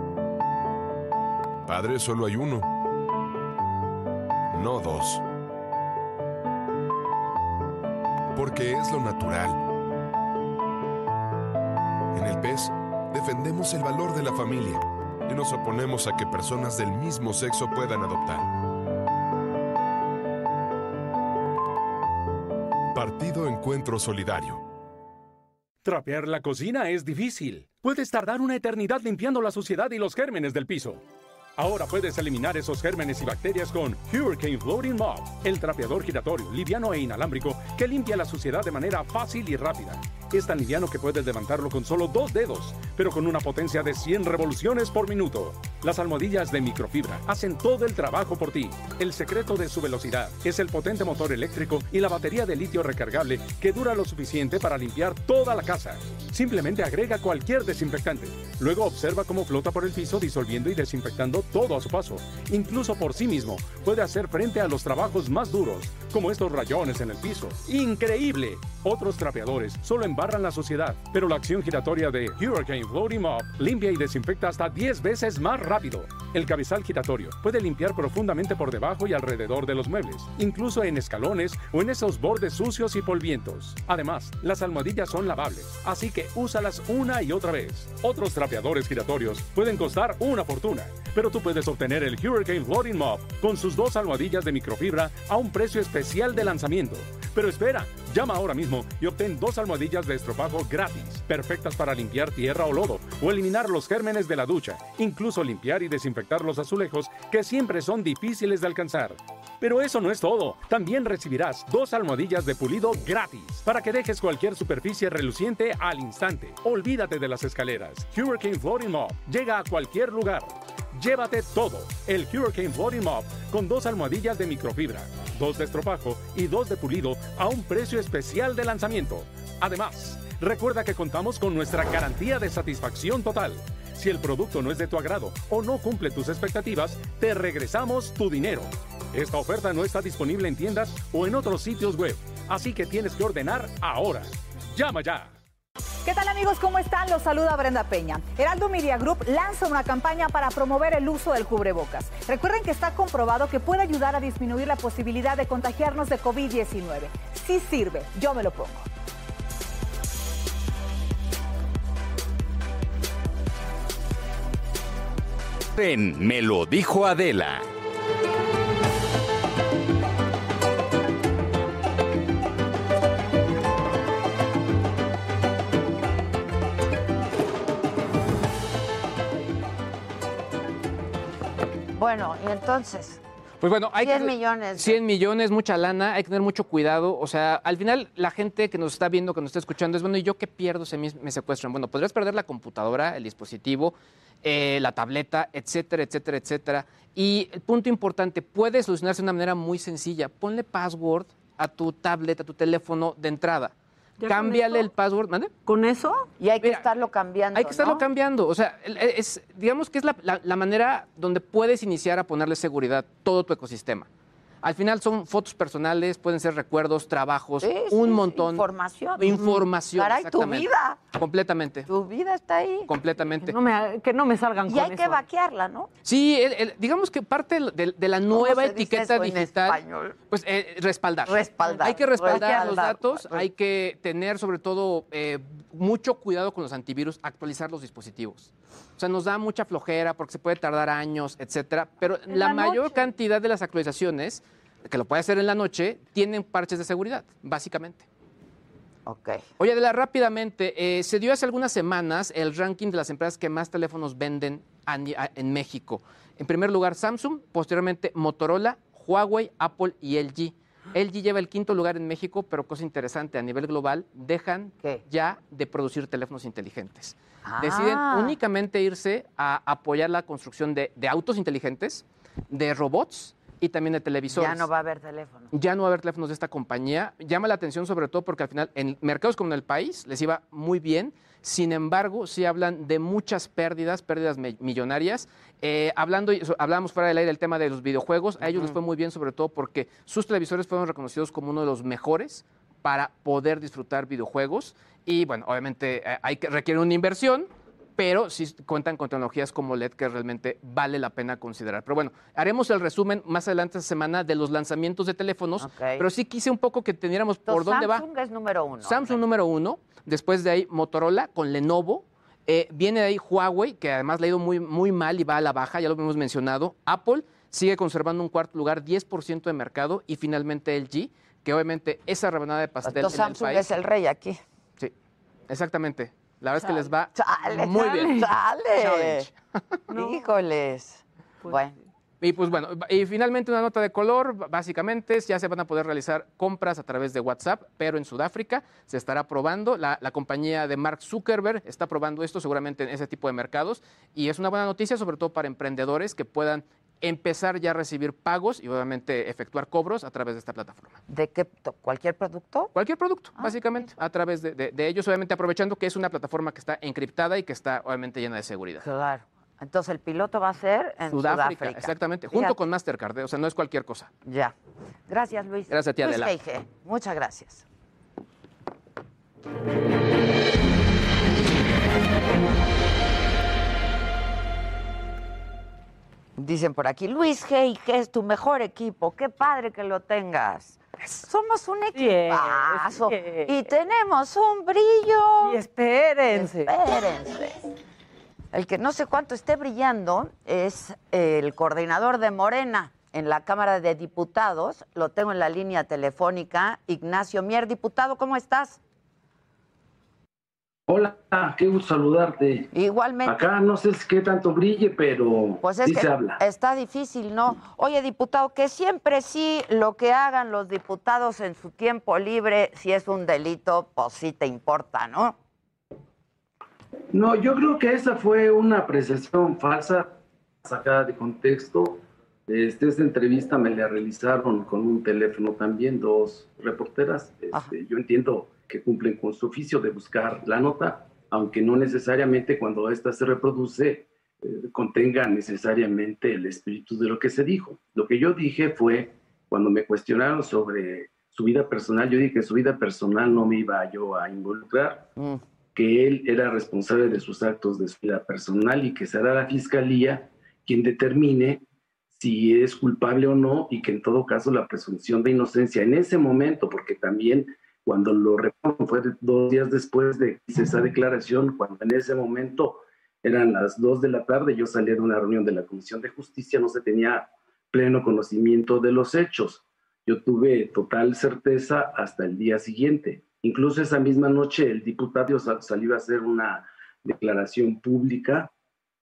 Padre solo hay uno, no dos. Porque es lo natural. En el PES defendemos el valor de la familia y nos oponemos a que personas del mismo sexo puedan adoptar. Partido Encuentro Solidario. Trapear la cocina es difícil. Puedes tardar una eternidad limpiando la suciedad y los gérmenes del piso. Ahora puedes eliminar esos gérmenes y bacterias con Hurricane Floating Mop, el trapeador giratorio, liviano e inalámbrico que limpia la suciedad de manera fácil y rápida. Es tan liviano que puedes levantarlo con solo dos dedos, pero con una potencia de 100 revoluciones por minuto. Las almohadillas de microfibra hacen todo el trabajo por ti. El secreto de su velocidad es el potente motor eléctrico y la batería de litio recargable que dura lo suficiente para limpiar toda la casa. Simplemente agrega cualquier desinfectante. Luego observa cómo flota por el piso disolviendo y desinfectando todo a su paso. Incluso por sí mismo puede hacer frente a los trabajos más duros, como estos rayones en el piso. ¡Increíble! Otros trapeadores solo embarran la suciedad, pero la acción giratoria de Hurricane Floating Mop limpia y desinfecta hasta 10 veces más rápido. El cabezal giratorio puede limpiar profundamente por debajo y alrededor de los muebles, incluso en escalones o en esos bordes sucios y polvientos. Además, las almohadillas son lavables, así que úsalas una y otra vez. Otros trapeadores giratorios pueden costar una fortuna, pero tú puedes obtener el Hurricane Floating Mop con sus dos almohadillas de microfibra a un precio especial de lanzamiento. Pero espera, llama ahora mismo y obtén dos almohadillas de estropajo gratis, perfectas para limpiar tierra o lodo o eliminar los gérmenes de la ducha, incluso limpiar y desinfectar los azulejos que siempre son difíciles de alcanzar. Pero eso no es todo. También recibirás dos almohadillas de pulido gratis para que dejes cualquier superficie reluciente al instante. Olvídate de las escaleras. Hurricane Floating Mop llega a cualquier lugar. Llévate todo. El Hurricane Floating Mop con dos almohadillas de microfibra, dos de estropajo y dos de pulido a un precio especial de lanzamiento. Además, recuerda que contamos con nuestra garantía de satisfacción total. Si el producto no es de tu agrado o no cumple tus expectativas, te regresamos tu dinero. Esta oferta no está disponible en tiendas o en otros sitios web, así que tienes que ordenar ahora. Llama ya. ¿Qué tal amigos? ¿Cómo están? Los saluda Brenda Peña. Heraldo Media Group lanza una campaña para promover el uso del cubrebocas. Recuerden que está comprobado que puede ayudar a disminuir la posibilidad de contagiarnos de COVID-19. Sí sirve, yo me lo pongo. En Me lo dijo Adela. Bueno, y entonces, Pues bueno, hay 100 que, millones. 100 millones, mucha lana, hay que tener mucho cuidado. O sea, al final la gente que nos está viendo, que nos está escuchando, es bueno, ¿y yo qué pierdo si me secuestran? Bueno, podrías perder la computadora, el dispositivo, eh, la tableta, etcétera, etcétera, etcétera. Y el punto importante, puede solucionarse de una manera muy sencilla. Ponle password a tu tablet, a tu teléfono de entrada. ¿Ya con Cámbiale el password, ¿mande? ¿Con eso? Y hay que estarlo cambiando. Hay que estarlo ¿no? cambiando. O sea, es, digamos que es la, la- la manera donde puedes iniciar a ponerle seguridad todo tu ecosistema. Al final son fotos personales, pueden ser recuerdos, trabajos, Sí, un sí, montón. información. Información. Caray, tu vida. Completamente. Tu vida está ahí. Completamente. Que no me, que no me salgan Y con hay que vaquearla, ¿no? Sí, el- el- digamos que parte de, de la nueva etiqueta en digital, español? pues eh, respaldar. Respaldar, Hay que respaldar los respaldar. datos, hay que tener sobre todo eh, mucho cuidado con los antivirus, actualizar los dispositivos. O sea, nos da mucha flojera porque se puede tardar años, etcétera, pero En la, la mayor cantidad de las actualizaciones, que lo puede hacer en la noche, tienen parches de seguridad, básicamente. Ok. Oye, Adela, rápidamente, eh, se dio hace algunas semanas el ranking de las empresas que más teléfonos venden a ni- a- en México. En primer lugar, Samsung, posteriormente Motorola, Huawei, Apple y LG. LG lleva el quinto lugar en México, pero cosa interesante, a nivel global, dejan ya de producir teléfonos inteligentes. Deciden Ah. únicamente irse a apoyar la construcción de, de autos inteligentes, de robots y también de televisores. Ya no va a haber teléfono. Ya no va a haber teléfonos de esta compañía. Llama la atención sobre todo porque al final en mercados como en el país les iba muy bien. Sin embargo, sí hablan de muchas pérdidas, pérdidas millonarias. Eh, hablando, hablábamos fuera del aire del tema de los videojuegos. A ellos les fue muy bien sobre todo porque sus televisores fueron reconocidos como uno de los mejores para poder disfrutar videojuegos. Y bueno, obviamente eh, hay que, requiere una inversión, pero sí cuentan con tecnologías como LED que realmente vale la pena considerar. Pero bueno, haremos el resumen más adelante esta semana de los lanzamientos de teléfonos, pero sí quise un poco que tuviéramos por Entonces, dónde va. Samsung es número uno. Samsung número uno, después de ahí Motorola con Lenovo, eh, viene de ahí Huawei, que además le ha ido muy, muy mal y va a la baja, ya lo hemos mencionado. Apple sigue conservando un cuarto lugar, 10% de mercado, y finalmente LG, que obviamente esa rebanada de pastel Entonces, en el Samsung país. es el rey aquí. Sí, exactamente. La verdad es que les va Chale, muy chale, bien. chale. Challenge. Híjoles. bueno. Y pues bueno, y finalmente una nota de color, básicamente ya se van a poder realizar compras a través de WhatsApp, pero en Sudáfrica se estará probando, la, la compañía de Mark Zuckerberg está probando esto seguramente en ese tipo de mercados y es una buena noticia sobre todo para emprendedores que puedan empezar ya a recibir pagos y obviamente efectuar cobros a través de esta plataforma. ¿De qué? ¿Cualquier producto? Cualquier producto, básicamente, a través de, de- de ellos, obviamente aprovechando que es una plataforma que está encriptada y que está obviamente llena de seguridad. Claro. Entonces el piloto va a ser en Sudáfrica. exactamente, Fíjate. junto con Mastercard, ¿eh? o sea, no es cualquier cosa. Ya. Gracias, Luis. Gracias a ti, Luis Adela. Feige, muchas gracias. Dicen por aquí, Luis G. es tu mejor equipo. Qué padre que lo tengas. Somos un equipazo. Y tenemos un brillo. Y espérense. Espérense. El que no sé cuánto esté brillando es el coordinador de Morena en la Cámara de Diputados. Lo tengo en la línea telefónica. Ignacio Mier, diputado, ¿cómo estás? Hola, qué gusto saludarte. Igualmente. Acá no sé qué tanto brille, pero Pues es sí que se habla. está difícil, ¿no? Oye, diputado, que siempre sí lo que hagan los diputados en su tiempo libre, si es un delito, pues sí te importa, ¿no? No, yo creo que esa fue una apreciación falsa, sacada de contexto. Este, esta entrevista me la realizaron con un teléfono también, dos reporteras. Este, yo entiendo que cumplen con su oficio de buscar la nota, aunque no necesariamente cuando esta se reproduce eh, contenga necesariamente el espíritu de lo que se dijo. Lo que yo dije fue, cuando me cuestionaron sobre su vida personal, yo dije que su vida personal no me iba yo a involucrar, que él era responsable de sus actos de su vida personal y que será la fiscalía quien determine si es culpable o no y que en todo caso la presunción de inocencia en ese momento, porque también cuando lo recuerdo fue dos días después de esa declaración, cuando en ese momento eran las dos de la tarde, yo salí de una reunión de la Comisión de Justicia, no se tenía pleno conocimiento de los hechos. Yo tuve total certeza hasta el día siguiente. Incluso esa misma noche el diputado sal- salió a hacer una declaración pública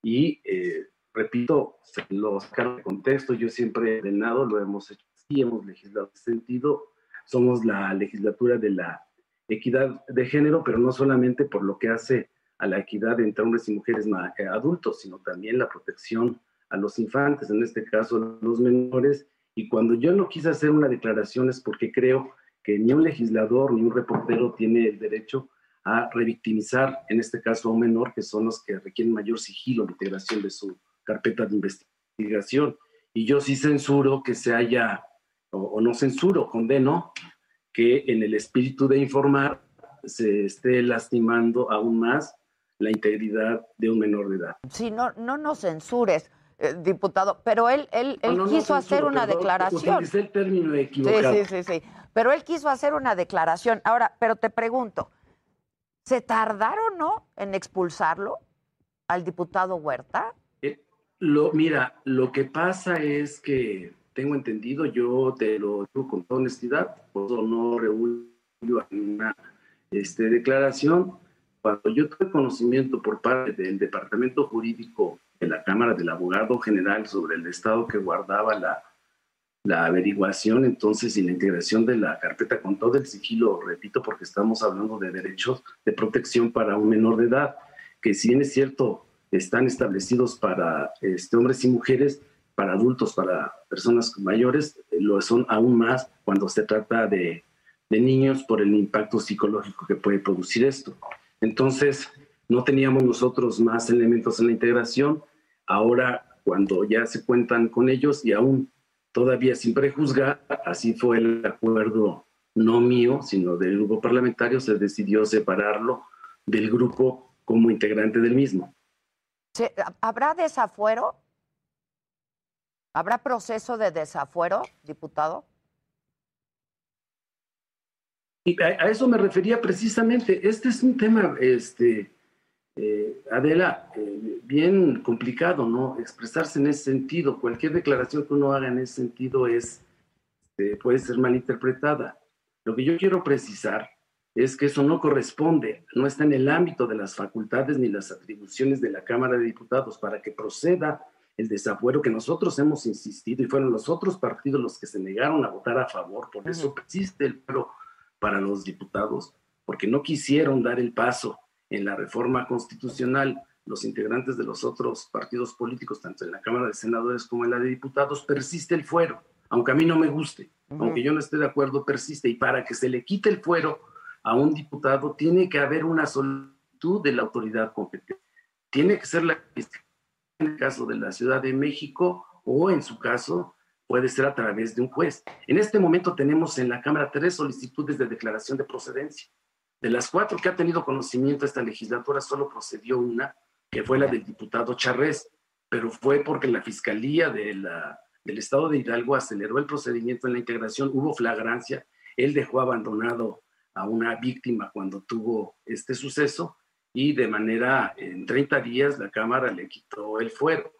y, eh, repito, se lo sacaron de contexto. Yo siempre he ordenado, lo hemos hecho así, hemos legislado en sentido. Somos la legislatura de la equidad de género, pero no solamente por lo que hace a la equidad entre hombres y mujeres eh, adultos, sino también la protección a los infantes, en este caso los menores. Y cuando yo no quise hacer una declaración es porque creo que ni un legislador ni un reportero tiene el derecho a revictimizar, en este caso a un menor, que son los que requieren mayor sigilo en integración de su carpeta de investigación. Y yo sí censuro que se haya, o, o no censuro, condeno que en el espíritu de informar se esté lastimando aún más la integridad de un menor de edad. Sí, no, no nos censures, eh, diputado, pero él, él, él No, no, no quiso hacer censuro, una perdón, declaración. utilicé el término Sí, equivocado. sí, sí, sí. Pero él quiso hacer una declaración. Ahora, pero te pregunto, ¿se tardaron, no, en expulsarlo al diputado Huerta? Lo, mira, lo que pasa es que tengo entendido, yo te lo digo con toda honestidad, por eso no reúno una este, declaración. Cuando yo tuve conocimiento por parte del Departamento Jurídico de la Cámara del Abogado General sobre el estado que guardaba la, la averiguación, entonces, y la integración de la carpeta con todo el sigilo, repito, porque estamos hablando de derechos de protección para un menor de edad, que si bien es cierto, están establecidos para este, hombres y mujeres, para adultos, para personas mayores, lo son aún más cuando se trata de, de niños por el impacto psicológico que puede producir esto. Entonces, no teníamos nosotros más elementos en la integración. Ahora, cuando ya se cuentan con ellos y aún todavía sin prejuzgar, así fue el acuerdo no mío, sino del grupo parlamentario, se decidió separarlo del grupo como integrante del mismo. ¿Se- ¿Habrá desafuero? ¿Habrá proceso de desafuero, diputado? Y a, a eso me refería precisamente. Este es un tema, este, eh, Adela, eh, bien complicado, ¿no? Expresarse en ese sentido. Cualquier declaración que uno haga en ese sentido es, eh, puede ser malinterpretada. Lo que yo quiero precisar es que eso no corresponde, no está en el ámbito de las facultades ni las atribuciones de la Cámara de Diputados para que proceda el desafuero que nosotros hemos insistido y fueron los otros partidos los que se negaron a votar a favor. Por eso existe el fuero para los diputados, porque no quisieron dar el paso en la reforma constitucional. Los integrantes de los otros partidos políticos, tanto en la Cámara de Senadores como en la de Diputados, persiste el fuero, aunque a mí no me guste, aunque yo no esté de acuerdo, persiste. Y para que se le quite el fuero a un diputado, tiene que haber una solicitud de la autoridad competente. Tiene que ser la en el caso de la Ciudad de México o en su caso puede ser a través de un juez. En este momento tenemos en la Cámara tres solicitudes de declaración de procedencia. De las cuatro que ha tenido conocimiento esta legislatura, solo procedió una, que fue la del diputado Charrés, pero fue porque la Fiscalía del Estado de Hidalgo aceleró el procedimiento en la integración, hubo flagrancia, él dejó abandonado a una víctima cuando tuvo este suceso y de manera, en 30 días, la Cámara le quitó el fuero.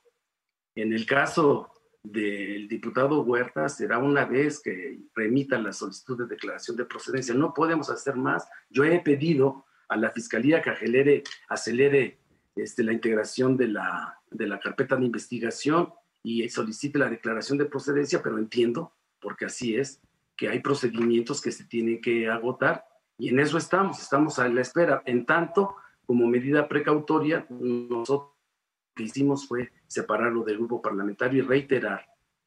En el caso del diputado Huerta, será una vez que remita la solicitud de declaración de procedencia. No podemos hacer más. Yo he pedido a la Fiscalía que acelere, acelere este, la integración de la, de la carpeta de investigación y solicite la declaración de procedencia, pero entiendo, porque así es, que hay procedimientos que se tienen que agotar y en eso estamos, estamos a la espera. En tanto, como medida precautoria, nosotros lo que hicimos fue separarlo del grupo parlamentario y reiterar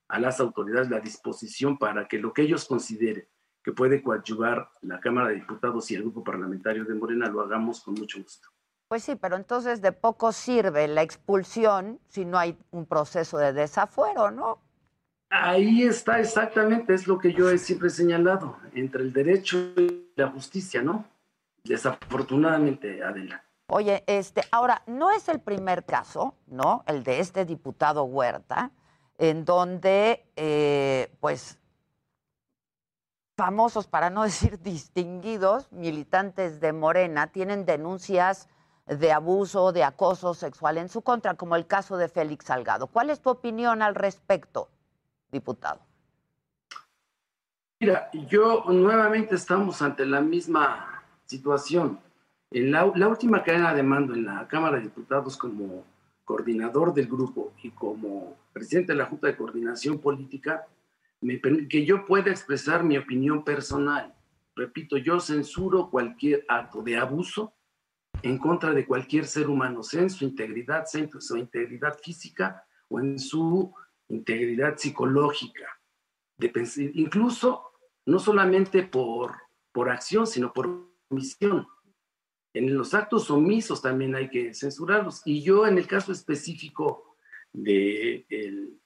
a las autoridades la disposición para que lo que ellos consideren que puede coadyuvar la Cámara de Diputados y el grupo parlamentario de Morena lo hagamos con mucho gusto. Pues sí, pero entonces de poco sirve la expulsión si no hay un proceso de desafuero, ¿no? Ahí está exactamente, es lo que yo he siempre señalado, entre el derecho y la justicia, ¿no? Desafortunadamente, Adela. Oye, este, ahora, no es el primer caso, ¿no? El de este diputado Huerta, en donde, eh, pues, famosos, para no decir distinguidos, militantes de Morena, tienen denuncias de abuso, de acoso sexual en su contra, como el caso de Félix Salgado. ¿Cuál es tu opinión al respecto, diputado? Mira, yo nuevamente estamos ante la misma situación. La, la, última cadena de mando en la Cámara de Diputados como coordinador del grupo y como presidente de la Junta de Coordinación Política, me, que yo pueda expresar mi opinión personal. Repito, yo censuro cualquier acto de abuso en contra de cualquier ser humano, sea en su integridad, sea en su integridad física o en su integridad psicológica. De incluso no solamente por, por acción, sino por omisión. En los actos omisos también hay que censurarlos. Y yo en el caso específico de el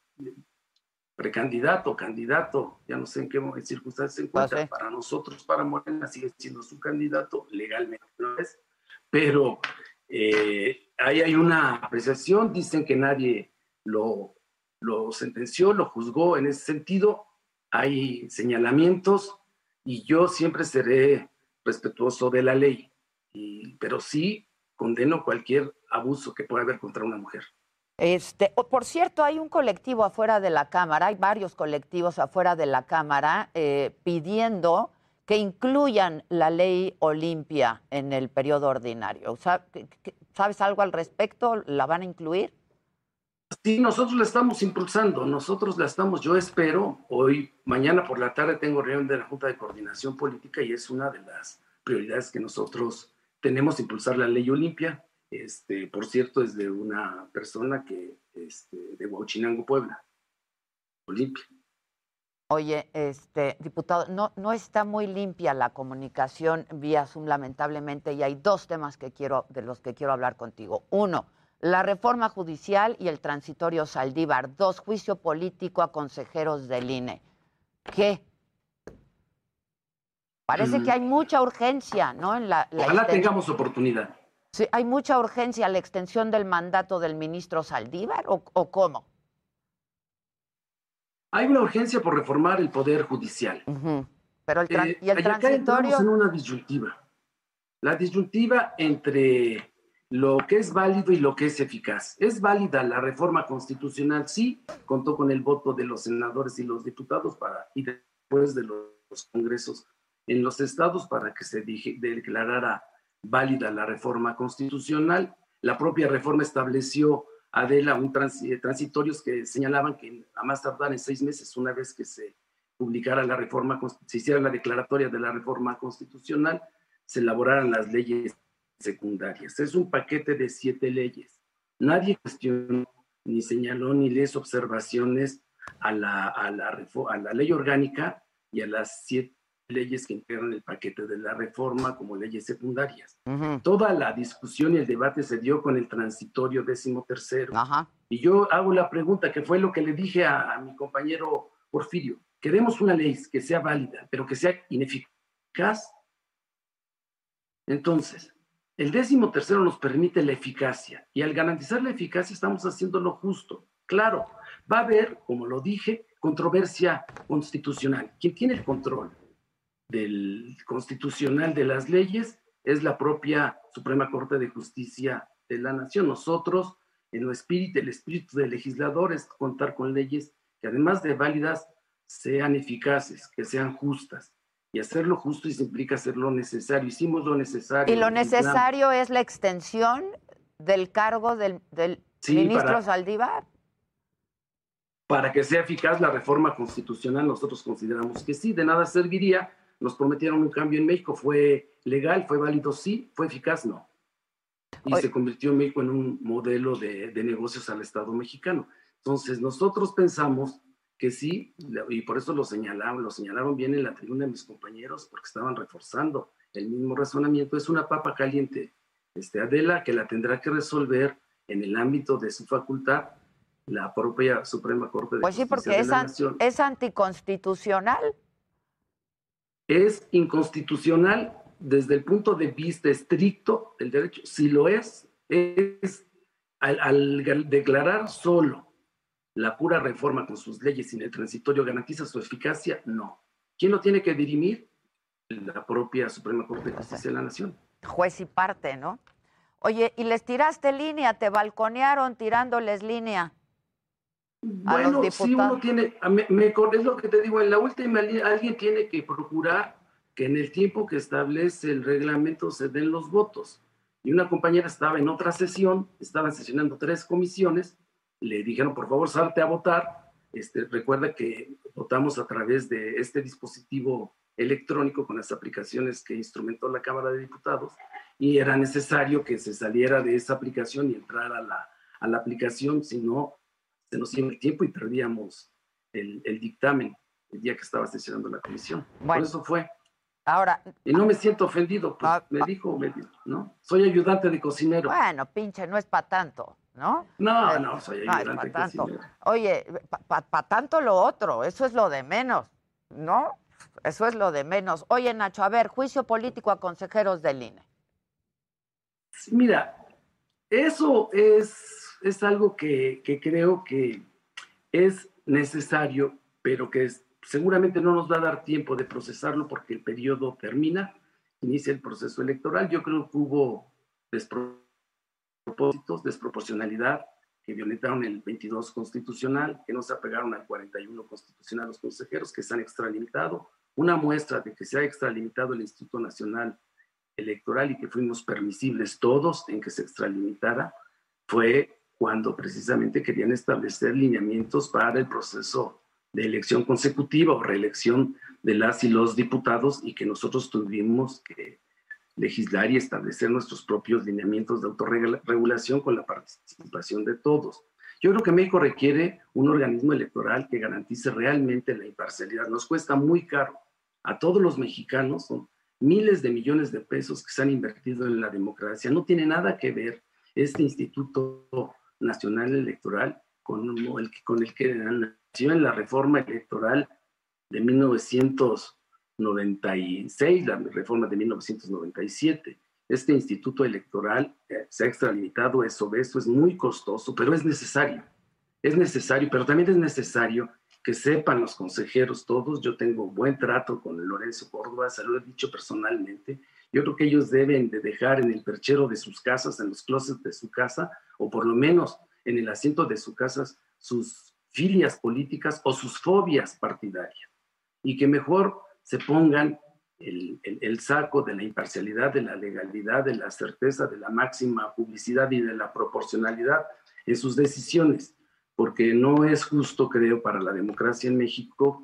precandidato, candidato, ya no sé en qué circunstancias se encuentra, para nosotros, para Morena, sigue siendo su candidato, legalmente no es, pero eh, ahí hay una apreciación, dicen que nadie lo, lo sentenció, lo juzgó. En ese sentido, hay señalamientos y yo siempre seré respetuoso de la ley, y, pero sí condeno cualquier abuso que pueda haber contra una mujer. Este, por cierto, hay un colectivo afuera de la Cámara, hay varios colectivos afuera de la Cámara eh, pidiendo que incluyan la ley Olimpia en el periodo ordinario. ¿Sabes algo al respecto? ¿La van a incluir? Sí, nosotros la estamos impulsando, nosotros la estamos, yo espero, hoy, mañana por la tarde tengo reunión de la Junta de Coordinación Política y es una de las prioridades que nosotros tenemos, impulsar la ley Olimpia. Este, por cierto, es de una persona que, este, de Huachinango, Puebla, Olimpia. Oye, este, diputado, no, no está muy limpia la comunicación vía Zoom, lamentablemente, y hay dos temas que quiero, de los que quiero hablar contigo. Uno, la reforma judicial y el transitorio Saldívar. Dos, juicio político a consejeros del INE. ¿Qué? Parece que hay mucha urgencia, ¿no? En la, la Ojalá extensión- tengamos oportunidad. Sí, ¿Hay mucha urgencia en la extensión del mandato del ministro Saldívar o, o cómo? Hay una urgencia por reformar el Poder Judicial. Pero el Eh, y el transitorio. en una disyuntiva. La disyuntiva entre lo que es válido y lo que es eficaz. ¿Es válida la reforma constitucional? Sí, contó con el voto de los senadores y los diputados para, y después de los congresos en los estados para que se declarara válida la reforma constitucional. La propia reforma estableció, Adela, un transi- transitorios que señalaban que a más tardar en seis meses, una vez que se publicara la reforma, se hiciera la declaratoria de la reforma constitucional, se elaboraran las leyes secundarias. Es un paquete de siete leyes. Nadie cuestionó, ni señaló, ni les observaciones a la, a la, a la ley orgánica y a las siete leyes que integran el paquete de la reforma como leyes secundarias. Toda la discusión y el debate se dio con el transitorio décimo tercero. Y yo hago la pregunta, que fue lo que le dije a, a mi compañero Porfirio. Queremos una ley que sea válida, pero que sea ineficaz. Entonces, el décimo tercero nos permite la eficacia y al garantizar la eficacia estamos haciendo lo justo. Claro, va a haber, como lo dije, controversia constitucional. ¿Quién tiene el control del constitucional de las leyes? Es la propia Suprema Corte de Justicia de la Nación. Nosotros, en el espíritu, el espíritu del legislador es contar con leyes que además de válidas sean eficaces, que sean justas. Y hacerlo justo y implica hacer lo necesario. Hicimos lo necesario. Y lo necesario es la extensión del cargo del, del Sí, ministro para- Saldívar. Para que sea eficaz la reforma constitucional, nosotros consideramos que sí, de nada serviría. Nos prometieron un cambio en México. ¿Fue legal? ¿Fue válido? Sí. ¿Fue eficaz? No. Y se convirtió México en un modelo de, de negocios al Estado mexicano. Entonces, nosotros pensamos que sí, y por eso lo señalaron, lo señalaron bien en la tribuna mis compañeros, porque estaban reforzando el mismo razonamiento. Es una papa caliente, este, Adela, que la tendrá que resolver en el ámbito de su facultad la propia Suprema Corte de Pues sí, Justicia porque de es, la an- Nación. es anticonstitucional. Es inconstitucional desde el punto de vista estricto del derecho. Si lo es, es al, declarar solo la pura reforma con sus leyes sin el transitorio garantiza su eficacia, no. ¿Quién lo tiene que dirimir? La propia Suprema Corte de Justicia de la Nación. Juez y parte, ¿no? Oye, y les tiraste línea, te balconearon tirándoles línea. A Bueno, si uno tiene, me, me es lo que te digo, en la última alguien tiene que procurar que en el tiempo que establece el reglamento se den los votos. Y una compañera estaba en otra sesión, estaban sesionando tres comisiones, le dijeron, por favor, salte a votar. Este, recuerda que votamos a través de este dispositivo electrónico con las aplicaciones que instrumentó la Cámara de Diputados y era necesario que se saliera de esa aplicación y entrara a la, a la aplicación, si no, se nos iba el tiempo y perdíamos el, el dictamen el día que estaba sesionando la comisión. Por Bueno. eso fue. Ahora, Y no me siento ofendido, pues, me dijo, me dijo, ¿no? Soy ayudante de cocinero. bueno, pinche, no es para tanto, ¿no? No, Eh, no, soy ayudante pa' de tanto. cocinero. Oye, para tanto lo otro, eso es lo de menos, ¿no? Eso es lo de menos. Oye, Nacho, a ver, juicio político a consejeros del INE. Mira, eso es, es algo que, que creo que es necesario, pero que seguramente no nos va a dar tiempo de procesarlo porque el periodo termina, inicia el proceso electoral. Yo creo que hubo despropósitos, desproporcionalidad, que violentaron el 22 constitucional, que no se apegaron al 41 constitucional los consejeros, que se han extralimitado. Una muestra de que se ha extralimitado el Instituto Nacional electoral y que fuimos permisibles todos en que se extralimitara fue cuando precisamente querían establecer lineamientos para el proceso de elección consecutiva o reelección de las y los diputados y que nosotros tuvimos que legislar y establecer nuestros propios lineamientos de autorregulación con la participación de todos. Yo creo que México requiere un organismo electoral que garantice realmente la imparcialidad. Nos cuesta muy caro a todos los mexicanos, son miles de millones de pesos que se han invertido en la democracia. No tiene nada que ver este Instituto Nacional Electoral con el, con el que nació en la reforma electoral de 1996, la reforma de 1997. Este instituto electoral eh, se ha extralimitado, es obeso, es muy costoso, pero es necesario. Es necesario, pero también es necesario que sepan los consejeros todos. Yo tengo buen trato con Lorenzo Córdoba, se lo he dicho personalmente. Yo creo que ellos deben de dejar en el perchero de sus casas, en los closets de su casa, o por lo menos en el asiento de sus casas, sus filias políticas o sus fobias partidarias. Y que mejor se pongan el, el- el saco de la imparcialidad, de la legalidad, de la certeza, de la máxima publicidad y de la proporcionalidad en sus decisiones, porque no es justo, creo, para la democracia en México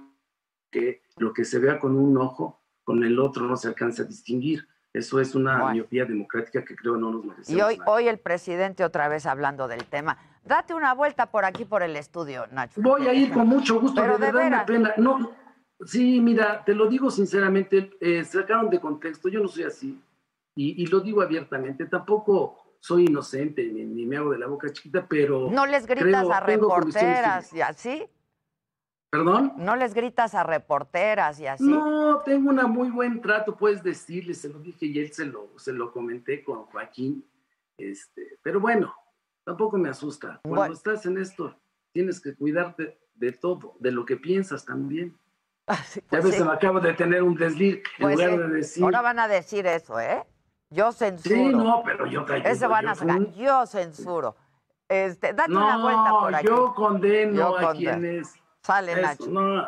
que lo que se vea con un ojo, con el otro no se alcanza a distinguir. Eso es una miopía democrática que creo no nos merecemos. Y hoy, hoy el presidente otra vez hablando del tema. Date una vuelta por aquí, por el estudio, Nacho. Voy a ir con mucho gusto, Pero de de verdad me pena. No, sí, mira, te lo digo sinceramente, eh, sacaron de contexto, yo no soy así, y, y lo digo abiertamente, tampoco soy inocente ni, ni me hago de la boca chiquita, pero... No les gritas creo- a reporteras y así. ¿Perdón? No les gritas a reporteras y así. No, tengo una muy buen trato, puedes decirle, se lo dije y él se lo, se lo comenté con Joaquín, este, pero bueno, tampoco me asusta. Cuando Bueno. estás en esto, tienes que cuidarte de todo, de lo que piensas también. ya pues ves, sí. me acabo de tener un desliz, en Pues lugar sí. de decir... Ahora van a decir eso, ¿eh? Yo censuro. Sí, no, pero yo te ayudo, Ese van a sacar. Yo censuro. Este, date No, una vuelta por aquí. yo condeno Yo a condeno. quienes... Sale, Eso, Nacho. no,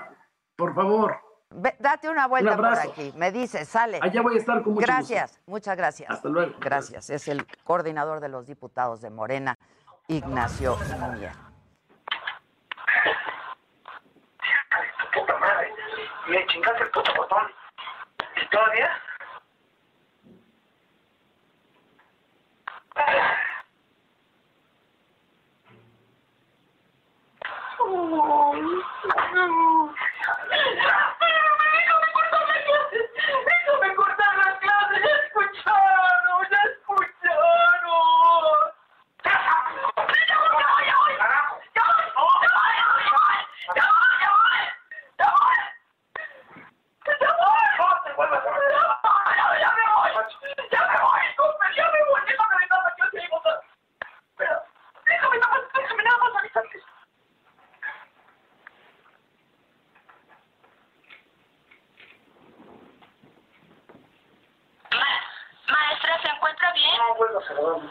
por favor. Ve- date una vuelta Un por aquí. Me dice, sale. Allá voy a estar con mucho Gracias, muchas gracias. Hasta luego. Gracias. Es el coordinador de los diputados de Morena, Ignacio madre. Me chingaste el puto botón. ¿Y todavía? Déjame cortar las clases, ya escucharon, ya escucharon. Maestra, ¿se encuentra bien? No vuelvo a saludar.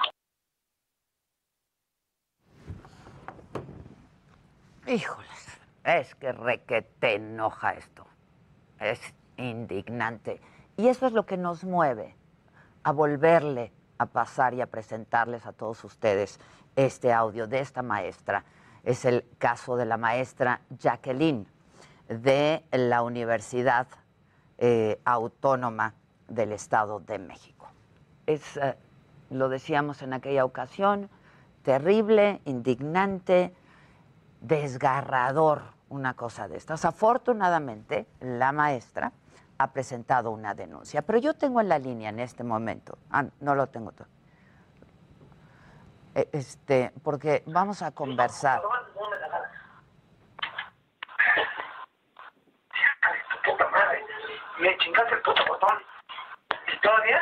Híjoles, es que requete esto. Es indignante. Y eso es lo que nos mueve a volverle a pasar y a presentarles a todos ustedes este audio de esta maestra. Es el caso de la maestra Jacqueline de la Universidad eh, Autónoma del Estado de México. Es, eh, lo decíamos en aquella ocasión, terrible, indignante, desgarrador una cosa de estas. Afortunadamente, la maestra ha presentado una denuncia, pero yo tengo en la línea en este momento, ah, no lo tengo todo, Eh, este, porque vamos a conversar. Me chingaste el puto botón. ¿Y todavía?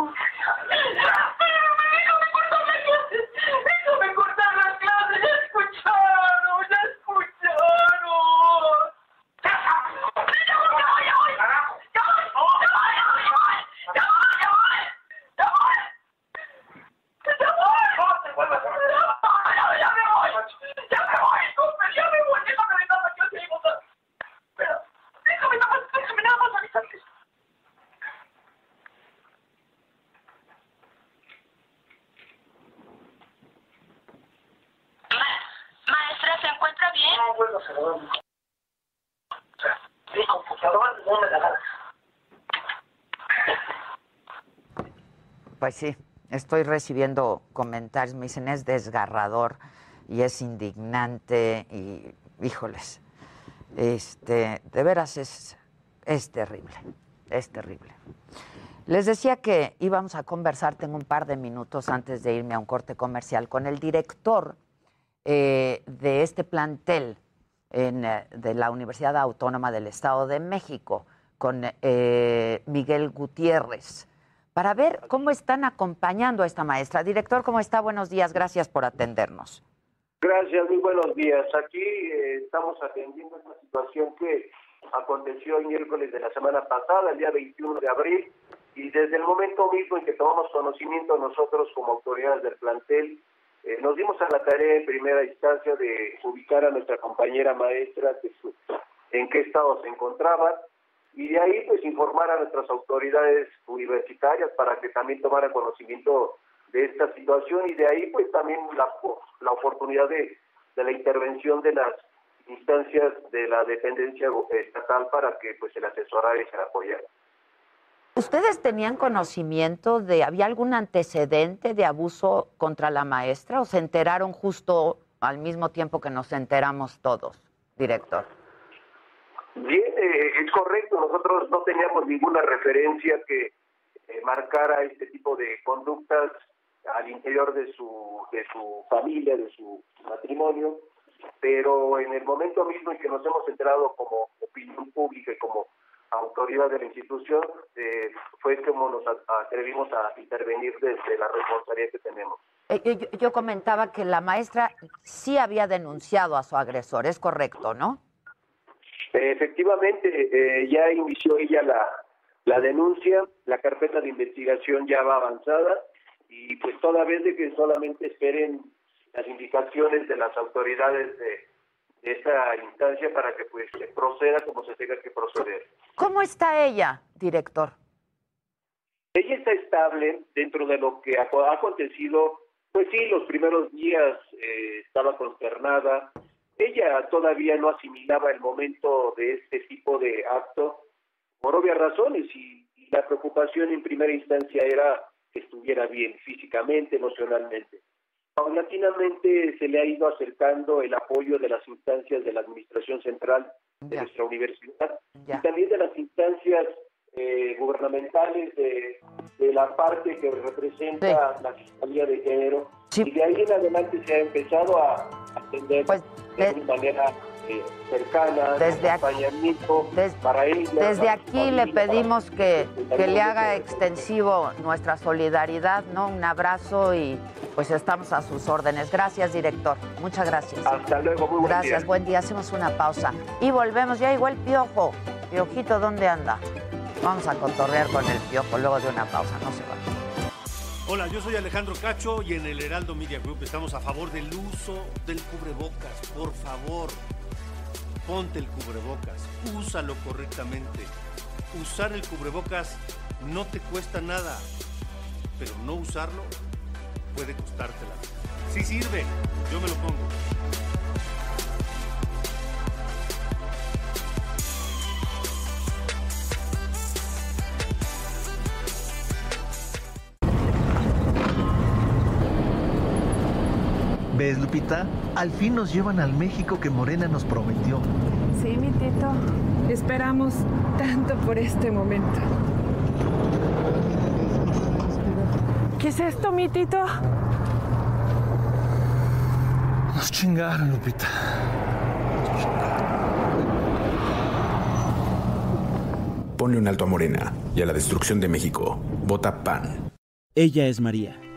Déjame cortar las clases, ya escucharon, ya escucharon. Maestra, ¿se encuentra bien? Pues sí, estoy recibiendo comentarios, me dicen es desgarrador y es indignante y híjoles, este, de veras es, es terrible, es terrible. Les decía que íbamos a conversar, tengo un par de minutos antes de irme a un corte comercial, con el director eh, de este plantel en, eh, de la Universidad Autónoma del Estado de México, con eh, Miguel Gutiérrez, para ver cómo están acompañando a esta maestra. Director, ¿cómo está? Buenos días, gracias por atendernos. Gracias, muy buenos días. Aquí eh, estamos atendiendo esta situación que aconteció el miércoles de la semana pasada, el día 21 de abril, y desde el momento mismo en que tomamos conocimiento nosotros como autoridades del plantel, eh, nos dimos a la tarea en primera instancia de ubicar a nuestra compañera maestra, que en qué estado se encontraba, y de ahí pues informar a nuestras autoridades universitarias para que también tomaran conocimiento de esta situación y de ahí pues también la, la oportunidad de, de la intervención de las instancias de la dependencia estatal para que pues se le asesorara y se le apoyara. ¿Ustedes tenían conocimiento de, había algún antecedente de abuso contra la maestra o se enteraron justo al mismo tiempo que nos enteramos todos, director? Bien, eh, es correcto, nosotros no teníamos ninguna referencia que eh, marcara este tipo de conductas al interior de su, de su familia, de su matrimonio, pero en el momento mismo en que nos hemos enterado como opinión pública y como autoridad de la institución, eh, fue como nos atrevimos a intervenir desde la responsabilidad que tenemos. Eh, eh, yo, yo comentaba que la maestra sí había denunciado a su agresor, es correcto, ¿no? Eh, Efectivamente, eh, ya inició ella la, la denuncia, la carpeta de investigación ya va avanzada y pues toda vez de que solamente esperen las indicaciones de las autoridades de, de esta instancia para que pues se proceda como se tenga que proceder. ¿Cómo está ella, director? Ella está estable dentro de lo que ha, ha acontecido. Pues sí, los primeros días eh, estaba consternada. Ella todavía no asimilaba el momento de este tipo de acto por obvias razones y, y la preocupación en primera instancia era que estuviera bien físicamente, emocionalmente. Paulatinamente se le ha ido acercando el apoyo de las instancias de la Administración Central de nuestra universidad y también de las instancias eh, gubernamentales de, de la parte que representa la Fiscalía de Género. Y de ahí en adelante se ha empezado a atender de una manera eh, cercana, Desde de aquí- acompañamiento para ella. Desde para aquí le pedimos que, para- que le haga extensivo nuestra solidaridad, ¿no? Un abrazo y pues estamos a sus órdenes. Gracias, director. Muchas gracias. Hasta luego, muy buen Gracias, día. buen día. Hacemos una pausa y volvemos. Ya igual Piojo. Piojito, ¿dónde anda? Vamos a cotorrear con el Piojo luego de una pausa. No se va. Hola, yo soy Alejandro Cacho y en el Heraldo Media Group estamos a favor del uso del cubrebocas. Por favor, ponte el cubrebocas, úsalo correctamente. Usar el cubrebocas no te cuesta nada, pero no usarlo puede costarte la vida. Sirve, yo me lo pongo. ¿Ves, Lupita? Al fin nos llevan al México que Morena nos prometió. Sí, mi Tito. Esperamos tanto por este momento. ¿Qué es esto, mi Tito? Nos chingaron, Lupita. Ponle un alto a Morena y a la destrucción de México. Vota PAN. Ella es María.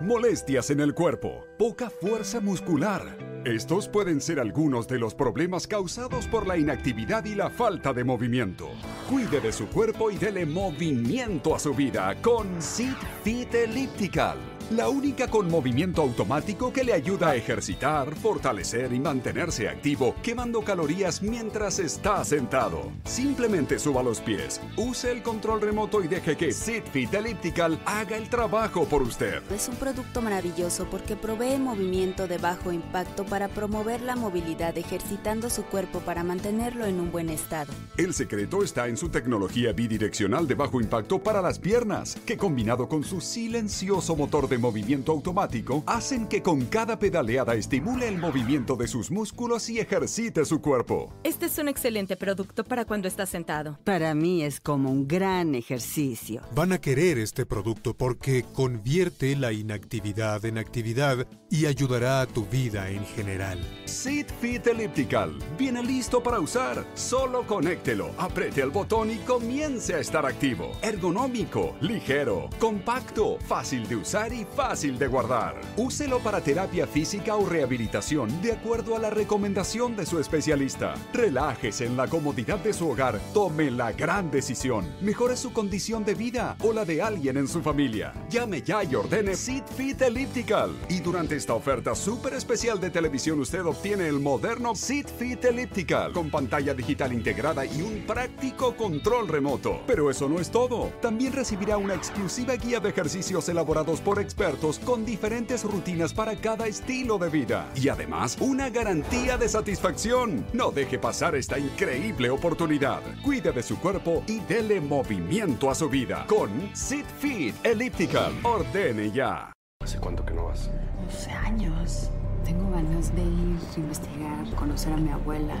Molestias en el cuerpo, poca fuerza muscular. Estos pueden ser algunos de los problemas causados por la inactividad y la falta de movimiento. Cuide de su cuerpo y dele movimiento a su vida con Sit Fit Elliptical. La única con movimiento automático que le ayuda a ejercitar, fortalecer y mantenerse activo, quemando calorías mientras está sentado. Simplemente suba los pies, use el control remoto y deje que Sit Fit Elliptical haga el trabajo por usted. Es un producto maravilloso porque provee movimiento de bajo impacto para promover la movilidad ejercitando su cuerpo para mantenerlo en un buen estado. El secreto está en su tecnología bidireccional de bajo impacto para las piernas, que combinado con su silencioso motor de movimiento automático, hacen que con cada pedaleada estimule el movimiento de sus músculos y ejercite su cuerpo. Este es un excelente producto para cuando estás sentado. Para mí es como un gran ejercicio. Van a querer este producto porque convierte la inactividad en actividad y ayudará a tu vida en general. Sit Fit Elliptical viene listo para usar. Solo conéctelo, apriete el botón y comience a estar activo. Ergonómico, ligero, compacto, fácil de usar y fácil de guardar. Úselo para terapia física o rehabilitación de acuerdo a la recomendación de su especialista. Relájese en la comodidad de su hogar. Tome la gran decisión. Mejore su condición de vida o la de alguien en su familia. Llame ya y ordene Sit Fit Elliptical. Y durante esta oferta súper especial de televisión usted obtiene el moderno Sit Fit Elliptical con pantalla digital integrada y un práctico control remoto. Pero eso no es todo. También recibirá una exclusiva guía de ejercicios elaborados por expertos con diferentes rutinas para cada estilo de vida. Y además, una garantía de satisfacción. No deje pasar esta increíble oportunidad. Cuide de su cuerpo y dele movimiento a su vida con Sit Fit Elliptical. Ordene ya. ¿Hace cuánto que no vas? 12 años. Tengo ganas de ir, investigar, conocer a mi abuela.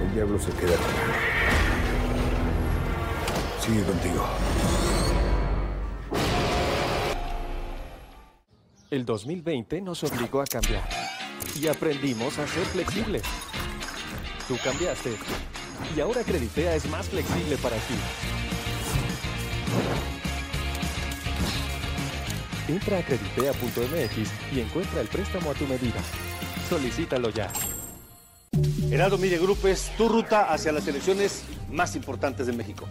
El diablo se queda acá. Sigue contigo. El 2020 nos obligó a cambiar y aprendimos a ser flexibles. Tú cambiaste y ahora Creditea es más flexible para ti. Entra a creditea.mx y encuentra el préstamo a tu medida. Solicítalo ya. Heraldo Media Group es tu ruta hacia las elecciones más importantes de México.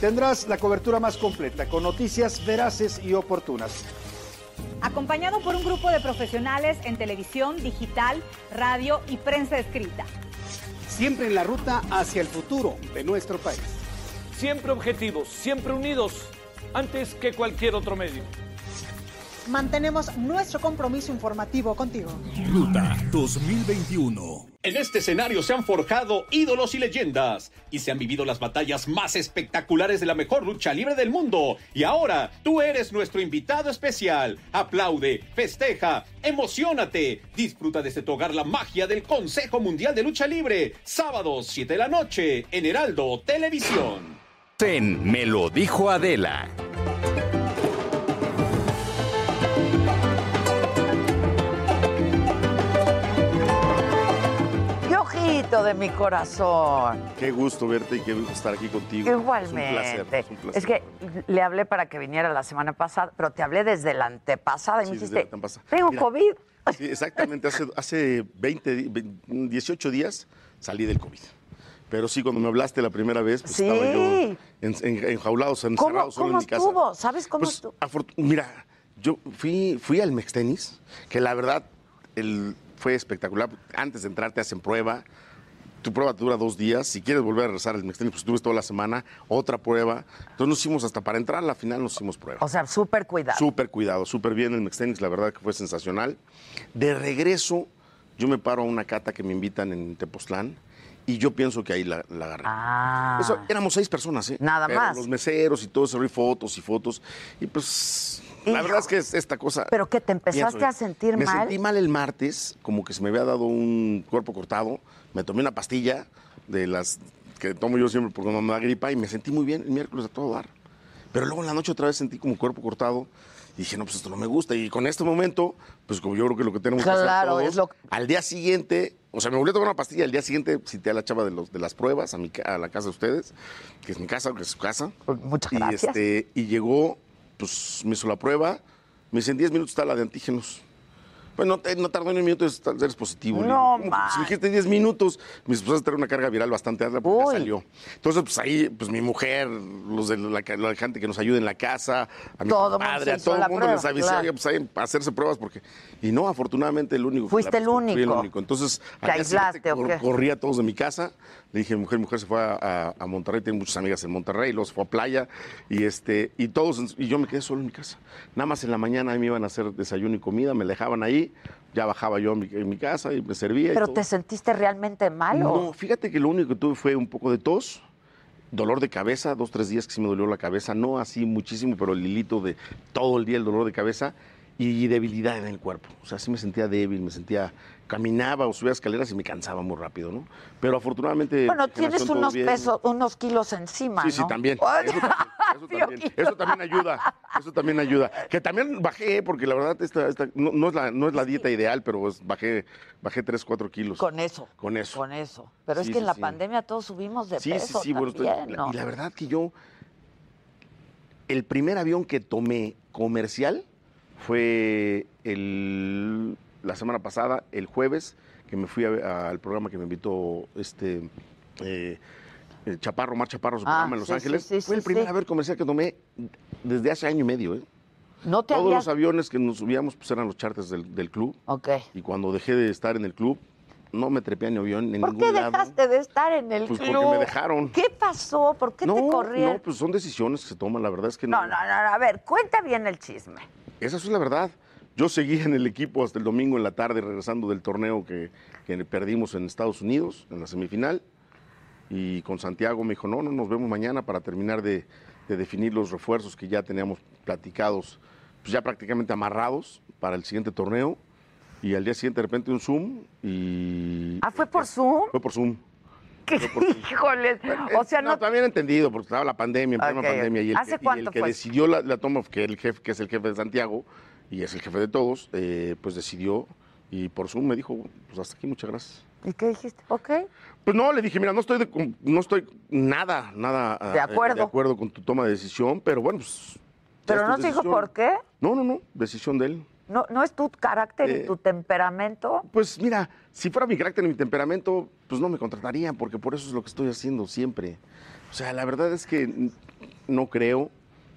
Tendrás la cobertura más completa, con noticias veraces y oportunas. Acompañado por un grupo de profesionales en televisión, digital, radio y prensa escrita. Siempre en la ruta hacia el futuro de nuestro país. Siempre objetivos, siempre unidos, antes que cualquier otro medio. Mantenemos nuestro compromiso informativo contigo. Ruta 2021. En este escenario se han forjado ídolos y leyendas y se han vivido las batallas más espectaculares de la mejor lucha libre del mundo. Y ahora tú eres nuestro invitado especial. Aplaude, festeja, emocionate. Disfruta desde tu hogar la magia del Consejo Mundial de Lucha Libre. Sábado 7 de la noche en Heraldo Televisión. En Me lo dijo Adela. De mi corazón. Qué gusto verte y qué gusto estar aquí contigo. Igualmente. Es un placer. Es, un placer. Es que le hablé para que viniera la semana pasada, pero te hablé desde la antepasada y me desde dijiste, la antepasada. tengo Mira, COVID. Sí, exactamente. Hace, hace 20, di- ve- 18 días salí del COVID. Pero sí, cuando me hablaste la primera vez, pues Sí. estaba yo en, en- enjaulados, ¿Cómo, encerrado solo cómo en mi casa. estuvo? ¿Sabes cómo Pues, estuvo? Mira, yo fui, fui al Mextenis, que la verdad el, fue espectacular. Antes de entrar te hacen prueba. Tu prueba dura dos días. Si quieres volver a regresar al Mextenis, pues estuve toda la semana. Otra prueba. Entonces nos hicimos hasta para entrar, a la final nos hicimos prueba. O sea, súper cuidado. Súper cuidado, súper bien el Mextenis, la verdad que fue sensacional. De regreso, yo me paro a una cata que me invitan en Tepoztlán y yo pienso que ahí la, la agarré. Ah. Eso, éramos seis personas, ¿eh? Nada Pero más. Los meseros y todo eso, y fotos y fotos. Y pues, la verdad es que es esta cosa. ¿Pero qué, te empezaste pienso, a sentir me mal? sentí mal el martes, como que se me había dado un cuerpo cortado. Me tomé una pastilla de las que tomo yo siempre porque no me da gripa y me sentí muy bien el miércoles a todo dar. Pero luego en la noche otra vez sentí como cuerpo cortado y dije, no, pues esto no me gusta. Y con este momento, pues como yo creo que lo que tenemos que Claro, hacer es todos, lo- al día siguiente, o sea, me volví a tomar una pastilla, al día siguiente cité a la chava de, los, de las pruebas a, mi, a la casa de ustedes, que es mi casa, que es su casa. Muchas y, gracias. Este, y llegó, pues me hizo la prueba, me dice, en 10 minutos está la de antígenos. Bueno, no, te- no tardó ni un minuto, es- eres positivo. No, "¿Cómo que man. Si dijiste 10 minutos, me supuse tener una carga viral bastante alta porque ya salió. Entonces, pues ahí, pues mi mujer, los de la, gente que nos ayuda en la casa, a mi Todo padre, a todo el mundo prueba, les avisé, claro. "Oiga, pues ahí, a hacerse pruebas porque... Y no, afortunadamente el único. Fuiste la- el único. Fui el único. Entonces, ¿Te al día siguiente aislaste cor- corrí a todos de mi casa. Le dije, mujer, mujer se fue a, a- a Monterrey, tiene muchas amigas en Monterrey, luego se fue a playa y este y todos y yo me quedé solo en mi casa. Nada más en la mañana ahí me iban a hacer desayuno y comida, me dejaban ahí, ya bajaba yo mi- en mi casa y me servía. y ¿Pero todo. te sentiste realmente mal No, fíjate que lo único que tuve fue un poco de tos, dolor de cabeza, dos, tres días que sí me dolió la cabeza, no así muchísimo, pero el hilito de todo el día el dolor de cabeza y debilidad en el cuerpo. O sea, sí me sentía débil, me sentía, caminaba o subía escaleras y me cansaba muy rápido, ¿no? Pero afortunadamente... Bueno, tienes unos pesos, unos kilos encima, Sí, ¿no? sí, también. Eso también, eso también. Eso también ayuda. Eso también ayuda. Que también bajé, porque la verdad esta, esta- no, no es la, no es la dieta ideal, pero pues bajé, bajé 3, 4 kilos. Con eso. Con eso. Con eso. Pero es Sí, que en sí, la sí. pandemia todos subimos de Sí, peso sí, sí, bueno, estoy- también, la- ¿no? y la verdad que yo, el primer avión que tomé comercial fue el, la semana pasada, el jueves, que me fui a- al programa que me invitó este eh, el Chaparro, Mar Chaparro, su Ah, programa en Los sí, Ángeles. sí, sí, fue el primer avión comercial que tomé desde hace año y medio, ¿eh? No te Todos los aviones que nos subíamos pues eran los charters del, del club. Ok. Y cuando dejé de estar en el club, no me trepé a ni avión en ¿Por ningún qué lado. dejaste de estar en el Pues club? porque me dejaron. ¿Qué pasó? ¿Por qué te corrieron? no, pues son decisiones que se toman, la verdad es que No, no, no, no, a ver, cuenta bien el chisme. Esa es la verdad. Yo seguí en el equipo hasta el domingo en la tarde, regresando del torneo que, que perdimos en Estados Unidos, en la semifinal. Y con Santiago me dijo, no, no, nos vemos mañana para terminar de, de definir los refuerzos que ya teníamos platicados, pues ya prácticamente amarrados para el siguiente torneo. Y al día siguiente de repente un Zoom y... ¿Ah, fue por Zoom? Fue por Zoom. Híjole, o sea, no... no también entendido, porque estaba la pandemia, en plena pandemia, y el, ¿Hace que, y cuánto el que fue? decidió la, la toma, que, el jefe, que es el jefe de Santiago, y es el jefe de todos, eh, pues decidió, y por Zoom me dijo, pues hasta aquí, muchas gracias. ¿Y qué dijiste? Ok. Pues no, le dije, mira, no estoy, de- no estoy nada, nada De eh, acuerdo. de acuerdo con tu toma de decisión, pero bueno, pues... Pero no se dijo por qué. No, no, no, decisión de él. No, no es tu carácter Eh, y tu temperamento. Pues mira, si fuera mi carácter y mi temperamento, pues no me contratarían, porque por eso es lo que estoy haciendo siempre. O sea, la verdad es que no creo,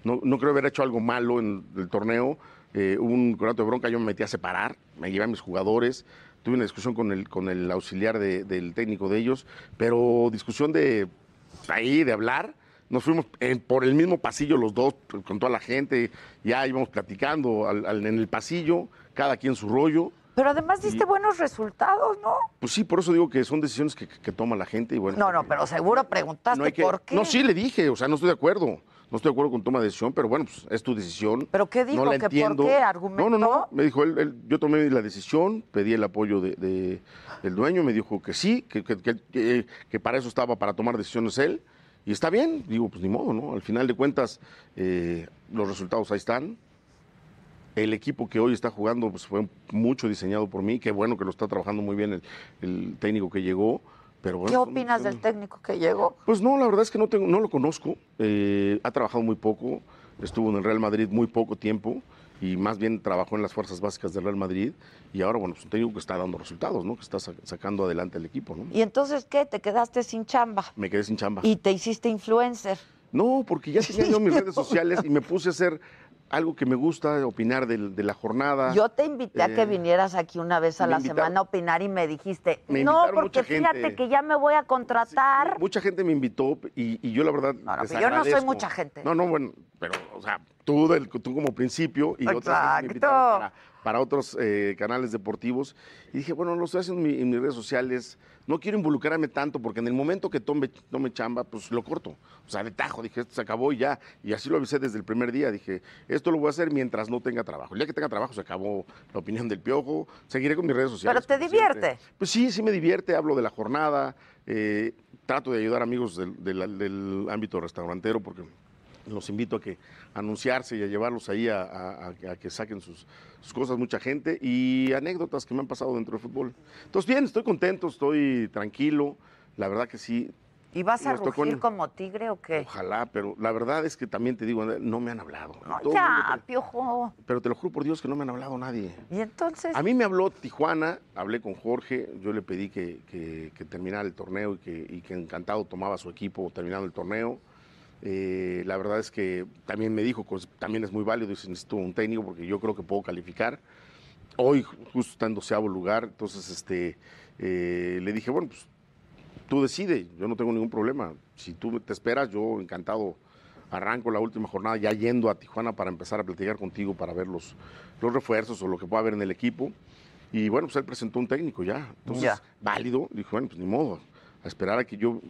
no, no creo haber hecho algo malo en el torneo. Eh, hubo un contrato de bronca, yo me metí a separar, me llevé a mis jugadores, tuve una discusión con el, con el auxiliar de- del técnico de ellos, pero discusión de ahí, de hablar. Nos fuimos en- por el mismo pasillo los dos, con toda la gente, ya íbamos platicando al- al- en el pasillo, cada quien su rollo. Pero además diste Y- buenos resultados, ¿no? Pues sí, por eso digo que son decisiones que, que toma la gente y bueno. No, no, pero seguro preguntaste no hay que- por qué. No, sí le dije, o sea, no estoy de acuerdo. No estoy de acuerdo con toma de decisión, pero bueno, pues es tu decisión. ¿Pero qué dijo? No la ¿Que por entiendo. qué? No, ¿Argumentó? no, no. Me dijo, él, él- yo tomé la decisión, pedí el apoyo de, de- del dueño, me dijo que sí, que- que para eso estaba, para tomar decisiones él. Y está bien, digo, pues ni modo, ¿no? Al final de cuentas, eh, los resultados ahí están. El equipo que hoy está jugando pues, fue mucho diseñado por mí. Qué bueno que lo está trabajando muy bien el, el técnico que llegó. Pero bueno, ¿Qué son- opinas del técnico que llegó? pues no, la verdad es que no, tengo, no lo conozco. Eh, ha trabajado muy poco. Estuvo en el Real Madrid muy poco tiempo y más bien trabajó en las fuerzas básicas del Real Madrid. Y ahora, bueno, pues un técnico que está dando resultados, ¿no? Que está sa- sacando adelante el equipo, ¿no? ¿Y entonces qué? ¿Te quedaste sin chamba? Me quedé sin chamba. ¿Y te hiciste influencer? No, porque ya tenía yo mis redes sociales y me puse a hacer algo que me gusta, opinar del- de, la jornada. Yo te invité a que Eh, vinieras aquí una vez a la invitaron- semana a opinar y me dijiste, Me no, porque fíjate gente". que ya me voy a contratar. Mucha gente me invitó y, y yo la verdad. no, yo no soy mucha gente. No, no, bueno, pero, o sea, tú, del- tú como principio y otras gente me Exacto. invitaron para, para otros eh, canales deportivos. Y dije, bueno, lo estoy haciendo en, mi- en mis redes sociales. No quiero involucrarme tanto porque en el momento que tome, tome chamba, pues lo corto. O sea, de tajo, dije, esto se acabó y ya. Y así lo avisé desde el primer día. Dije, esto lo voy a hacer mientras no tenga trabajo. El día que tenga trabajo se acabó la opinión del piojo. Seguiré con mis redes sociales. Pero te siempre. divierte. Pues sí, sí me divierte, hablo de la jornada, eh, trato de ayudar amigos del, del- del ámbito restaurantero porque los invito a que anunciarse y a llevarlos ahí a, a- a- a que saquen sus, sus cosas mucha gente y anécdotas que me han pasado dentro del fútbol. Entonces bien, estoy contento, estoy tranquilo, la verdad que sí. ¿Y vas a rugir como tigre o qué? Ojalá, pero la verdad es que también te digo, no me han hablado. Mundo ya, te- piojo. pero te lo juro por Dios que no me han hablado nadie. Y entonces, A mí me habló Tijuana, hablé con Jorge, yo le pedí que, que- que terminara el torneo y que, y que encantado tomaba su equipo terminando el torneo. Eh, la verdad es que también me dijo, pues, también es muy válido, dice, necesito un técnico porque yo creo que puedo calificar. Hoy justo está en doceavo lugar, entonces este, eh, le dije, bueno, pues tú decide, yo no tengo ningún problema. Si tú te esperas, yo encantado arranco la última jornada ya yendo a Tijuana para empezar a platicar contigo para ver los, los refuerzos o lo que pueda haber en el equipo. Y bueno, pues él presentó un técnico ya. Entonces, Ya. válido. Dije, bueno, pues ni modo, a esperar a que yo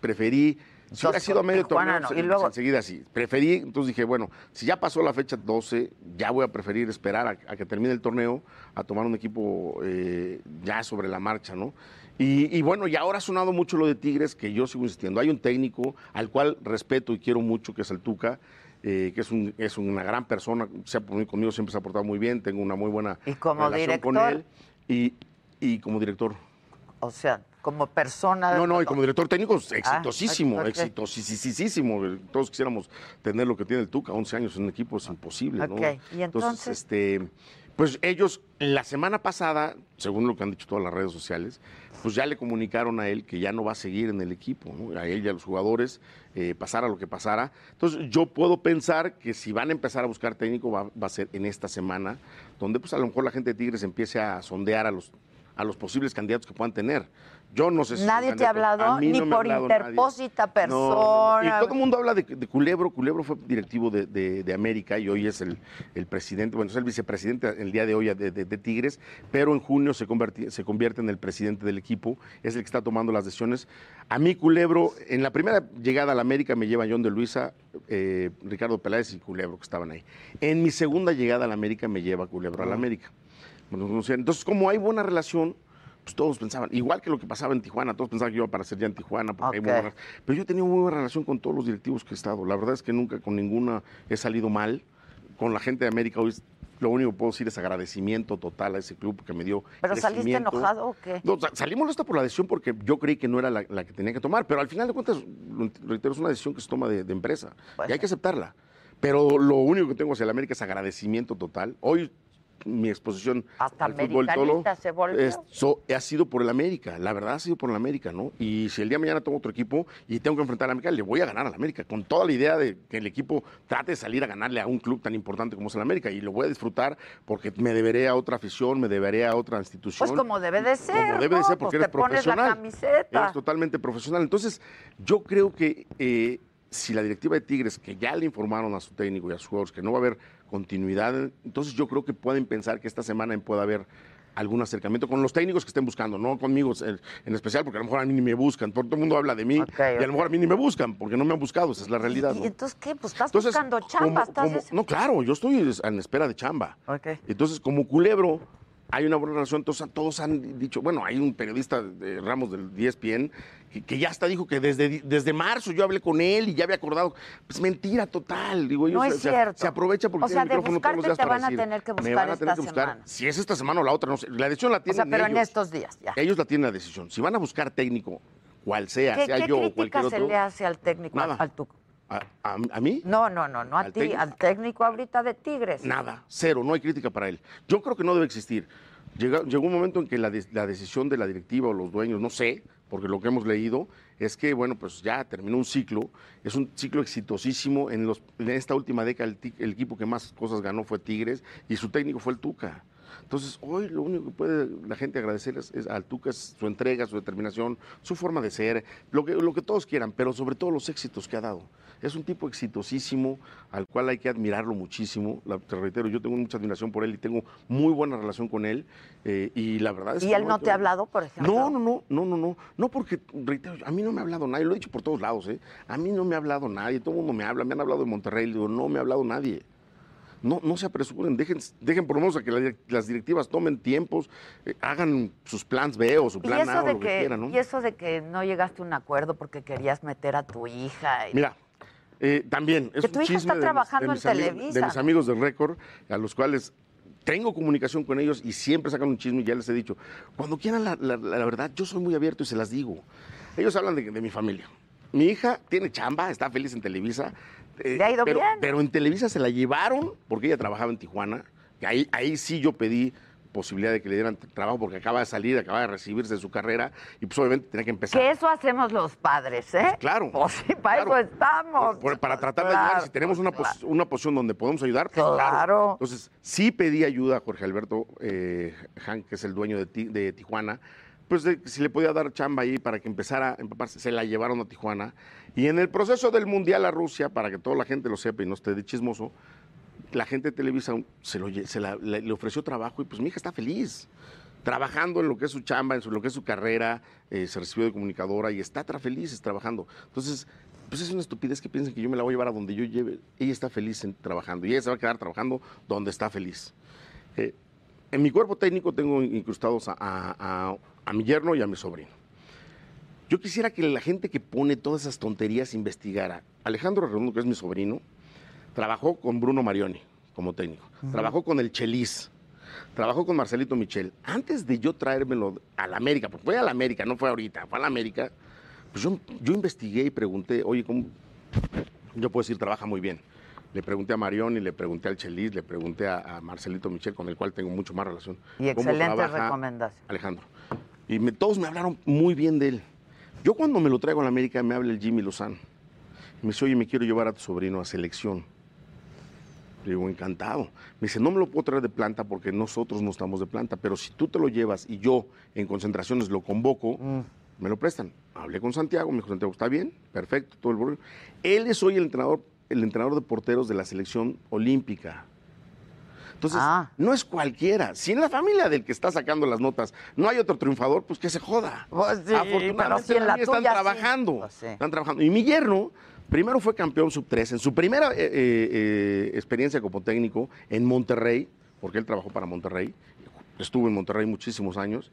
preferí. Si hubiera sido a medio torneo, no. se- Y luego- enseguida sí. Preferí, entonces dije, bueno, si ya pasó la fecha 12, ya voy a preferir esperar a, a que termine el torneo, a tomar un equipo eh, ya sobre la marcha, ¿no? Y, y bueno, y ahora ha sonado mucho lo de Tigres, que yo sigo insistiendo. Hay un técnico al cual respeto y quiero mucho, que es el Tuca, eh, que es, un- es una gran persona, por mí, conmigo siempre se ha portado muy bien, tengo una muy buena ¿Y como relación con él. Y, y como director. o sea, como persona... No, no, y como director técnico, exitosísimo, Ah, ok. exitosísimo. Todos quisiéramos tener lo que tiene el Tuca, 11 años en un equipo es imposible, ¿no? Ok, y entonces- este, pues ellos, la semana pasada, según lo que han dicho todas las redes sociales, pues ya le comunicaron a él que ya no va a seguir en el equipo, ¿no? A él y a los jugadores, eh, pasara lo que pasara. Entonces yo puedo pensar que si van a empezar a buscar técnico va, va a ser en esta semana, donde pues a lo mejor la gente de Tigres empiece a sondear a los a los posibles candidatos que puedan tener. Yo no sé si... Nadie te ha hablado, A mí ni no me ha por hablado nadie. interpósita No, persona. no, no. Y todo el mundo habla de, de Culebro. Culebro fue directivo de, de- de América y hoy es el, el presidente, bueno, es el vicepresidente el día de hoy de, de- de Tigres, pero en junio se, converti- se convierte en el presidente del equipo, es el que está tomando las decisiones. A mí Culebro, en la primera llegada a la América me lleva John de Luisa, eh, Ricardo Peláez y Culebro que estaban ahí. En mi segunda llegada a la América me lleva Culebro a la América. Entonces, como hay buena relación, pues todos pensaban, igual que lo que pasaba en Tijuana, todos pensaban que yo iba para ser ya en Tijuana, porque hay muy Ok. buenas- pero yo he tenido muy buena relación con todos los directivos que he estado. La verdad es que nunca con ninguna he salido mal. Con la gente de América hoy lo único que puedo decir es agradecimiento total a ese club que me dio ¿Pero saliste enojado o qué? No, sa- salí molesto por la decisión porque yo creí que no era la, la que tenía que tomar, pero al final de cuentas, lo reitero, es una decisión que se toma de, de empresa Pues y hay que aceptarla. Pero lo único que tengo hacia el América es agradecimiento total. Hoy mi exposición Hasta al fútbol americanista se es- so- ha sido por el América, la verdad ha sido por el América, ¿no? Y si el día de mañana tengo otro equipo y tengo que enfrentar al América, le voy a ganar al América, con toda la idea de que el equipo trate de salir a ganarle a un club tan importante como es el América y lo voy a disfrutar porque me deberé a otra afición, me deberé a otra institución. Pues como debe de ser. Como debe de ser, porque Pues eres pones la profesional. camiseta. Eres totalmente profesional. Entonces, yo creo que eh, si la directiva de Tigres, que ya le informaron a su técnico y a sus jugadores que no va a haber continuidad, entonces yo creo que pueden pensar que esta semana pueda haber algún acercamiento con los técnicos que estén buscando, no conmigo en, especial, porque a lo mejor a mí ni me buscan. Todo el mundo habla de mí y a lo mejor a mí ni me buscan, porque no me han buscado, esa es la realidad. ¿Y ¿no? entonces qué? Pues estás Entonces, buscando chamba. como- estás como- no, claro, yo estoy en espera de chamba. Entonces, como culebro, hay una buena relación. Entonces, todos han dicho, bueno, hay un periodista de Ramos del E ESPN que, que ya hasta dijo que desde, desde marzo yo hablé con él y ya había acordado. Pues mentira total. Digo, No ellos es se, se- cierto. se aprovecha porque O sea, el de micrófono todos los días te para van a decir, tener que me buscar van a tener esta que buscar. semana. Si es esta semana o la otra, no sé. La decisión la O tienen sea, pero en estos días ya. Ellos la tienen la decisión. Si van a buscar técnico, cual sea, ¿Qué, sea qué yo o crítica cualquier se otro. le hace al técnico, Nada. al Tuca? ¿A, a- a mí? No, no, no, no a ¿Al ti, al técnico ahorita de Tigres. Nada, cero, no hay crítica para él. Yo creo que no debe existir. Llega- llegó un momento en que la, de- la decisión de la directiva o los dueños, no sé, porque lo que hemos leído es que, bueno, pues ya terminó un ciclo, es un ciclo exitosísimo. En, los, en esta última década el, el equipo que más cosas ganó fue Tigres y su técnico fue el Tuca. Entonces, hoy lo único que puede la gente agradecerles es al Tuca es su entrega, su determinación, su forma de ser, lo que, lo que todos quieran, pero sobre todo los éxitos que ha dado. Es un tipo exitosísimo, al cual hay que admirarlo muchísimo. La- te reitero, yo tengo mucha admiración por él y tengo muy buena relación con él. eh, y la verdad es ¿Y que él no te ha hablado, por ejemplo? No, no, no, no, no, no. No porque, reitero, a mí no me ha hablado nadie, lo he dicho por todos lados, ¿eh? A mí no me ha hablado nadie, todo el mundo me habla, me han hablado de Monterrey, digo, no me ha hablado nadie. No, no se apresuren, dejen, dejen por lo menos a que la las directivas tomen tiempos, eh, hagan sus plans B o su plan A o lo que, que, quieran, ¿no? y eso de que no llegaste a un acuerdo porque querías meter a tu hija. y- Mira, eh, también es Que tu un hija chisme está de mis- trabajando de en mis amigos- Televisa. de mis amigos del récord, a los cuales tengo comunicación con ellos y siempre sacan un chisme y ya les he dicho, cuando quieran la, la- la verdad, yo soy muy abierto y se las digo. Ellos hablan de, de mi familia. Mi hija tiene chamba, está feliz en Televisa. Eh, Le ha ido pero, bien. Pero en Televisa se la llevaron porque ella trabajaba en Tijuana. Ahí, ahí sí yo pedí posibilidad de que le dieran trabajo porque acaba de salir, acaba de recibirse de su carrera y pues obviamente tenía que empezar. Que eso hacemos los padres, ¿eh? Claro. Pues sí, para Claro. eso estamos. Por- para tratar de Claro, ayudar, si tenemos una, pos- una posición donde podemos ayudar, pues, Claro. Entonces, sí pedí ayuda a Jorge Alberto eh, Han, que es el dueño de, Ti- de Tijuana, pues de, si le podía dar chamba ahí para que empezara a empaparse. Se la llevaron a Tijuana. Y en el proceso del Mundial a Rusia, para que toda la gente lo sepa y no esté de chismoso, la gente de Televisa se, lo, la- le, ofreció trabajo y pues mi hija está feliz. Trabajando en lo que es su chamba, en lo que es su carrera, eh, se recibió de comunicadora y está tra- feliz trabajando. Entonces, pues es una estupidez que piensen que yo me la voy a llevar a donde yo lleve. Ella está feliz trabajando y ella se va a quedar trabajando donde está feliz. Eh, en mi cuerpo técnico tengo incrustados a mi yerno y a mi sobrino. Yo quisiera que la gente que pone todas esas tonterías investigara. Alejandro Redondo, que es mi sobrino, trabajó con Bruno Marioni como técnico. Trabajó con el Chelis. Trabajó con Marcelito Michel. Antes de yo traérmelo a la América, porque fue a la América, no fue ahorita, fue a la América, pues yo, yo investigué y pregunté, oye, ¿cómo? Yo puedo decir, trabaja muy bien. Le pregunté a Marioni, le pregunté al Chelis, le pregunté a, a Marcelito Michel, con el cual tengo mucho más relación. Y ¿Cómo excelentes trabaja recomendaciones. Alejandro. Y me- todos me hablaron muy bien de él. Yo cuando me lo traigo a la América me habla el Jimmy Lozano. Me dice, oye, me quiero llevar a tu sobrino a selección. Le digo, encantado. Me dice, no me lo puedo traer de planta porque nosotros no estamos de planta, pero si tú te lo llevas y yo en concentraciones lo convoco, me lo prestan. Hablé con Santiago, me dijo, Santiago, ¿está bien? Perfecto, todo el rollo. Él es hoy el entrenador, el entrenador de porteros de la selección olímpica. Entonces, no es cualquiera. Si en la familia del que está sacando las notas no hay otro triunfador, pues que se joda. Pues sí, Afortunadamente sí, en la están tuya sí. trabajando. Pues sí. Están trabajando. Y mi yerno, primero fue campeón sub-3. En su primera eh, eh, eh, experiencia como técnico en Monterrey, porque él trabajó para Monterrey, estuvo en Monterrey muchísimos años,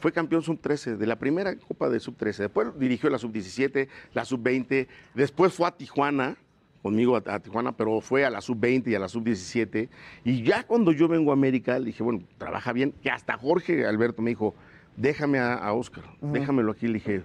fue campeón sub-13, de la primera Copa de sub-13. Después dirigió la sub-17, la sub-20. Después fue a Tijuana, conmigo a, a Tijuana, pero fue a la sub-20 y a la sub-17. Y ya cuando yo vengo a América, le dije, bueno, trabaja bien. Que hasta Jorge Alberto me dijo, déjame a, a Oscar, déjamelo aquí. Le dije,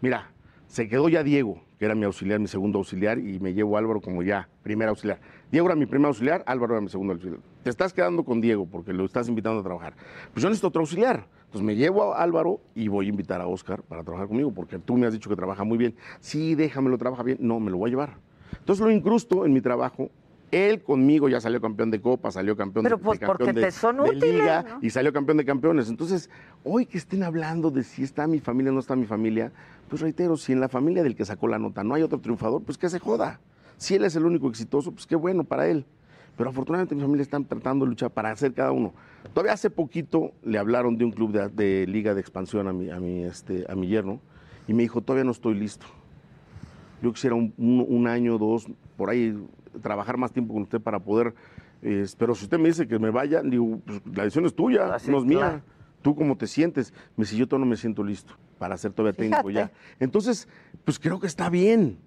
mira, se quedó ya Diego, que era mi auxiliar, mi segundo auxiliar, y me llevo a Álvaro como ya primer auxiliar. Diego era mi primer auxiliar, Álvaro era mi segundo auxiliar. Te estás quedando con Diego porque lo estás invitando a trabajar. Pues yo necesito otro auxiliar. Entonces me llevo a Álvaro y voy a invitar a Oscar para trabajar conmigo, porque tú me has dicho que trabaja muy bien. Sí, déjamelo, trabaja bien. No, me lo voy a llevar. Entonces lo incrusto en mi trabajo. Él conmigo ya salió campeón de Copa, salió campeón Pero de, pues de campeón porque de, te son de útiles, Liga ¿no? y salió campeón de campeones. Entonces, hoy que estén hablando de si está mi familia o no está mi familia, pues reitero, si en la familia del que sacó la nota no hay otro triunfador, pues que se joda. Si él es el único exitoso, pues qué bueno para él. Pero afortunadamente mi familia están tratando de luchar para hacer cada uno. Todavía hace poquito le hablaron de un club de, de liga de expansión a mi, a, mi, este, a mi yerno y me dijo, todavía no estoy listo. Yo quisiera un, un- un año, dos, por ahí, trabajar más tiempo con usted para poder... eh, pero si usted me dice que me vaya, digo, pues, la decisión es tuya, no es mía. ¿Tú cómo te sientes? Me dice, yo todavía no me siento listo para ser todavía técnico ya. Entonces, pues creo que está bien.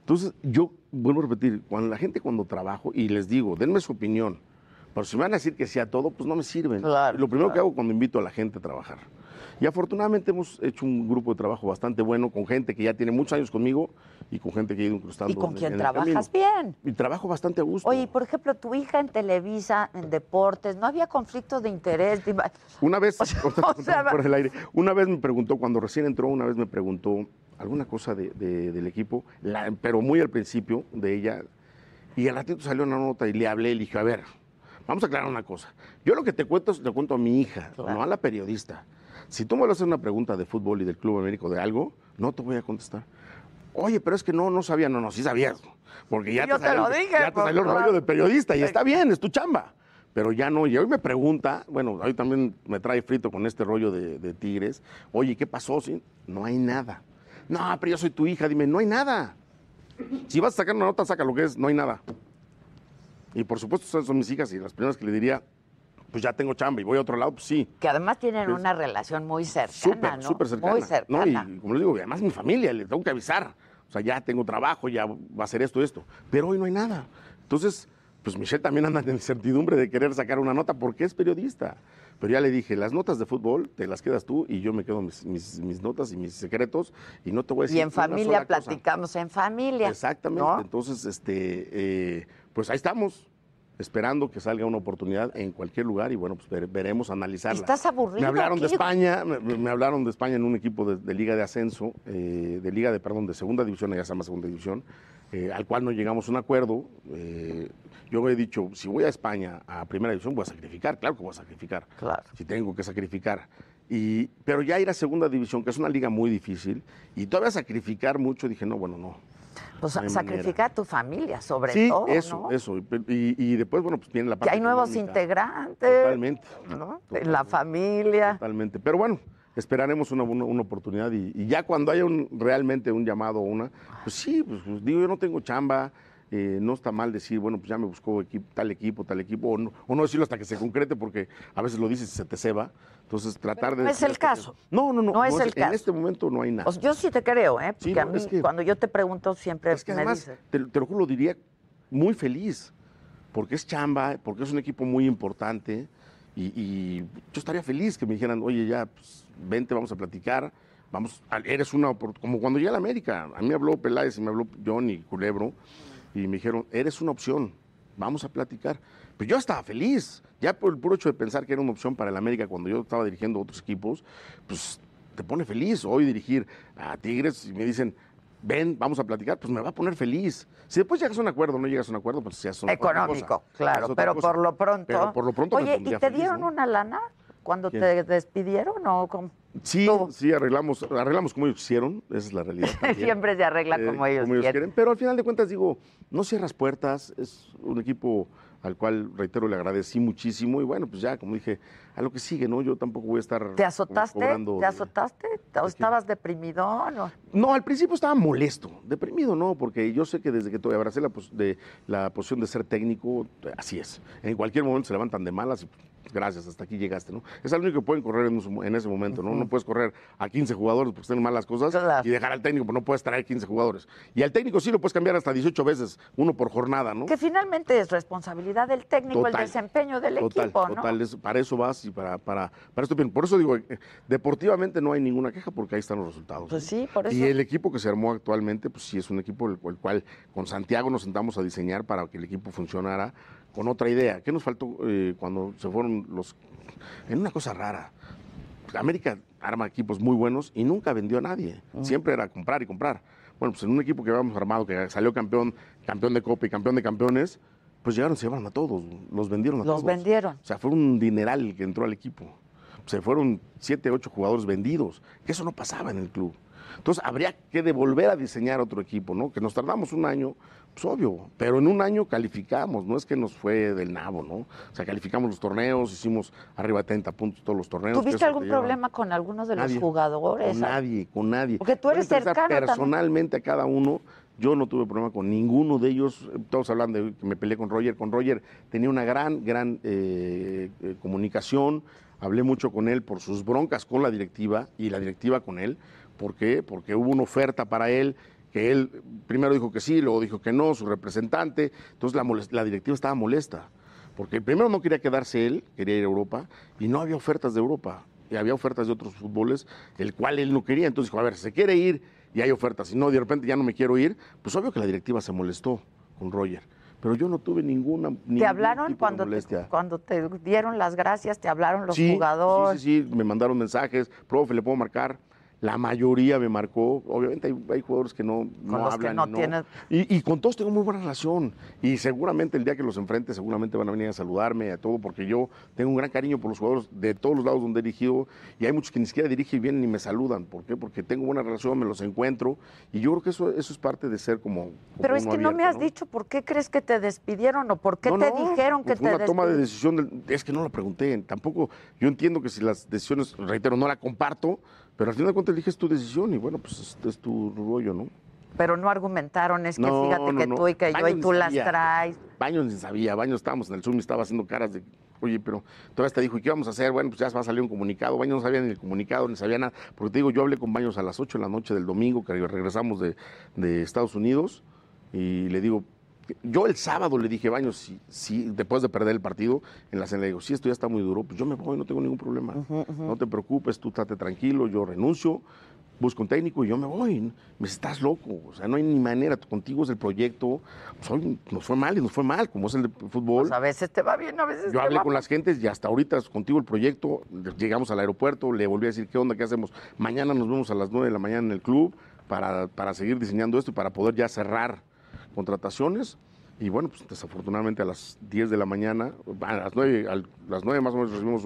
Entonces, yo vuelvo a repetir, cuando la gente cuando trabajo, y les digo, denme su opinión, pero si me van a decir que sea todo, pues no me sirven. Lo primero que hago cuando invito a la gente a trabajar. Y afortunadamente hemos hecho un grupo de trabajo bastante bueno con gente que ya tiene muchos años conmigo y con gente que ha ido incrustando. Y con en- quien en trabajas bien. Y trabajo bastante a gusto. Oye, por ejemplo, tu hija en Televisa, en deportes, ¿no había conflicto de interés? Una vez, o sea, por el aire, una vez me preguntó, cuando recién entró, una vez me preguntó alguna cosa de- de- del equipo, la- pero muy al principio de ella, y al ratito salió una nota y le hablé y le dije, a ver, vamos a aclarar una cosa. Yo lo que te cuento es te cuento a mi hija, no a la periodista. Si tú me vas a hacer una pregunta de fútbol y del Club Américo de algo, no te voy a contestar. Oye, pero es que no, no sabía, no, no, sí sabías. Porque ya te salió, dije, ya te pues, salió el rollo de periodista y está bien, es tu chamba. Pero ya no, y hoy me pregunta, bueno, hoy también me trae frito con este rollo de, de Tigres. Oye, ¿qué pasó? Sí, no hay nada. No, pero yo soy tu hija, dime, no hay nada. Si vas a sacar una nota, saca lo que es, no hay nada. Y por supuesto, son mis hijas y las primeras que le diría, pues ya tengo chamba y voy a otro lado, pues sí. Que además tienen Pues, una relación muy cercana, Súper, ¿no? súper cercana. Muy ¿no? cercana. Y como les digo, además mi familia, le tengo que avisar. O sea, ya tengo trabajo, ya va a ser esto, esto. Pero hoy no hay nada. Entonces, pues Michelle también anda en incertidumbre de querer sacar una nota porque es periodista. Pero ya le dije, las notas de fútbol te las quedas tú y yo me quedo mis, mis- mis notas y mis secretos y no te voy a decir Y en familia cosa. platicamos en familia. Exactamente. ¿no? Entonces, este, eh, pues ahí estamos, esperando que salga una oportunidad en cualquier lugar y bueno, pues vere- veremos, analizarla. ¿Estás aburrido Me hablaron de? España, me, me hablaron de España en un equipo de, de liga de ascenso, eh, de liga de, perdón, de segunda división, ya se llama segunda división, eh, al cual no llegamos a un acuerdo. Eh, yo he dicho, si voy a España a primera división, voy a sacrificar, claro que voy a sacrificar. Claro. Si tengo que sacrificar. Y, pero ya ir a segunda división, que es una liga muy difícil, y todavía sacrificar mucho, dije, no, bueno, no. Pues no sacrificar a tu familia, sobre sí, todo, eso, ¿no? eso. Y, y después, bueno, pues viene la Que parte hay nuevos económica. integrantes. Totalmente. ¿no? La familia. Totalmente. Pero bueno, esperaremos una, una- una oportunidad y, y ya cuando haya un, realmente un llamado o una, pues sí, pues, pues, digo, yo no tengo chamba, eh, no está mal decir, bueno, pues ya me buscó equipo, tal equipo, tal equipo, o no, o no decirlo hasta que se concrete porque a veces lo dices y se te ceba. Entonces, tratar de... no es el que- caso. No, no, no. No es el En caso. este momento no hay nada. O sea, yo sí te creo, ¿eh? Porque Sí, a mí, es que- cuando yo te pregunto, siempre Es que me además, dices. te, te lo juro, lo diría muy feliz, porque es chamba, porque es un equipo muy importante, y, y yo estaría feliz que me dijeran, oye, ya, pues, vente, vamos a platicar, vamos, eres una, como cuando llegué a la América, a mí me habló Peláez y me habló Johnny Culebro, y me dijeron, eres una opción, vamos a platicar. Pues yo estaba feliz, ya por el puro hecho de pensar que era una opción para el América cuando yo estaba dirigiendo otros equipos, pues te pone feliz hoy dirigir a Tigres y me dicen, ven, vamos a platicar, pues me va a poner feliz. Si después llegas a un acuerdo no llegas a un acuerdo, pues ya son Económico, claro, pero por lo pronto. Pero por lo pronto me Oye, ¿y te feliz, dieron ¿no? una lana cuando ¿Quién? te despidieron o cómo? Sí, sí, arreglamos, arreglamos como ellos quisieron, esa es la realidad. Siempre se arregla Eh, como ellos quieren. Pero al final de cuentas digo, no cierras puertas, es un equipo al cual, reitero, le agradecí muchísimo y bueno, pues ya, como dije, a lo que sigue, ¿no? Yo tampoco voy a estar ¿Te azotaste? cobrando ¿Te azotaste? ¿O estabas deprimido? No. No, al principio estaba molesto, deprimido no, porque yo sé que desde que te abracé la, pos- de, la posición de ser técnico, así es. En cualquier momento se levantan de malas y gracias, hasta aquí llegaste, ¿no? Es el único que pueden correr en, ese momento, ¿no? No puedes correr a 15 jugadores porque estén malas cosas y dejar al técnico, pero no puedes traer 15 jugadores. Y al técnico sí lo puedes cambiar hasta 18 veces, uno por jornada, ¿no? Que finalmente es responsabilidad del técnico el desempeño del Total, equipo, ¿no? total, es- para eso vas y para, para, para esto bien. Por eso digo, eh, deportivamente no hay ninguna queja porque ahí están los resultados. Pues sí, por eso. Y el equipo que se armó actualmente, pues sí es un equipo el, el cual con Santiago nos sentamos a diseñar para que el equipo funcionara con otra idea. ¿Qué nos faltó eh, cuando se fueron los... En una cosa rara. América arma equipos muy buenos y nunca vendió a nadie. Siempre era comprar y comprar. Bueno, pues en un equipo que habíamos armado, que salió campeón, campeón de Copa y campeón de campeones, pues llegaron, se llevaron a todos, los vendieron a Los todos. vendieron. O sea, fue un dineral que entró al equipo. Se fueron siete, ocho jugadores vendidos, que eso no pasaba en el club. Entonces habría que devolver a diseñar otro equipo, ¿no? Que nos tardamos un año, pues obvio, pero en un año calificamos, no es que nos fue del nabo, ¿no? O sea, calificamos los torneos, hicimos arriba de 30 puntos todos los torneos. ¿Tuviste algún problema con algunos de los jugadores? Con nadie, con nadie. Porque tú eres cercano también. Personalmente a cada uno, yo no tuve problema con ninguno de ellos. Todos hablan de que me peleé con Roger. Con Roger tenía una gran, gran eh, eh, comunicación. Hablé mucho con él por sus broncas con la directiva y la directiva con él. ¿Por qué? Porque hubo una oferta para él que él primero dijo que sí, luego dijo que no, su representante. Entonces la, directiva estaba molesta. Porque primero no quería quedarse él, quería ir a Europa, y no había ofertas de Europa. Y había ofertas de otros fútboles, el cual él no quería. Entonces dijo, a ver, se quiere ir y hay ofertas. Y no, de repente ya no me quiero ir, pues obvio que la directiva se molestó con Roger. Pero yo no tuve ninguna. ¿Te hablaron tipo de cuando te, molestia. cuando te dieron las gracias? ¿Te hablaron los Sí, jugadores? Sí, sí, sí, me mandaron mensajes, profe, le puedo marcar. La mayoría me marcó. Obviamente hay, hay jugadores que no, no los que hablan. no y tienes- Y, y con todos tengo muy buena relación. Y seguramente el día que los enfrente, seguramente van a venir a saludarme, a todo, porque yo tengo un gran cariño por los jugadores de todos los lados donde he dirigido. Y hay muchos que ni siquiera dirigen y vienen y me saludan. ¿Por qué? Porque tengo buena relación, me los encuentro. Y yo creo que eso, eso es parte de ser como. como Pero es que no me abierto, has dicho por qué crees que te despidieron o por qué no, te no, dijeron que fue te una toma de decisión, del- es que no la pregunté, tampoco, yo entiendo que si las decisiones, reitero, no la comparto, pero al final de cuentas dije es tu decisión y bueno, pues es, es tu rollo, ¿no? Pero no argumentaron, es que No, fíjate no, que no. tú y que yo y tú las sabía. traes. Baños ni sabía, Baños estábamos en el Zoom y estaba haciendo caras de, oye, pero todavía te dijo, ¿y qué vamos a hacer? Bueno, pues ya va a salir un comunicado, Baños no sabía ni el comunicado, ni sabía nada, porque te digo, yo hablé con Baños a las 8 de la noche del domingo, que regresamos de, de Estados Unidos, y le digo, yo el sábado le dije, Baños, si, si después de perder el partido, en la cena le digo, si esto ya está muy duro, pues yo me voy, no tengo ningún problema. No te preocupes, tú estate tranquilo, yo renuncio, busco un técnico y yo me voy. Me dice, estás loco, o sea, no hay ni manera, contigo es el proyecto, pues hoy nos fue mal y nos fue mal, como es el de fútbol. Pues a veces te va bien, a veces Yo te hablé va con las gentes y hasta ahorita contigo el proyecto, llegamos al aeropuerto, le volví a decir qué onda, qué hacemos. Mañana nos vemos a las 9 de la mañana en el club para, para seguir diseñando esto y para poder ya cerrar contrataciones. Y bueno, pues desafortunadamente a las 10 de la mañana, a las 9, a las 9 más o menos recibimos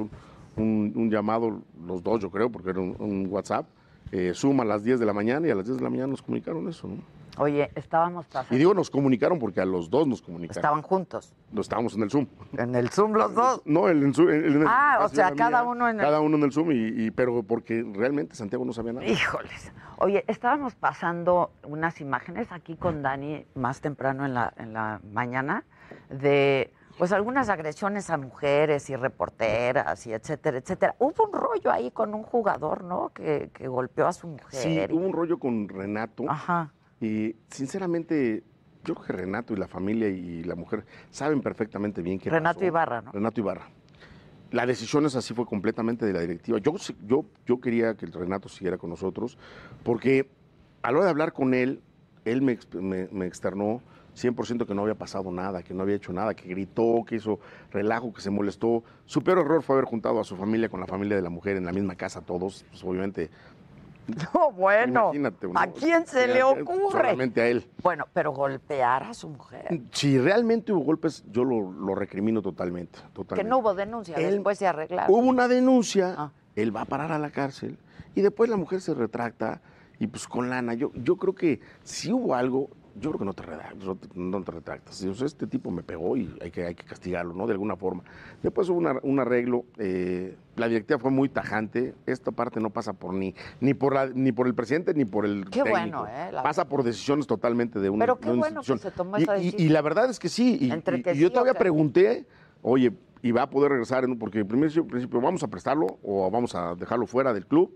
un, llamado, los dos yo creo, porque era un, WhatsApp, eh, suma a las 10 de la mañana y a las 10 de la mañana nos comunicaron eso, ¿no? Oye, estábamos pasando. Y digo nos comunicaron porque a los dos nos comunicaron. Estaban juntos. No, estábamos en el Zoom. En el Zoom los dos. No, el, en, Zoom- en- el Ah, o sea, cada mía, uno en el- Cada uno en el Zoom, y, y- pero porque realmente Santiago no sabía nada. Híjoles. Oye, estábamos pasando unas imágenes aquí con Dani más temprano en la, en la mañana de pues algunas agresiones a mujeres y reporteras y etcétera, etcétera. Hubo un rollo ahí con un jugador, ¿no? Que, que golpeó a su Sí, mujer. y- hubo un rollo con Renato. Ajá. Y sinceramente, yo creo que Renato y la familia y la mujer saben perfectamente bien qué Renato pasó. Ibarra, ¿no? Renato Ibarra. La decisión es así, fue completamente de la directiva. Yo, yo, yo quería que el Renato siguiera con nosotros, porque a la hora de hablar con él, él me, me- me externó 100% que no había pasado nada, que no había hecho nada, que gritó, que hizo relajo, que se molestó. Su peor error fue haber juntado a su familia con la familia de la mujer en la misma casa, todos, pues obviamente. No, bueno. Imagínate. ¿A quién se le ocurre? Solamente a él. Bueno, pero golpear a su mujer. Si realmente hubo golpes, yo lo, lo recrimino totalmente, Que totalmente. no hubo denuncia, Él- después se arreglaron. Hubo una denuncia, Ah. él va a parar a la cárcel y después la mujer se retracta y pues con lana. Yo, yo creo que si hubo algo, yo creo que no te, retractas, no te, no retractas. O sea, este tipo me pegó y hay que, hay que castigarlo, ¿no? De alguna forma. Después hubo una- un arreglo, eh, la directiva fue muy tajante. Esta parte no pasa por ni, ni, por, la- ni por el presidente ni por el Qué técnico. bueno, ¿eh? La- Pasa por decisiones totalmente de una, Pero qué una bueno que se tomó Y- esa y- decisión. Y, la verdad es que sí. Y, Entre y- que y yo sí o todavía pregunté, oye, y va a poder regresar, en, porque en principio, principio vamos a prestarlo o vamos a dejarlo fuera del club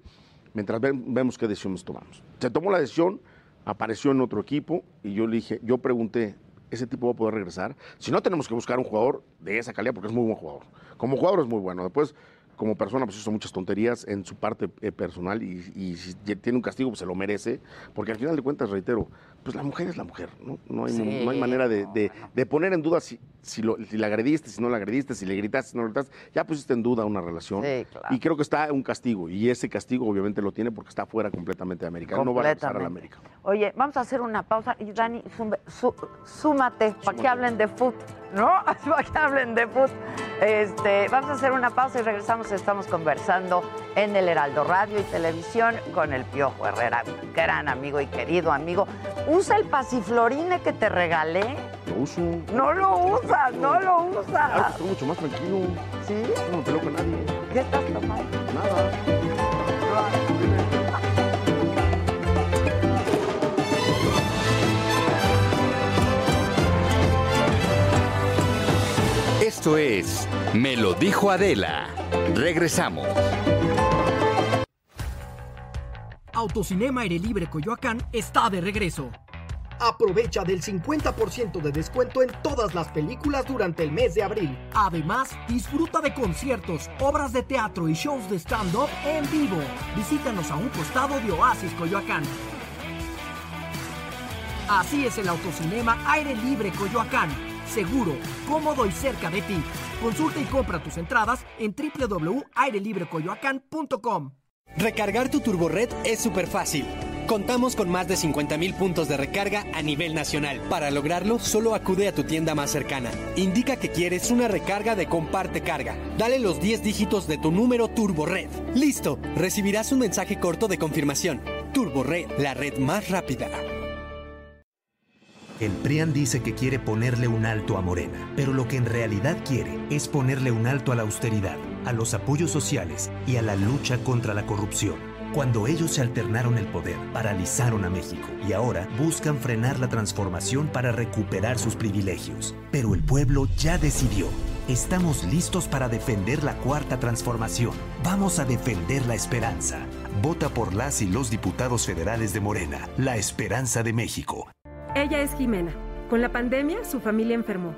mientras vemos qué decisiones tomamos. Se tomó la decisión, apareció en otro equipo y yo le dije, yo pregunté, ¿ese tipo va a poder regresar? Si no, tenemos que buscar un jugador de esa calidad porque es muy buen jugador. Como jugador es muy bueno. Después, como persona, pues hizo muchas tonterías en su parte eh, personal y, y si tiene un castigo, pues se lo merece. Porque al final de cuentas, reitero, pues la mujer es la mujer, ¿no? No hay, no hay manera de, de, de, poner en duda si, si, lo, si, la agrediste, si no la agrediste, si le gritaste, si no le gritaste. Ya pusiste en duda una relación. Sí, claro. Y creo que está un castigo. Y ese castigo obviamente lo tiene porque está fuera completamente de América. No va a regresar a la América. Oye, vamos a hacer una pausa. Y Dani, su, súmate para que hablen de fútbol, ¿no? Para que hablen de fútbol. Este, vamos a hacer una pausa y regresamos. Estamos conversando en el Heraldo Radio y Televisión con el Piojo Herrera, gran amigo y querido amigo. ¿Usa el pasiflorine que te regalé? Lo uso. No lo usas, no lo usas. Claro, estoy mucho más tranquilo. ¿Sí? No me peleo con nadie. ¿Qué estás tomando? Nada. Esto es Me lo dijo Adela. Regresamos. Autocinema Aire Libre Coyoacán está de regreso. Aprovecha del 50% de descuento en todas las películas durante el mes de abril. Además, disfruta de conciertos, obras de teatro y shows de stand-up en vivo. Visítanos a un costado de Oasis Coyoacán. Así es el autocinema Aire Libre Coyoacán. Seguro, cómodo y cerca de ti. Consulta y compra tus entradas en www.airelibrecoyoacán.com. Recargar tu turbored es súper fácil. Contamos con más de 50.000 puntos de recarga a nivel nacional. Para lograrlo, solo acude a tu tienda más cercana. Indica que quieres una recarga de comparte carga. Dale los 10 dígitos de tu número TurboRed. ¡Listo! Recibirás un mensaje corto de confirmación. TurboRed, la red más rápida. El PRIAN dice que quiere ponerle un alto a Morena, pero lo que en realidad quiere es ponerle un alto a la austeridad, a los apoyos sociales y a la lucha contra la corrupción. Cuando ellos se alternaron el poder, paralizaron a México y ahora buscan frenar la transformación para recuperar sus privilegios. Pero el pueblo ya decidió. Estamos listos para defender la cuarta transformación. Vamos a defender la esperanza. Vota por las y los diputados federales de Morena, la esperanza de México. Ella es Jimena. Con la pandemia, su familia enfermó.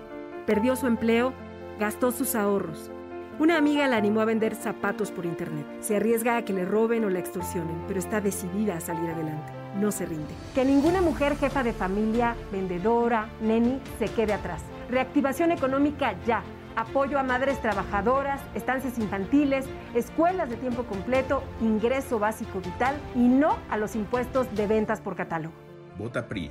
Perdió su empleo, gastó sus ahorros. Una amiga la animó a vender zapatos por internet. Se arriesga a que le roben o la extorsionen, pero está decidida a salir adelante. No se rinde. Que ninguna mujer jefa de familia, vendedora, neni, se quede atrás. Reactivación económica ya. Apoyo a madres trabajadoras, estancias infantiles, escuelas de tiempo completo, ingreso básico vital y no a los impuestos de ventas por catálogo. Vota PRI.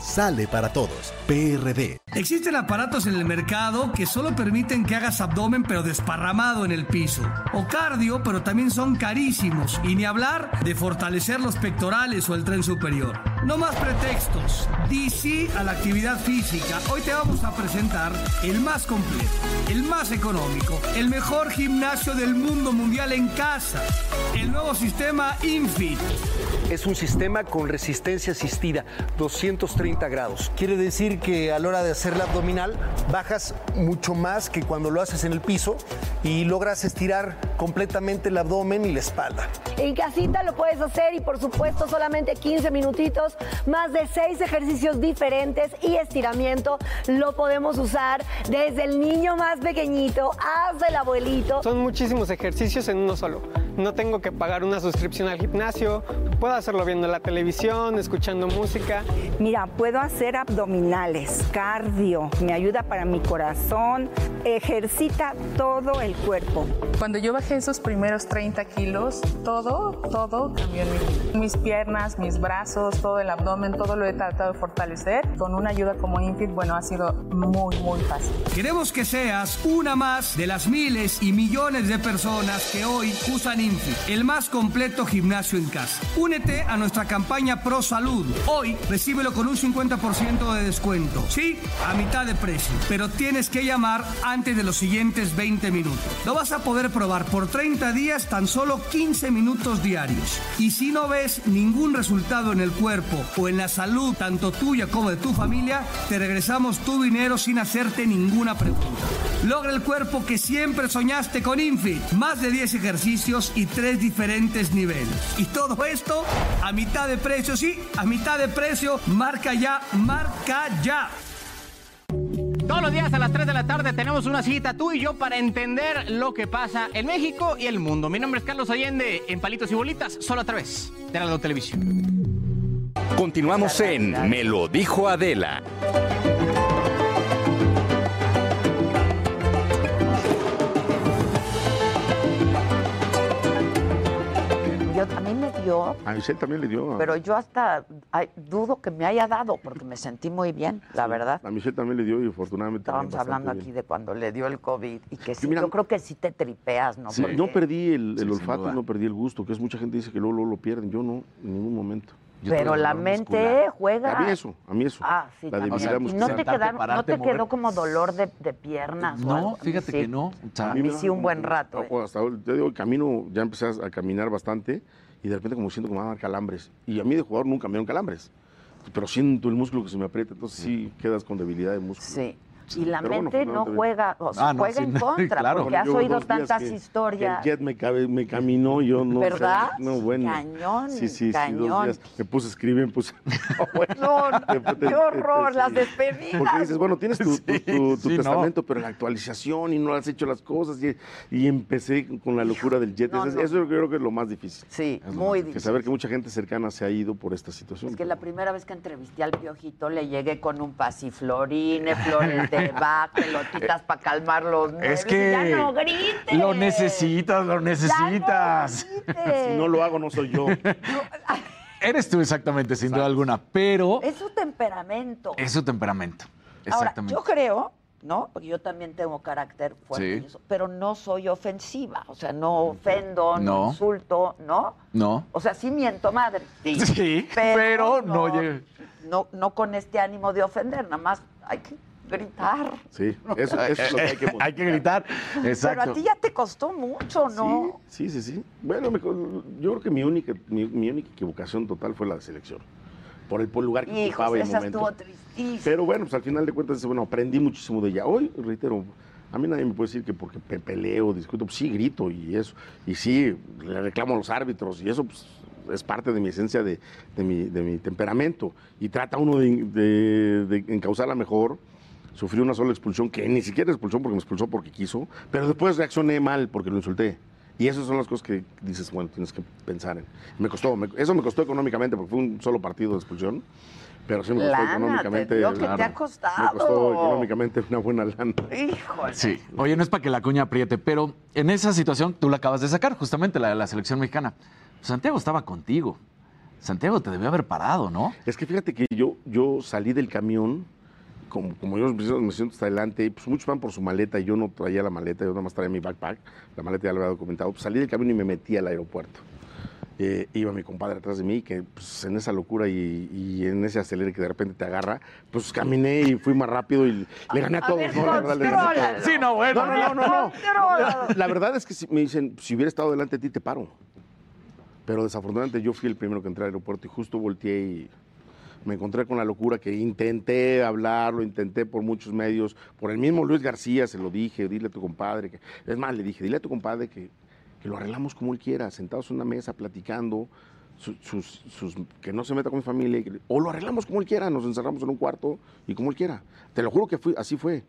sale para todos. PRD. Existen aparatos en el mercado que solo permiten que hagas abdomen pero desparramado en el piso. O cardio, pero también son carísimos. Y ni hablar de fortalecer los pectorales o el tren superior. No más pretextos. DC a la actividad física. Hoy te vamos a presentar el más completo, el más económico, el mejor gimnasio del mundo mundial en casa. El nuevo sistema Infit. Es un sistema con resistencia asistida, 230 grados. Quiere decir que a la hora de hacer la abdominal bajas mucho más que cuando lo haces en el piso y logras estirar completamente el abdomen y la espalda. En casita lo puedes hacer y por supuesto solamente 15 minutitos, más de 6 ejercicios diferentes y estiramiento lo podemos usar desde el niño más pequeñito hasta el abuelito. Son muchísimos ejercicios en uno solo. No tengo que pagar una suscripción al gimnasio, puedo hacerlo viendo la televisión, escuchando música. Mira, puedo hacer abdominales, cardio, me ayuda para mi corazón, ejercita todo el cuerpo. Cuando yo bajé esos primeros 30 kilos, todo, todo cambió en mi vida. Mis piernas, mis brazos, todo el abdomen, todo lo he tratado de fortalecer. Con una ayuda como Infit, bueno, ha sido muy, muy fácil. Queremos que seas una más de las miles y millones de personas que hoy usan Infit, el más completo gimnasio en casa. Únete a nuestra campaña Pro Salud. Hoy recíbelo con un 50% de descuento. Sí, a mitad de precio. Pero tienes que llamar antes de los siguientes 20 minutos. Lo vas a poder probar por 30 días tan solo 15 minutos diarios. Y si no ves ningún resultado en el cuerpo o en la salud, tanto tuya como de tu familia, te regresamos tu dinero sin hacerte ninguna pregunta. Logra el cuerpo que siempre soñaste con Infit. Más de 10 ejercicios y 3 diferentes niveles. Y todo esto a mitad de precio, sí, a mitad de precio. Marca ya, marca ya. Todos los días a las 3 de la tarde tenemos una cita tú y yo para entender lo que pasa en México y el mundo. Mi nombre es Carlos Allende en Palitos y Bolitas, solo a través de la Televisión. Continuamos en Me lo dijo Adela. A mí me dio, A Michelle también le dio. a- pero yo hasta ay, dudo que me haya dado porque me sentí muy bien, la verdad. A Michelle también le dio y afortunadamente. Estábamos hablando aquí de cuando le dio el COVID y que sí, mira- yo creo que sí te tripeas, ¿no? Sí, Porque- No perdí el, el olfato no perdí el gusto, que es mucha gente dice que luego, luego lo pierden. Yo no, en ningún momento. Yo Pero la mente muscular. juega. A mí eso, a mí eso. Ah, sí, la debilidad y no te, quedaron, no te quedó como dolor de, de piernas. o algo? No, A mí fíjate sí. que no. O sea, a mí sí un buen rato. ¿eh? No, hasta ahora, te digo, camino, ya empecé a caminar bastante y de repente como siento que me van a dar calambres. Y a mí de jugador nunca me dieron calambres. Pero siento el músculo que se me aprieta, entonces sí quedas con debilidad de músculo. Sí. Y la Pero bueno, mente no juega, o sea, Ah, no, juega sí, en no, contra, claro. porque has oído tantas que- historias. que el jet me, cabe- me caminó yo no sé, ¿Verdad? No, bueno. Cañón, Sí, sí, sí, cañón. dos días. Me puse a escribir, me puse... No, no, Te- te- qué horror, te- las sí. despedidas. Porque dices, bueno, tienes tu, tu- tu- tu sí, no. testamento, pero la actualización y no has hecho las cosas. Y, y empecé con la locura del jet. No, Eso, no. eso yo creo que es lo más difícil. Sí, Es muy difícil. Que saber que mucha gente cercana se ha ido por esta situación. Es que la primera vez que entrevisté al piojito le llegué con un pasiflorine, flores de Bach, pelotitas para calmar los nervios. Es que Ya no grites. lo necesitas, lo necesitas. Si no lo hago, no soy yo. Eres tú exactamente, sin duda alguna, pero Es su temperamento. es su temperamento. Ahora, Exactamente. yo creo, ¿no? Porque yo también tengo carácter fuerte, Sí. y eso, pero no soy ofensiva. O sea, no ofendo, no, No. insulto, ¿no? No. O sea, sí miento madre. Sí, Sí, pero no llega- No, no con este ánimo de ofender, nada más hay que gritar. Sí, eso, eso es lo que hay que Hay que gritar. Pero Exacto. a ti ya te costó mucho, ¿no? Sí, sí, sí. Bueno, me co- yo creo que mi única, mi, mi única equivocación total fue la de selección. Por el, por el lugar que Hijos, ocupaba y el momento. estuvo. Pero bueno, pues al final de cuentas, bueno, aprendí muchísimo de ella. Hoy, reitero, a mí nadie me puede decir que porque pe- peleo, discuto, pues sí grito y eso. Y sí, le reclamo a los árbitros y eso pues, es parte de mi esencia, de, de mi, de mi temperamento. Y trata uno de, de, de encauzarla mejor. Sufrí una sola expulsión, que ni siquiera expulsión porque me expulsó porque quiso, pero después reaccioné mal porque lo insulté. Y esas son las cosas que dices, bueno, tienes que pensar en. Me costó, me- eso me costó económicamente porque fue un solo partido de expulsión, pero sí me costó Lana, te económicamente. que te ha costado. Me costó económicamente una buena lana. Híjole. Sí. Oye, no es para que la cuña apriete, pero en esa situación tú la acabas de sacar, justamente la de la selección mexicana. Santiago estaba contigo. Santiago te debió haber parado, ¿no? Es que fíjate que yo, yo salí del camión, como, como yo me siento- hasta adelante, pues muchos van por su maleta y yo no traía la maleta, yo nada más traía mi backpack, la maleta ya lo había documentado, pues salí del camión y me metí al aeropuerto. Eh, iba mi compadre atrás de mí, que pues, en esa locura y, y en ese acelere que de repente te agarra, pues caminé y fui más rápido y le gané a, A todos. ver, ¿no? Sí, no, bueno. No, no, no, no, no. Contrólalo. La verdad es que si- me dicen, si hubiera estado delante de ti, te paro. Pero desafortunadamente yo fui el primero que entré al aeropuerto y justo volteé y me encontré con la locura que intenté hablarlo, intenté por muchos medios, por el mismo Luis García se lo dije, dile a tu compadre que, es más, le dije, dile a tu compadre que, que lo arreglamos como él quiera, sentados en una mesa, platicando, su- sus, sus- que no se meta con mi familia, que- o lo arreglamos como él quiera, nos encerramos en un cuarto y como él quiera. Te lo juro que fue, así fue.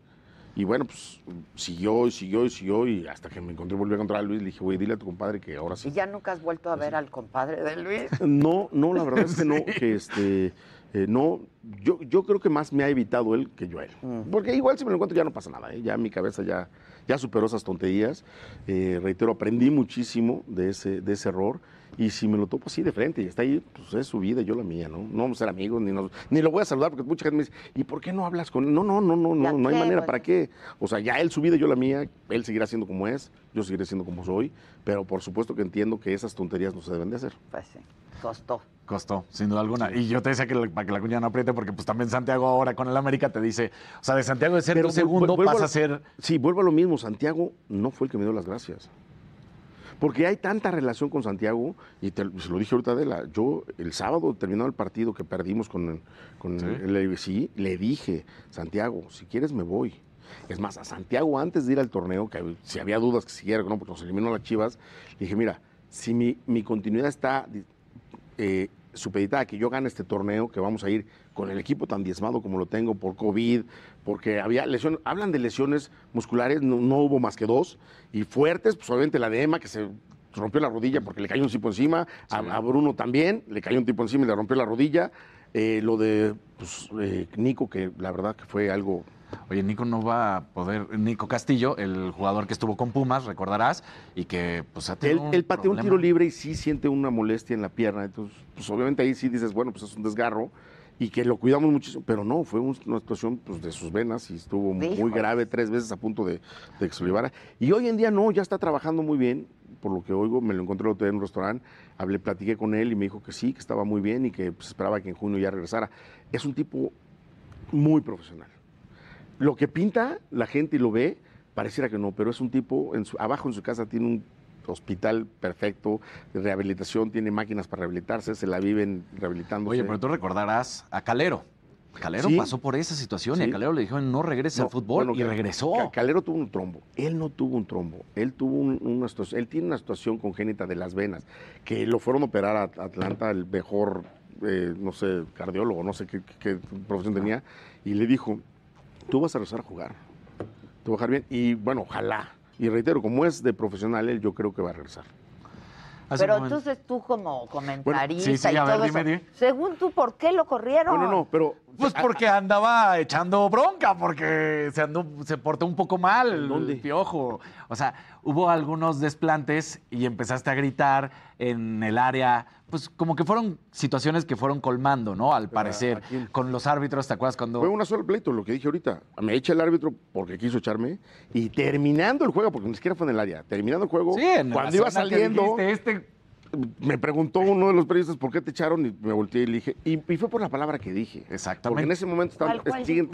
Y bueno, pues siguió y siguió y siguió y hasta que me encontré, volví a encontrar a Luis, le dije, güey, dile a tu compadre que ahora sí. ¿Y ya nunca has vuelto a ver al compadre de Luis? No, no, la verdad es que no, que este, eh, no, yo, yo creo que más me ha evitado él que yo a él. Porque igual si me lo encuentro ya no pasa nada, ¿eh? ya mi cabeza ya, ya superó esas tonterías. Eh, reitero, aprendí muchísimo de ese, de ese error. Y si me lo topo así de frente y está ahí, pues es su vida y yo la mía, ¿no? No vamos a ser amigos, ni, nos- ni lo voy a saludar porque mucha gente me dice, ¿y por qué no hablas con él? No, no, no, no, no, no hay manera, güey? ¿para qué? O sea, ya él su vida y yo la mía, él seguirá siendo como es, yo seguiré siendo como soy, pero por supuesto que entiendo que esas tonterías no se deben de hacer. Pues sí, costó. Costó, sin duda alguna. Y yo te decía que la- para que la cuña no apriete, porque pues también Santiago ahora con el América te dice, o sea, de Santiago de ser Pero tu segundo vu- vuelvo pasa a- a ser... Sí, vuelvo a lo mismo. Santiago no fue el que me dio las gracias. Porque hay tanta relación con Santiago, y te, se lo dije ahorita Adela, yo el sábado terminado el partido que perdimos con, el- con el ABC, le dije, Santiago, si quieres me voy. Es más, a Santiago antes de ir al torneo, que si había dudas que siguiera, no, porque nos eliminó las Chivas, le dije, mira, si mi, mi continuidad está eh, supeditada a que yo gane este torneo, que vamos a ir con el equipo tan diezmado como lo tengo por COVID, porque había lesiones, hablan de lesiones musculares, no, no hubo más que dos, y fuertes, pues obviamente la de Emma, que se rompió la rodilla porque le cayó un tipo encima, a, a Bruno también, le cayó un tipo encima y le rompió la rodilla, eh, lo de pues, eh, Nico, que la verdad que fue algo Oye, Nico no va a poder... Nico Castillo, el jugador que estuvo con Pumas, recordarás, y que pues ha Él, tenido un él pateó un tiro libre y sí siente una molestia en la pierna. Entonces, pues obviamente ahí sí dices, bueno, pues es un desgarro y que lo cuidamos muchísimo. Pero no, fue un- una situación pues, de sus venas y estuvo muy grave, tres veces a punto de, de. Y hoy en día no, ya está trabajando muy bien. Por lo que oigo, me lo encontré el otro día en un restaurante, hablé, platiqué con él y me dijo que sí, que estaba muy bien y que pues, esperaba que en junio ya regresara. Es un tipo muy profesional. Lo que pinta la gente y lo ve, pareciera que no, pero es un tipo, en su- abajo en su casa tiene un hospital perfecto rehabilitación, tiene máquinas para rehabilitarse, se la viven rehabilitándose. Oye, pero tú recordarás a Calero. Calero Sí. pasó por esa situación y a Calero le dijeron no regrese No, al fútbol bueno, y regresó. Ca- Calero tuvo un trombo. Él no tuvo un trombo. Él tuvo un- una situación. Él tiene una situación congénita de las venas que lo fueron a operar a Atlanta, el mejor, eh, no sé, cardiólogo, no sé qué, qué- qué profesión tenía, y le dijo: Tú vas a regresar a jugar. Tú vas a jugar bien. Y bueno, ojalá. Y reitero, como es de profesional, él yo creo que va a regresar. Hace Pero entonces tú como comentarista sí, sí, y a ver, todo dime, eso, dime. según tú, ¿por qué lo corrieron? pero... Pues porque andaba echando bronca, porque se andó, se portó un poco mal el piojo. O sea, hubo algunos desplantes y empezaste a gritar en el área. Pues como que fueron situaciones que fueron colmando, ¿no? Al parecer. Con los árbitros, ¿te acuerdas cuando.? Fue una sola pleito, lo que dije ahorita. Me echa el árbitro porque quiso echarme. Y terminando el juego, porque ni siquiera fue en el área, terminando el juego, Sí, en la cuando iba que saliendo, dijiste, este me preguntó uno de los periodistas por qué te echaron y me volteé y le dije, y, y fue por la palabra que dije. Exactamente. Porque en ese momento estaba... ¿Cuál, cuál? siguen-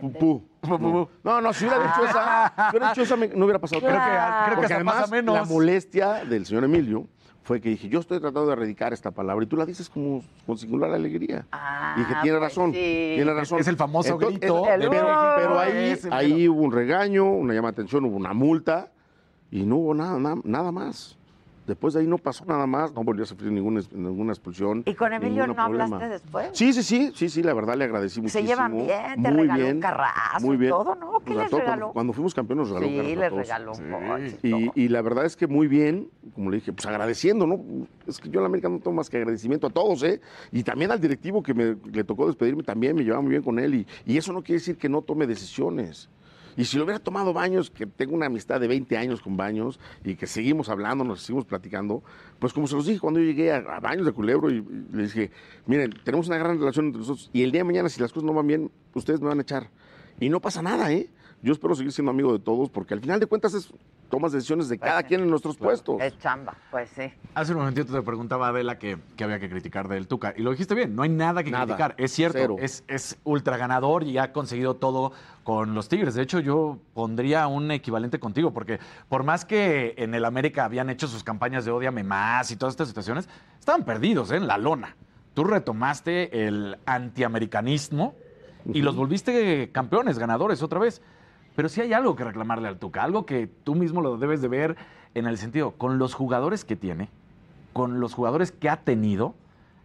Pupú. No, no, no, si hubiera dicho esa, si hubiera dicho esa, me- no hubiera pasado Creo que- creo que además, pasa menos. la molestia del señor Emilio fue que dije, yo estoy tratando de erradicar esta palabra y tú la dices como con singular alegría. y dije, tiene pues razón, sí. tiene razón. Es el famoso grito eh, de pero, ahí, Ese ahí hubo un regaño, una llamada de atención, hubo una multa y no hubo nada, nada, nada más. Después de ahí no pasó nada más, no volvió a sufrir ninguna, ninguna expulsión. ¿Y con Emilio no hablaste después? Sí, sí, sí, sí, sí, la verdad le agradecí Se muchísimo. llevan bien, te Muy regaló bien, un carrazo muy y bien. todo, ¿no? ¿Qué les regaló? Cuando, cuando fuimos campeones nos regaló Sí, les regaló un coche y. Y, y la verdad es que muy bien, como le dije, pues agradeciendo, ¿no? Es que yo en la América no tengo más que agradecimiento a todos, ¿eh? Y también al directivo que me, le tocó despedirme también, me llevaba muy bien con él. Y, y eso no quiere decir que no tome decisiones. Y si lo hubiera tomado Baños, que tengo una amistad de 20 años con Baños y que seguimos hablando, nos seguimos platicando, pues como se los dije cuando yo llegué a, Baños de Culebro y, y le dije, miren, tenemos una gran relación entre nosotros y el día de mañana si las cosas no van bien, ustedes me van a echar. Y no pasa nada, ¿eh? Yo espero seguir siendo amigo de todos porque al final de cuentas es tomas decisiones de cada quien en nuestros puestos. Es chamba, pues sí. Hace un momentito te preguntaba Adela que, que había que criticar del Tuca. Y lo dijiste bien, no hay nada que Nada, criticar. Es cierto, es, es ultra ganador y ha conseguido todo con los Tigres. De hecho, yo pondría un equivalente contigo, porque por más que en el América habían hecho sus campañas de odiame más y todas estas situaciones, estaban perdidos ¿eh? en la lona. Tú retomaste el antiamericanismo y los volviste campeones, ganadores otra vez. Pero sí hay algo que reclamarle al Tuca, algo que tú mismo lo debes de ver en el sentido, con los jugadores que tiene, con los jugadores que ha tenido,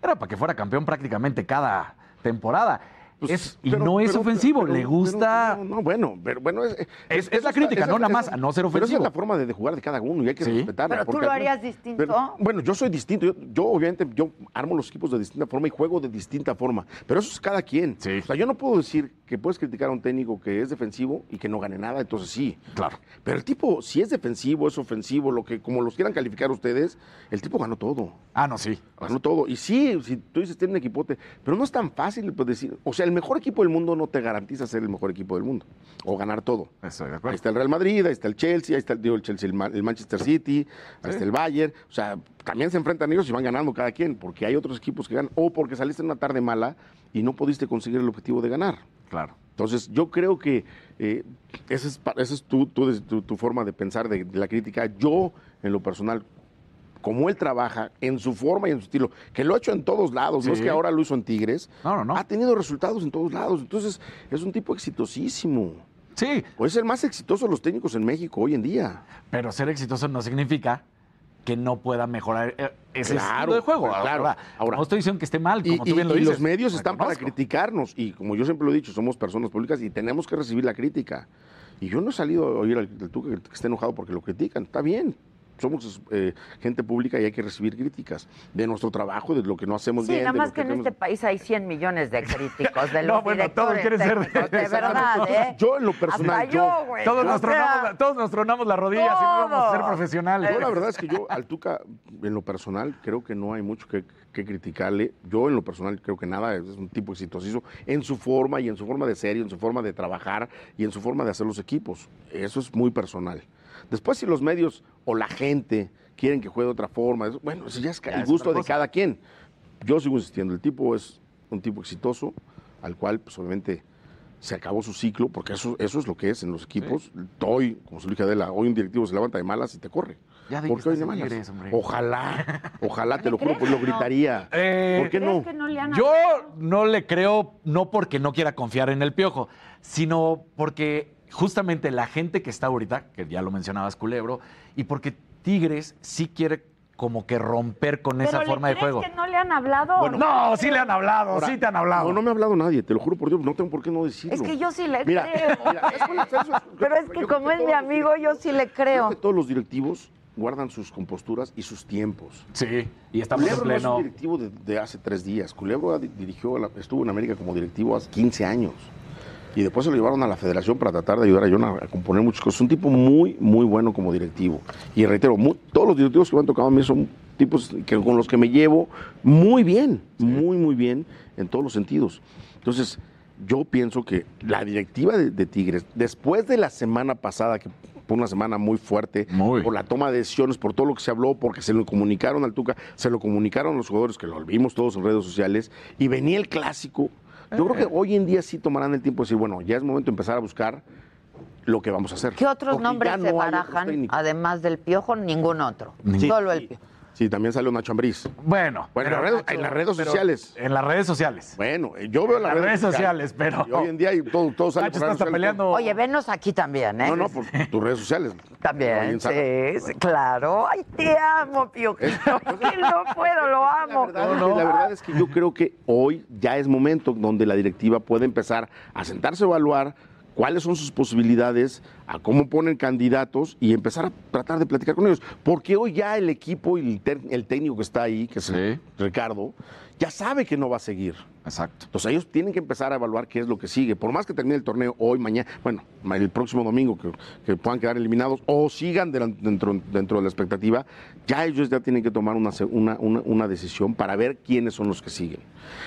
era para que fuera campeón prácticamente cada temporada. Pues, Es- y pero- no es pero- ofensivo, pero- le pero- gusta. No, no, bueno, pero bueno. Es, Es- es la crítica, no nada más a no ser Pero esa ofensivo. es la forma de, de jugar de cada uno y hay que Sí. respetarla. Pero tú lo harías distinto. pero- bueno, yo soy distinto. Yo, yo, obviamente, yo armo los equipos de distinta forma y juego de distinta forma. Pero eso es cada quien. O sea, yo no puedo decir que puedes criticar a un técnico que es defensivo y que no gane nada, entonces sí. Claro. Pero el tipo, si es defensivo, es ofensivo, lo que, como los quieran calificar ustedes, el tipo ganó todo. Ah, no, sí. Ganó todo. Y sí, si tú dices tiene un equipote, pero no es tan fácil pues, decir. O sea, el mejor equipo del mundo no te garantiza ser el mejor equipo del mundo o ganar todo. Estoy de Ahí acuerdo. está el Real Madrid, ahí está el Chelsea, ahí está el, digo, el Chelsea, el, Ma- el Manchester City, ahí está el Bayern. O sea, también se enfrentan ellos y van ganando cada quien, porque hay otros equipos que ganan, o porque saliste en una tarde mala y no pudiste conseguir el objetivo de ganar. Claro. Entonces, yo creo que eh, esa es, esa es tu, tu- tu- tu forma de pensar de, de la crítica. Yo, en lo personal, como él trabaja, en su forma y en su estilo, que lo ha hecho en todos lados, no es Sí. que ahora lo hizo en Tigres, No, no, no. ha tenido resultados en todos lados. Entonces, es un tipo exitosísimo. Sí. O es el más exitoso de los técnicos en México hoy en día. Pero ser exitoso no significa que no pueda mejorar eh, ese Claro, estilo de juego. claro. Ahora, Ahora- no estoy diciendo que esté mal, Y, como tú y- bien lo y dices. los medios están para criticarnos. Y como yo siempre lo he dicho, somos personas públicas y tenemos que recibir la crítica. Y yo no he salido a oír al, al Tuca que esté enojado porque lo critican. Está bien. Somos eh, gente pública y hay que recibir críticas de nuestro trabajo, de lo que no hacemos Sí, bien. nada de más que en este país hay 100 millones de críticos de No, los bueno, todos quieren ser- de verdad, ¿eh? Yo en lo personal, Hasta yo, güey. Todos, nos tronamos, todos nos tronamos las rodillas y no vamos a ser profesionales. Yo la verdad es que yo al Tuca, en lo personal, creo que no hay mucho que, que criticarle. Yo en lo personal creo que nada, es un tipo exitosísimo en su forma y en su forma de ser y en su forma de trabajar y en su forma de hacer los equipos. Eso es muy personal. Después si los medios o la gente quieren que juegue de otra forma, bueno, eso ya es el gusto de cada quien. Yo sigo insistiendo, el tipo es un tipo exitoso, al cual pues obviamente se acabó su ciclo, porque eso, eso es lo que es en los equipos. Hoy, como se lo dije a Adela, hoy un directivo se levanta de malas y te corre. Ya ¿Por qué hoy de malas? Ojalá, ojalá, te lo juro, pues lo gritaría. Eh, ¿Por qué no? Yo no le creo, no porque no quiera confiar en el piojo, sino porque justamente la gente que está ahorita, que ya lo mencionabas, Culebro, y porque Tigres sí quiere como que romper con esa ¿Pero le forma de crees juego. que no le han hablado? Bueno, No, sí le han hablado, Ahora, sí te han hablado. No, no me ha hablado nadie, te lo juro por Dios, no tengo por qué no decirlo. Es que yo sí le Mira, creo. mira, es- bueno, eso es- Pero es que yo como es mi amigo, yo sí le creo. Creo que todos los directivos guardan sus composturas y sus tiempos. Sí, y estamos en Culebro no es pleno. un directivo de, de hace tres días. Culebro dirigió, la- estuvo en América como directivo hace 15 años. Y después se lo llevaron a la federación para tratar de ayudar a John a, a componer muchas cosas. Es un tipo muy, muy bueno como directivo. Y reitero, todos los directivos que me han tocado a mí son tipos que, con los que me llevo muy bien, muy, muy bien en todos los sentidos. Entonces, yo pienso que la directiva de, de Tigres, después de la semana pasada, que fue una semana muy fuerte, por la toma de decisiones, por todo lo que se habló, porque se lo comunicaron al Tuca, se lo comunicaron a los jugadores, que lo vimos todos en redes sociales, y venía el clásico. Yo creo que hoy en día sí tomarán el tiempo de decir, bueno, ya es momento de empezar a buscar lo que vamos a hacer. ¿Qué otros Porque nombres no se barajan? Además del piojo, ningún otro. Sí, Solo el piojo. Sí, también salió Nacho Ambriz. Bueno, Bueno, en, pero las redes, Nacho, en las redes pero sociales. En las redes sociales. Bueno, eh, yo veo las, Las redes sociales, pero- Y hoy en día y todo, todo sale Nacho por está peleando. Oye, venos aquí también, ¿eh? No, no, por tus redes sociales. También, sí, claro. Ay, te amo, Piojito. Que no puedo, lo amo. La verdad, es que, la verdad es que yo creo que hoy ya es momento donde la directiva puede empezar a sentarse a evaluar cuáles son sus posibilidades, a cómo ponen candidatos y empezar a tratar de platicar con ellos. Porque hoy ya el equipo y el, el técnico que está ahí, que es Ricardo, ya sabe que no va a seguir. Exacto. Entonces ellos tienen que empezar a evaluar qué es lo que sigue. Por más que termine el torneo hoy, mañana, bueno, el próximo domingo, que, que puedan quedar eliminados o sigan dentro, dentro de la expectativa, ya ellos ya tienen que tomar una, se- una, una- una decisión para ver quiénes son los que siguen.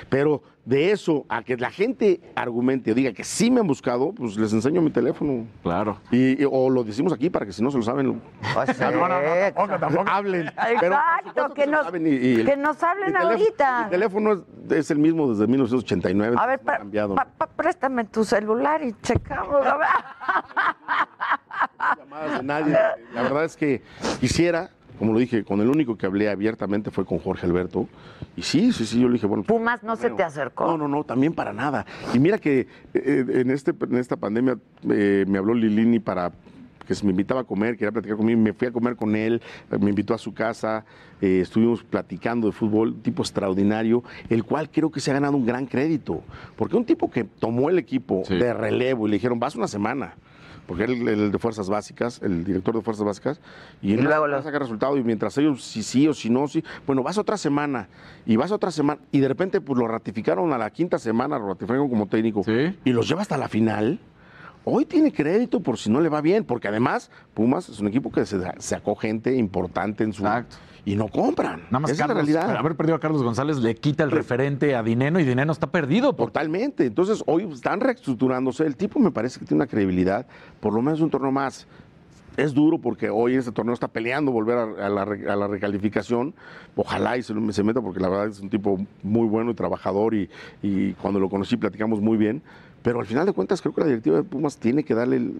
Pero de eso a que la gente argumente o diga que sí me han buscado, pues les enseño mi teléfono. Claro. Y, y- o lo decimos aquí para que si no se lo saben, lo- Pues No, no, no, tampoco, tampoco. hablen. Pero, Exacto, que nos, saben y- y el- que nos hablen mi teléfono- ahorita. Mi teléfono es, es el mismo desde 1989. A ver, no ha pa- cambiado. pa- pa- préstame tu celular y checamos. A ver. llamadas de nadie. La verdad es que quisiera, como lo dije, con el único que hablé abiertamente fue con Jorge Alberto. Y sí, sí, sí, yo le dije, bueno. Pumas no se te acercó. No, no, no, también para nada. Y mira que eh, en, este, en esta pandemia eh, me habló Lilini para que se me invitaba a comer, quería platicar conmigo, me fui a comer con él, me invitó a su casa, eh, estuvimos platicando de fútbol, un tipo extraordinario, el cual creo que se ha ganado un gran crédito, porque un tipo que tomó el equipo de relevo y le dijeron, vas una semana, porque él el de fuerzas básicas, el director de fuerzas básicas, y, él luego lo... saca resultado y mientras ellos si sí o si no, sí, bueno, vas otra semana y vas otra semana y de repente pues lo ratificaron a la quinta semana, lo ratificaron como técnico y los lleva hasta la final. Hoy tiene crédito por si no le va bien, porque además Pumas es un equipo que se sacó gente importante en su y no compran. Nada más Esa Carlos, es la realidad. haber perdido a Carlos González le quita el referente a Dineno y Dineno está perdido. Totalmente. Entonces, hoy están reestructurándose. El tipo me parece que tiene una credibilidad, por lo menos un torneo más. Es duro porque hoy este torneo está peleando volver a, a la, a la recalificación. Ojalá y se, se meta porque la verdad es un tipo muy bueno y trabajador y, y cuando lo conocí platicamos muy bien. Pero al final de cuentas creo que la directiva de Pumas tiene que darle el-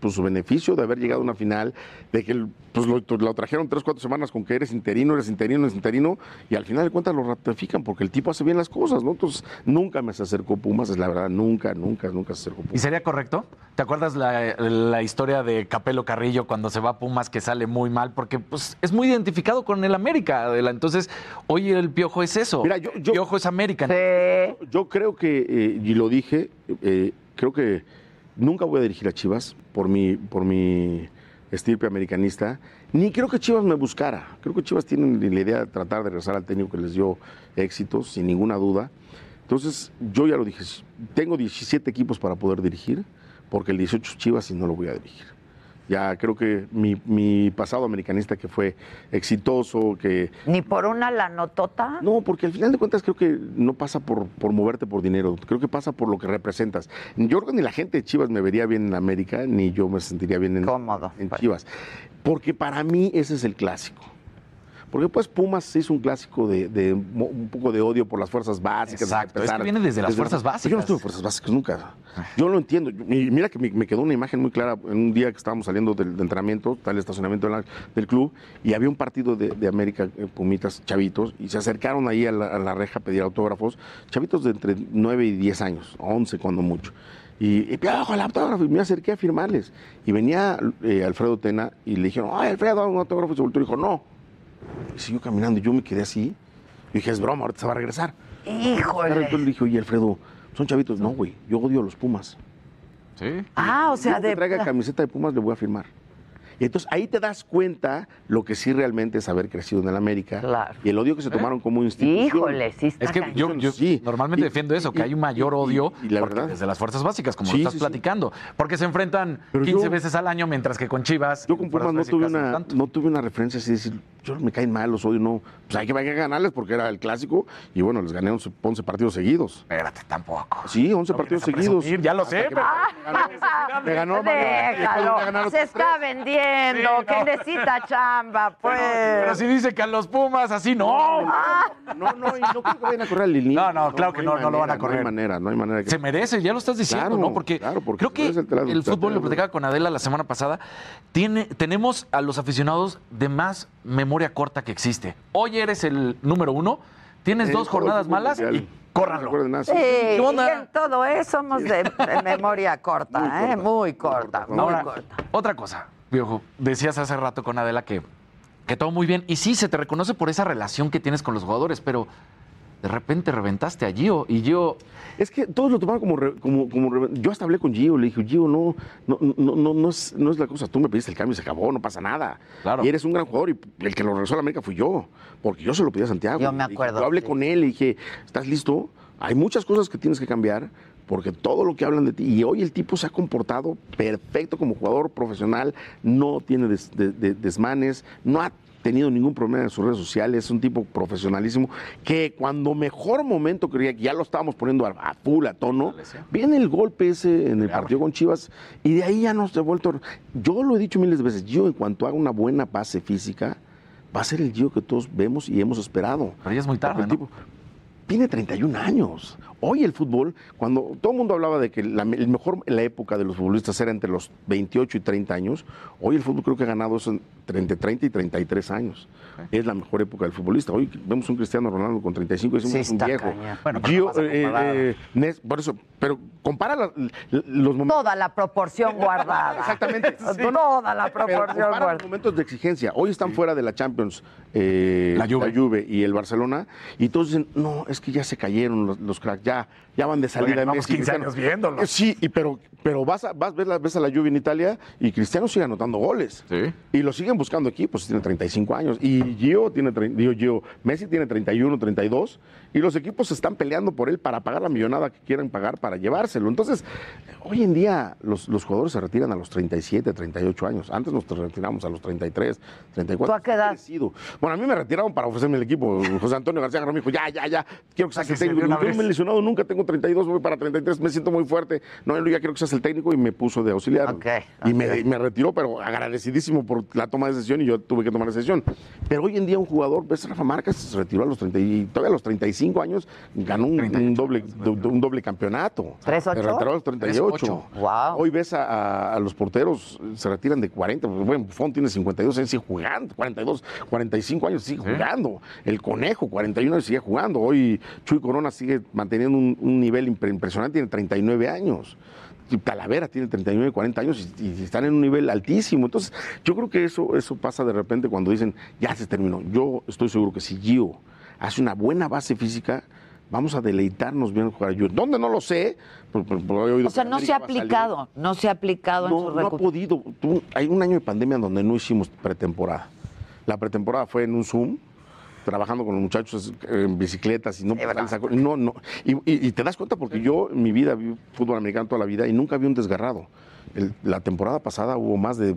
pues, su beneficio de haber llegado a una final, de que pues, lo, lo trajeron tres, cuatro semanas con que eres interino, eres interino, eres interino, y al final de cuentas lo ratifican porque el tipo hace bien las cosas, ¿no? Entonces nunca me se acercó Pumas, es la verdad, nunca, nunca, nunca se acercó Pumas. ¿Y sería correcto? ¿Te acuerdas la, la historia de Capelo Carrillo cuando se va a Pumas que sale muy mal? Porque pues, es muy identificado con el América, Adela. Entonces, hoy el Piojo es eso. Mira, yo, Piojo es América. Yo creo que, eh, y lo dije, eh, creo que nunca voy a dirigir a Chivas por mi, por mi estirpe americanista, ni creo que Chivas me buscara. Creo que Chivas tienen la idea de tratar de regresar al técnico que les dio éxitos, sin ninguna duda. Entonces, yo ya lo dije, tengo 17 equipos para poder dirigir, porque el 18 es Chivas y no lo voy a dirigir. Ya creo que mi, mi pasado americanista que fue exitoso, que Ni por una la notota. no, porque al final de cuentas creo que no pasa por, por moverte por dinero, creo que pasa por lo que representas. Yo creo que ni la gente de Chivas me vería bien en América, ni yo me sentiría bien en, en Chivas. Porque para mí ese es el clásico. Porque pues Pumas se hizo un clásico de, de un poco de odio por las fuerzas básicas. Exacto, es que viene desde las fuerzas básicas. Yo no estuve en fuerzas básicas nunca. Yo lo entiendo. Y mira que me, me quedó una imagen muy clara en un día que estábamos saliendo del, de entrenamiento, el estacionamiento de la- del club, y había un partido de, de América, eh, Pumitas, chavitos, y se acercaron ahí a la, a la reja a pedir autógrafos, chavitos de entre 9 y 10 años, 11 cuando mucho. Y, y piojo, el autógrafo, y me acerqué a firmarles. Y venía eh, Alfredo Tena y le dijeron, ay, Alfredo, un autógrafo, y se volteó y dijo, no. Y siguió caminando, y yo me quedé así. Y dije, es broma, ahorita se va a regresar. Híjole. Entonces le dije, oye, Alfredo, son chavitos. No, güey, yo odio a los Pumas. Sí. Ah, o sea, Yo que de. traiga camiseta de Pumas le voy a firmar. Y entonces ahí te das cuenta lo que sí realmente es haber crecido en el América y el odio que se tomaron como institución. Híjole, sí está Es que yo, yo normalmente defiendo eso, que hay un mayor odio porque desde las fuerzas básicas, como Sí, lo estás sí, sí. platicando. Porque se enfrentan Pero 15 yo- veces al año, mientras que con Chivas. Yo con Pumas no tuve, una, no tuve una referencia así de decir, yo me caen mal, los odio, no. Pues hay que, hay que ganarles porque era el clásico y bueno, les gané 11, 11 partidos seguidos. Espérate, tampoco. Sí, 11 partidos seguidos. ya lo sé, pero- Me ganó Déjalo, se está vendiendo, que necesita chamba, pues. Pero si dice que a los Pumas así no. No, no, y no creo que vayan a correr al Lilín. No, no, claro que no, no lo van a correr. No hay manera, no hay manera. que- Se merece, ya lo estás diciendo, Claro, ¿no? Porque, claro, porque creo que el trato, el fútbol, lo platicaba con Adela la semana pasada, tiene, tenemos a los aficionados de más memoria corta que existe. Hoy eres el número uno, tienes dos jornadas malas mundial. y córranlo. No Sí, sí. y ¿Qué onda? en todo eso somos de, de memoria corta, ¿eh? Muy corta, muy Ahora, corta. otra cosa, viejo, decías hace rato con Adela que, que todo muy bien, y sí, se te reconoce por esa relación que tienes con los jugadores, pero de repente reventaste a Gio y Gio... Es que todos lo tomaron como, re- como, como re- yo hasta hablé con Gio, le dije, Gio, no, no, no, no, no, es, no es la cosa, tú me pediste el cambio y se acabó, no pasa nada. Claro. Y eres un gran jugador y el que lo regresó a la América fui yo, porque yo se lo pedí a Santiago. Yo me dije, acuerdo, Yo hablé sí. con él y dije, ¿estás listo? Hay muchas cosas que tienes que cambiar porque todo lo que hablan de ti, y hoy el tipo se ha comportado perfecto como jugador profesional, no tiene des- de- de- desmanes, no ha tenido ningún problema en sus redes sociales, es un tipo profesionalísimo que cuando mejor momento creía que ya lo estábamos poniendo a, a full, a tono, viene el golpe ese en el partido con Chivas y de ahí ya no se ha vuelto. Yo lo he dicho miles de veces, yo en cuanto haga una buena base física, va a ser el Gio que todos vemos y hemos esperado. Pero ya es muy tarde, ¿no? tipo tiene 31 años. Hoy el fútbol, cuando todo el mundo hablaba de que la, el mejor la época de los futbolistas era entre los 28 y 30 años, hoy el fútbol creo que ha ganado eso entre 30 y 33 años. Es la mejor época del futbolista. Hoy vemos un Cristiano Ronaldo con 35 y Sí, es un viejo. Bueno, Gio, no eh, eh, Nes- por eso, pero compara la- los momentos. Toda la proporción guardada. Exactamente. Toda la proporción guardada. los momentos de exigencia. Hoy están fuera de la Champions eh, La Juve. y el Barcelona. Y todos dicen, no, es que ya se cayeron los, los cracks, ya, ya van de salida. Llevamos Messi, 15 Cristiano". años viéndolos. Eh, Sí, y pero, pero vas, a, vas ves, la, ves a la Juve en Italia y Cristiano sigue anotando goles. Y lo siguen buscando equipos, tiene 35 años. Y Gio tiene, digo, Gio, Messi tiene 31, 32. Y los equipos están peleando por él para pagar la millonada que quieren pagar para llevárselo. Entonces, hoy en día los, los jugadores se retiran a los 37, 38 años. Antes nos retiramos a los 33, 34. ¿Tú a qué edad? Crecido. Bueno, a mí me retiraron para ofrecerme el equipo. José Antonio García Garro me dijo, ya, ya, ya, quiero que se una Yo no me he lesionado nunca, tengo 32, voy para 33, me siento muy fuerte. No, yo ya quiero que seas el técnico y me puso de auxiliar. y me, me retiró, pero agradecidísimo por la toma de decisión y yo tuve que tomar la decisión. Pero hoy en día un jugador, ves a Rafa Márquez, se retiró a los 30 y todavía a los 35 años ganó un, un doble, do- un doble campeonato. ¿Tres Se ocho? retiró a los 38. Hoy ves a, a- a los porteros, se retiran de 40. pues, Bueno, Buffon tiene 52 años, sigue jugando. 42, 45 años, sigue jugando. El Conejo, 41 años, sigue jugando. Hoy Chuy Corona sigue manteniendo un, un nivel impre- impresionante, tiene 39 años. Talavera tiene 39, 40 años y, y están en un nivel altísimo. Entonces, yo creo que eso, eso pasa de repente cuando dicen, ya se terminó. Yo estoy seguro que si Gio hace una buena base física, vamos a deleitarnos viendo jugar a Gio. ¿Dónde? No lo sé. he oído O sea, no se ha aplicado, no se ha aplicado en No, su no ha podido. Tú- hay un año de pandemia donde no hicimos pretemporada. La pretemporada fue en un Zoom, trabajando con los muchachos en bicicletas y no, no, no. Y, y- y te das cuenta porque yo en mi vida vi fútbol americano toda la vida y nunca vi un desgarrado. El- la temporada pasada hubo más de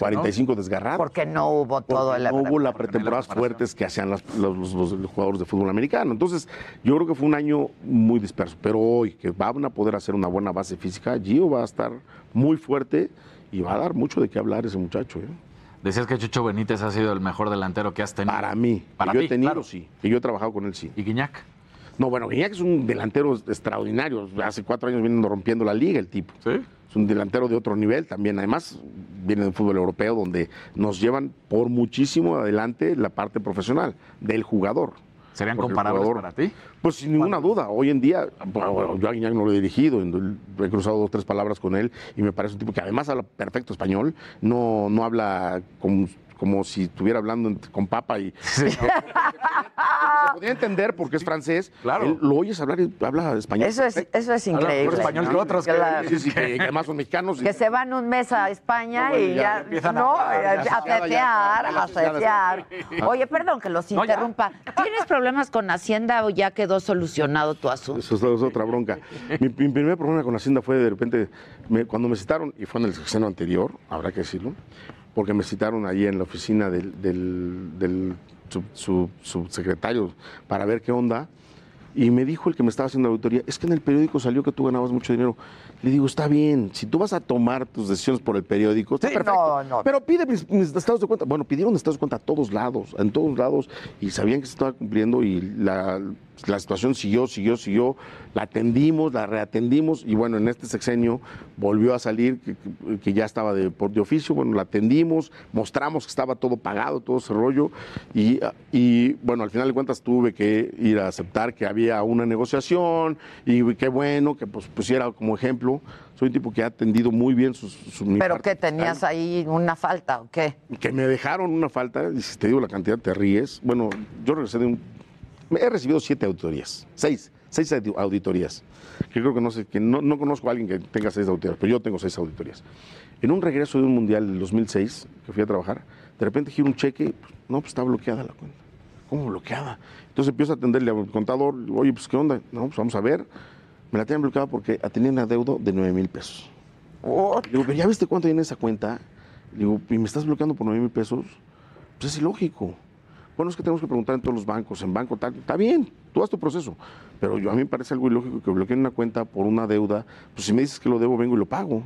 45 desgarrados. Porque no hubo todo el no hubo las pretemporadas fuertes que hacían las- los, los- los- los jugadores de fútbol americano. Entonces, yo creo que fue un año muy disperso. Pero hoy, que van a poder hacer una buena base física, Gio va a estar muy fuerte y va a dar mucho de qué hablar ese muchacho. ¿eh? Decías que Chucho Benítez ha sido el mejor delantero que has tenido. Para mí. Para que yo ti, he tenido, claro. sí. Que yo he trabajado con él, sí. ¿Y Guiñac? No, bueno, Guiñac es un delantero extraordinario. Hace cuatro años viene rompiendo la liga el tipo. Sí. Es un delantero de otro nivel también. Además, viene del fútbol europeo donde nos llevan por muchísimo adelante la parte profesional del jugador. ¿Serían Porque comparables jugador- para ti? Pues sin ninguna duda. Hoy en día, bueno, yo a Guiñac no lo he dirigido, he cruzado dos tres palabras con él y me parece un tipo que además habla perfecto español, no, no habla como, como si estuviera hablando con papa y... Se podría entender porque es francés. Claro. lo oyes hablar y habla español. Eso es, eso es Habla mejor increíble. español que otros. que- sí, sí, que, que además son mexicanos. y- Que se van un mes a España No, bueno, y ya ya, empiezan a no, ya a tetear, a tetear. Oye, perdón que los No, interrumpa. ¿Tienes problemas con Hacienda o ya quedó solucionado tu asunto? Eso es, es otra bronca. Mi, mi primer problema con Hacienda fue de repente, me- cuando me citaron, y fue en el sexenio anterior, habrá que decirlo, porque me citaron ahí en la oficina del, del, del sub- sub- subsecretario para ver qué onda, y me dijo el que me estaba haciendo la auditoría, es que en el periódico salió que tú ganabas mucho dinero. Le digo, está bien, si tú vas a tomar tus decisiones por el periódico, está perfecto. Pero pide mis, mis estados de cuenta. Bueno, pidieron estados de cuenta a todos lados, en todos lados, y sabían que se estaba cumpliendo y la, la situación siguió, siguió, siguió. La atendimos, la reatendimos, y bueno, en este sexenio volvió a salir que ya estaba de, por de oficio. Bueno, la atendimos, mostramos que estaba todo pagado, todo ese rollo, y, y bueno, al final de cuentas tuve que ir a aceptar que había una negociación, y qué bueno que pues pusiera como ejemplo. Soy un tipo que ha atendido muy bien sus, su, mi ¿Pero qué tenías ahí una falta o qué? que me dejaron una falta, y si te digo la cantidad te ríes. Bueno, yo regresé de un... He recibido siete auditorías, seis, seis audi- auditorías. Que creo que no sé, que no, no conozco a alguien que tenga seis auditorías, pero yo tengo seis auditorías. En un regreso de un mundial del 2006, que fui a trabajar, de repente giro un cheque, pues, no, pues está bloqueada la cuenta. ¿Cómo bloqueada? Entonces empiezo a atenderle al contador, oye, pues ¿qué onda? No, pues vamos a ver. Me la tenían bloqueada porque tenía un adeudo de 9 mil pesos. Le Digo, pero ya viste cuánto hay en esa cuenta. Le Digo, y me estás bloqueando por 9 mil pesos. Pues es ilógico. Bueno, es que tenemos que preguntar en todos los bancos, en banco tal. Está bien, tú haz tu proceso. Pero yo, a mí me parece algo ilógico que bloqueen una cuenta por una deuda. Pues si me dices que lo debo, vengo y lo pago.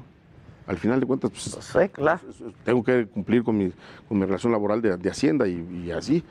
Al final de cuentas, pues, tengo que cumplir con mi, con mi relación laboral de, de Hacienda y, y así.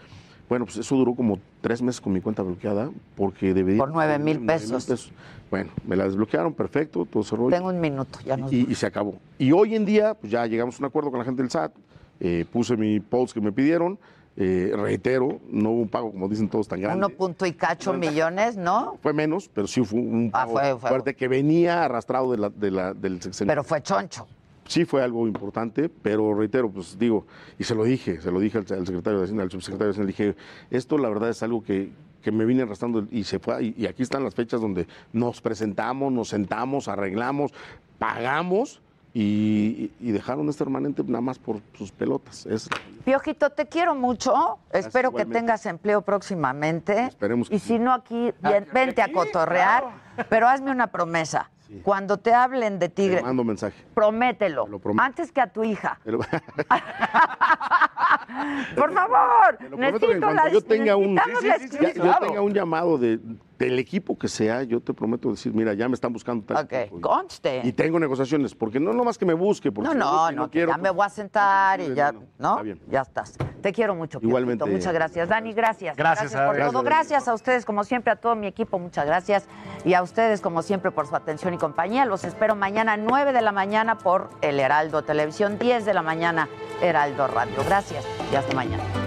Bueno, pues eso duró como tres meses con mi cuenta bloqueada porque debía... Por nueve mil pesos. Bueno, me la desbloquearon, perfecto, todo ese rollo. Tengo un minuto, ya nos y, y se acabó. Y hoy en día, pues ya llegamos a un acuerdo con la gente del SAT, eh, puse mi post que me pidieron, eh, reitero, no hubo un pago, como dicen todos, tan grande. Uno punto y cacho millones, ¿no? Fue menos, pero sí fue un Ah, pago fue- fue- fuerte que venía arrastrado de la, de la- del sexenio. Pero fue choncho. Sí fue algo importante, pero reitero, pues digo, y se lo dije, se lo dije al, al secretario de Hacienda, al subsecretario de Hacienda, le dije, esto la verdad es algo que, que me vine arrastrando y se fue, y, y aquí están las fechas donde nos presentamos, nos sentamos, arreglamos, pagamos y, y dejaron este remanente nada más por sus pelotas. Es, Piojito, te quiero mucho. Espero que tengas empleo próximamente. Esperemos que y si no aquí, bien, vente a cotorrear, pero hazme una promesa. Cuando te hablen de te Tigre, mando mensaje. promételo. Antes que a tu hija. Por favor, Te que en necesito la, yo tenga un, la yo tenga un llamado de, del equipo que sea, yo te prometo decir, mira, ya me están buscando tal Ok, conste. Y tengo negociaciones, porque no nomás que me busque, porque No, si no, no, quiero, ya me voy a sentar y ya, ¿no? Está bien. Ya estás. Te quiero mucho, Piojito. Igualmente. Muchas gracias. Dani, gracias. Gracias, por Adela. todo. Gracias. Gracias a ustedes, como siempre, a todo mi equipo. Muchas gracias. Y a ustedes, como siempre, por su atención y compañía. Los espero mañana a 9 de la mañana por El Heraldo Televisión, 10 de la mañana Heraldo Radio. Gracias y hasta mañana.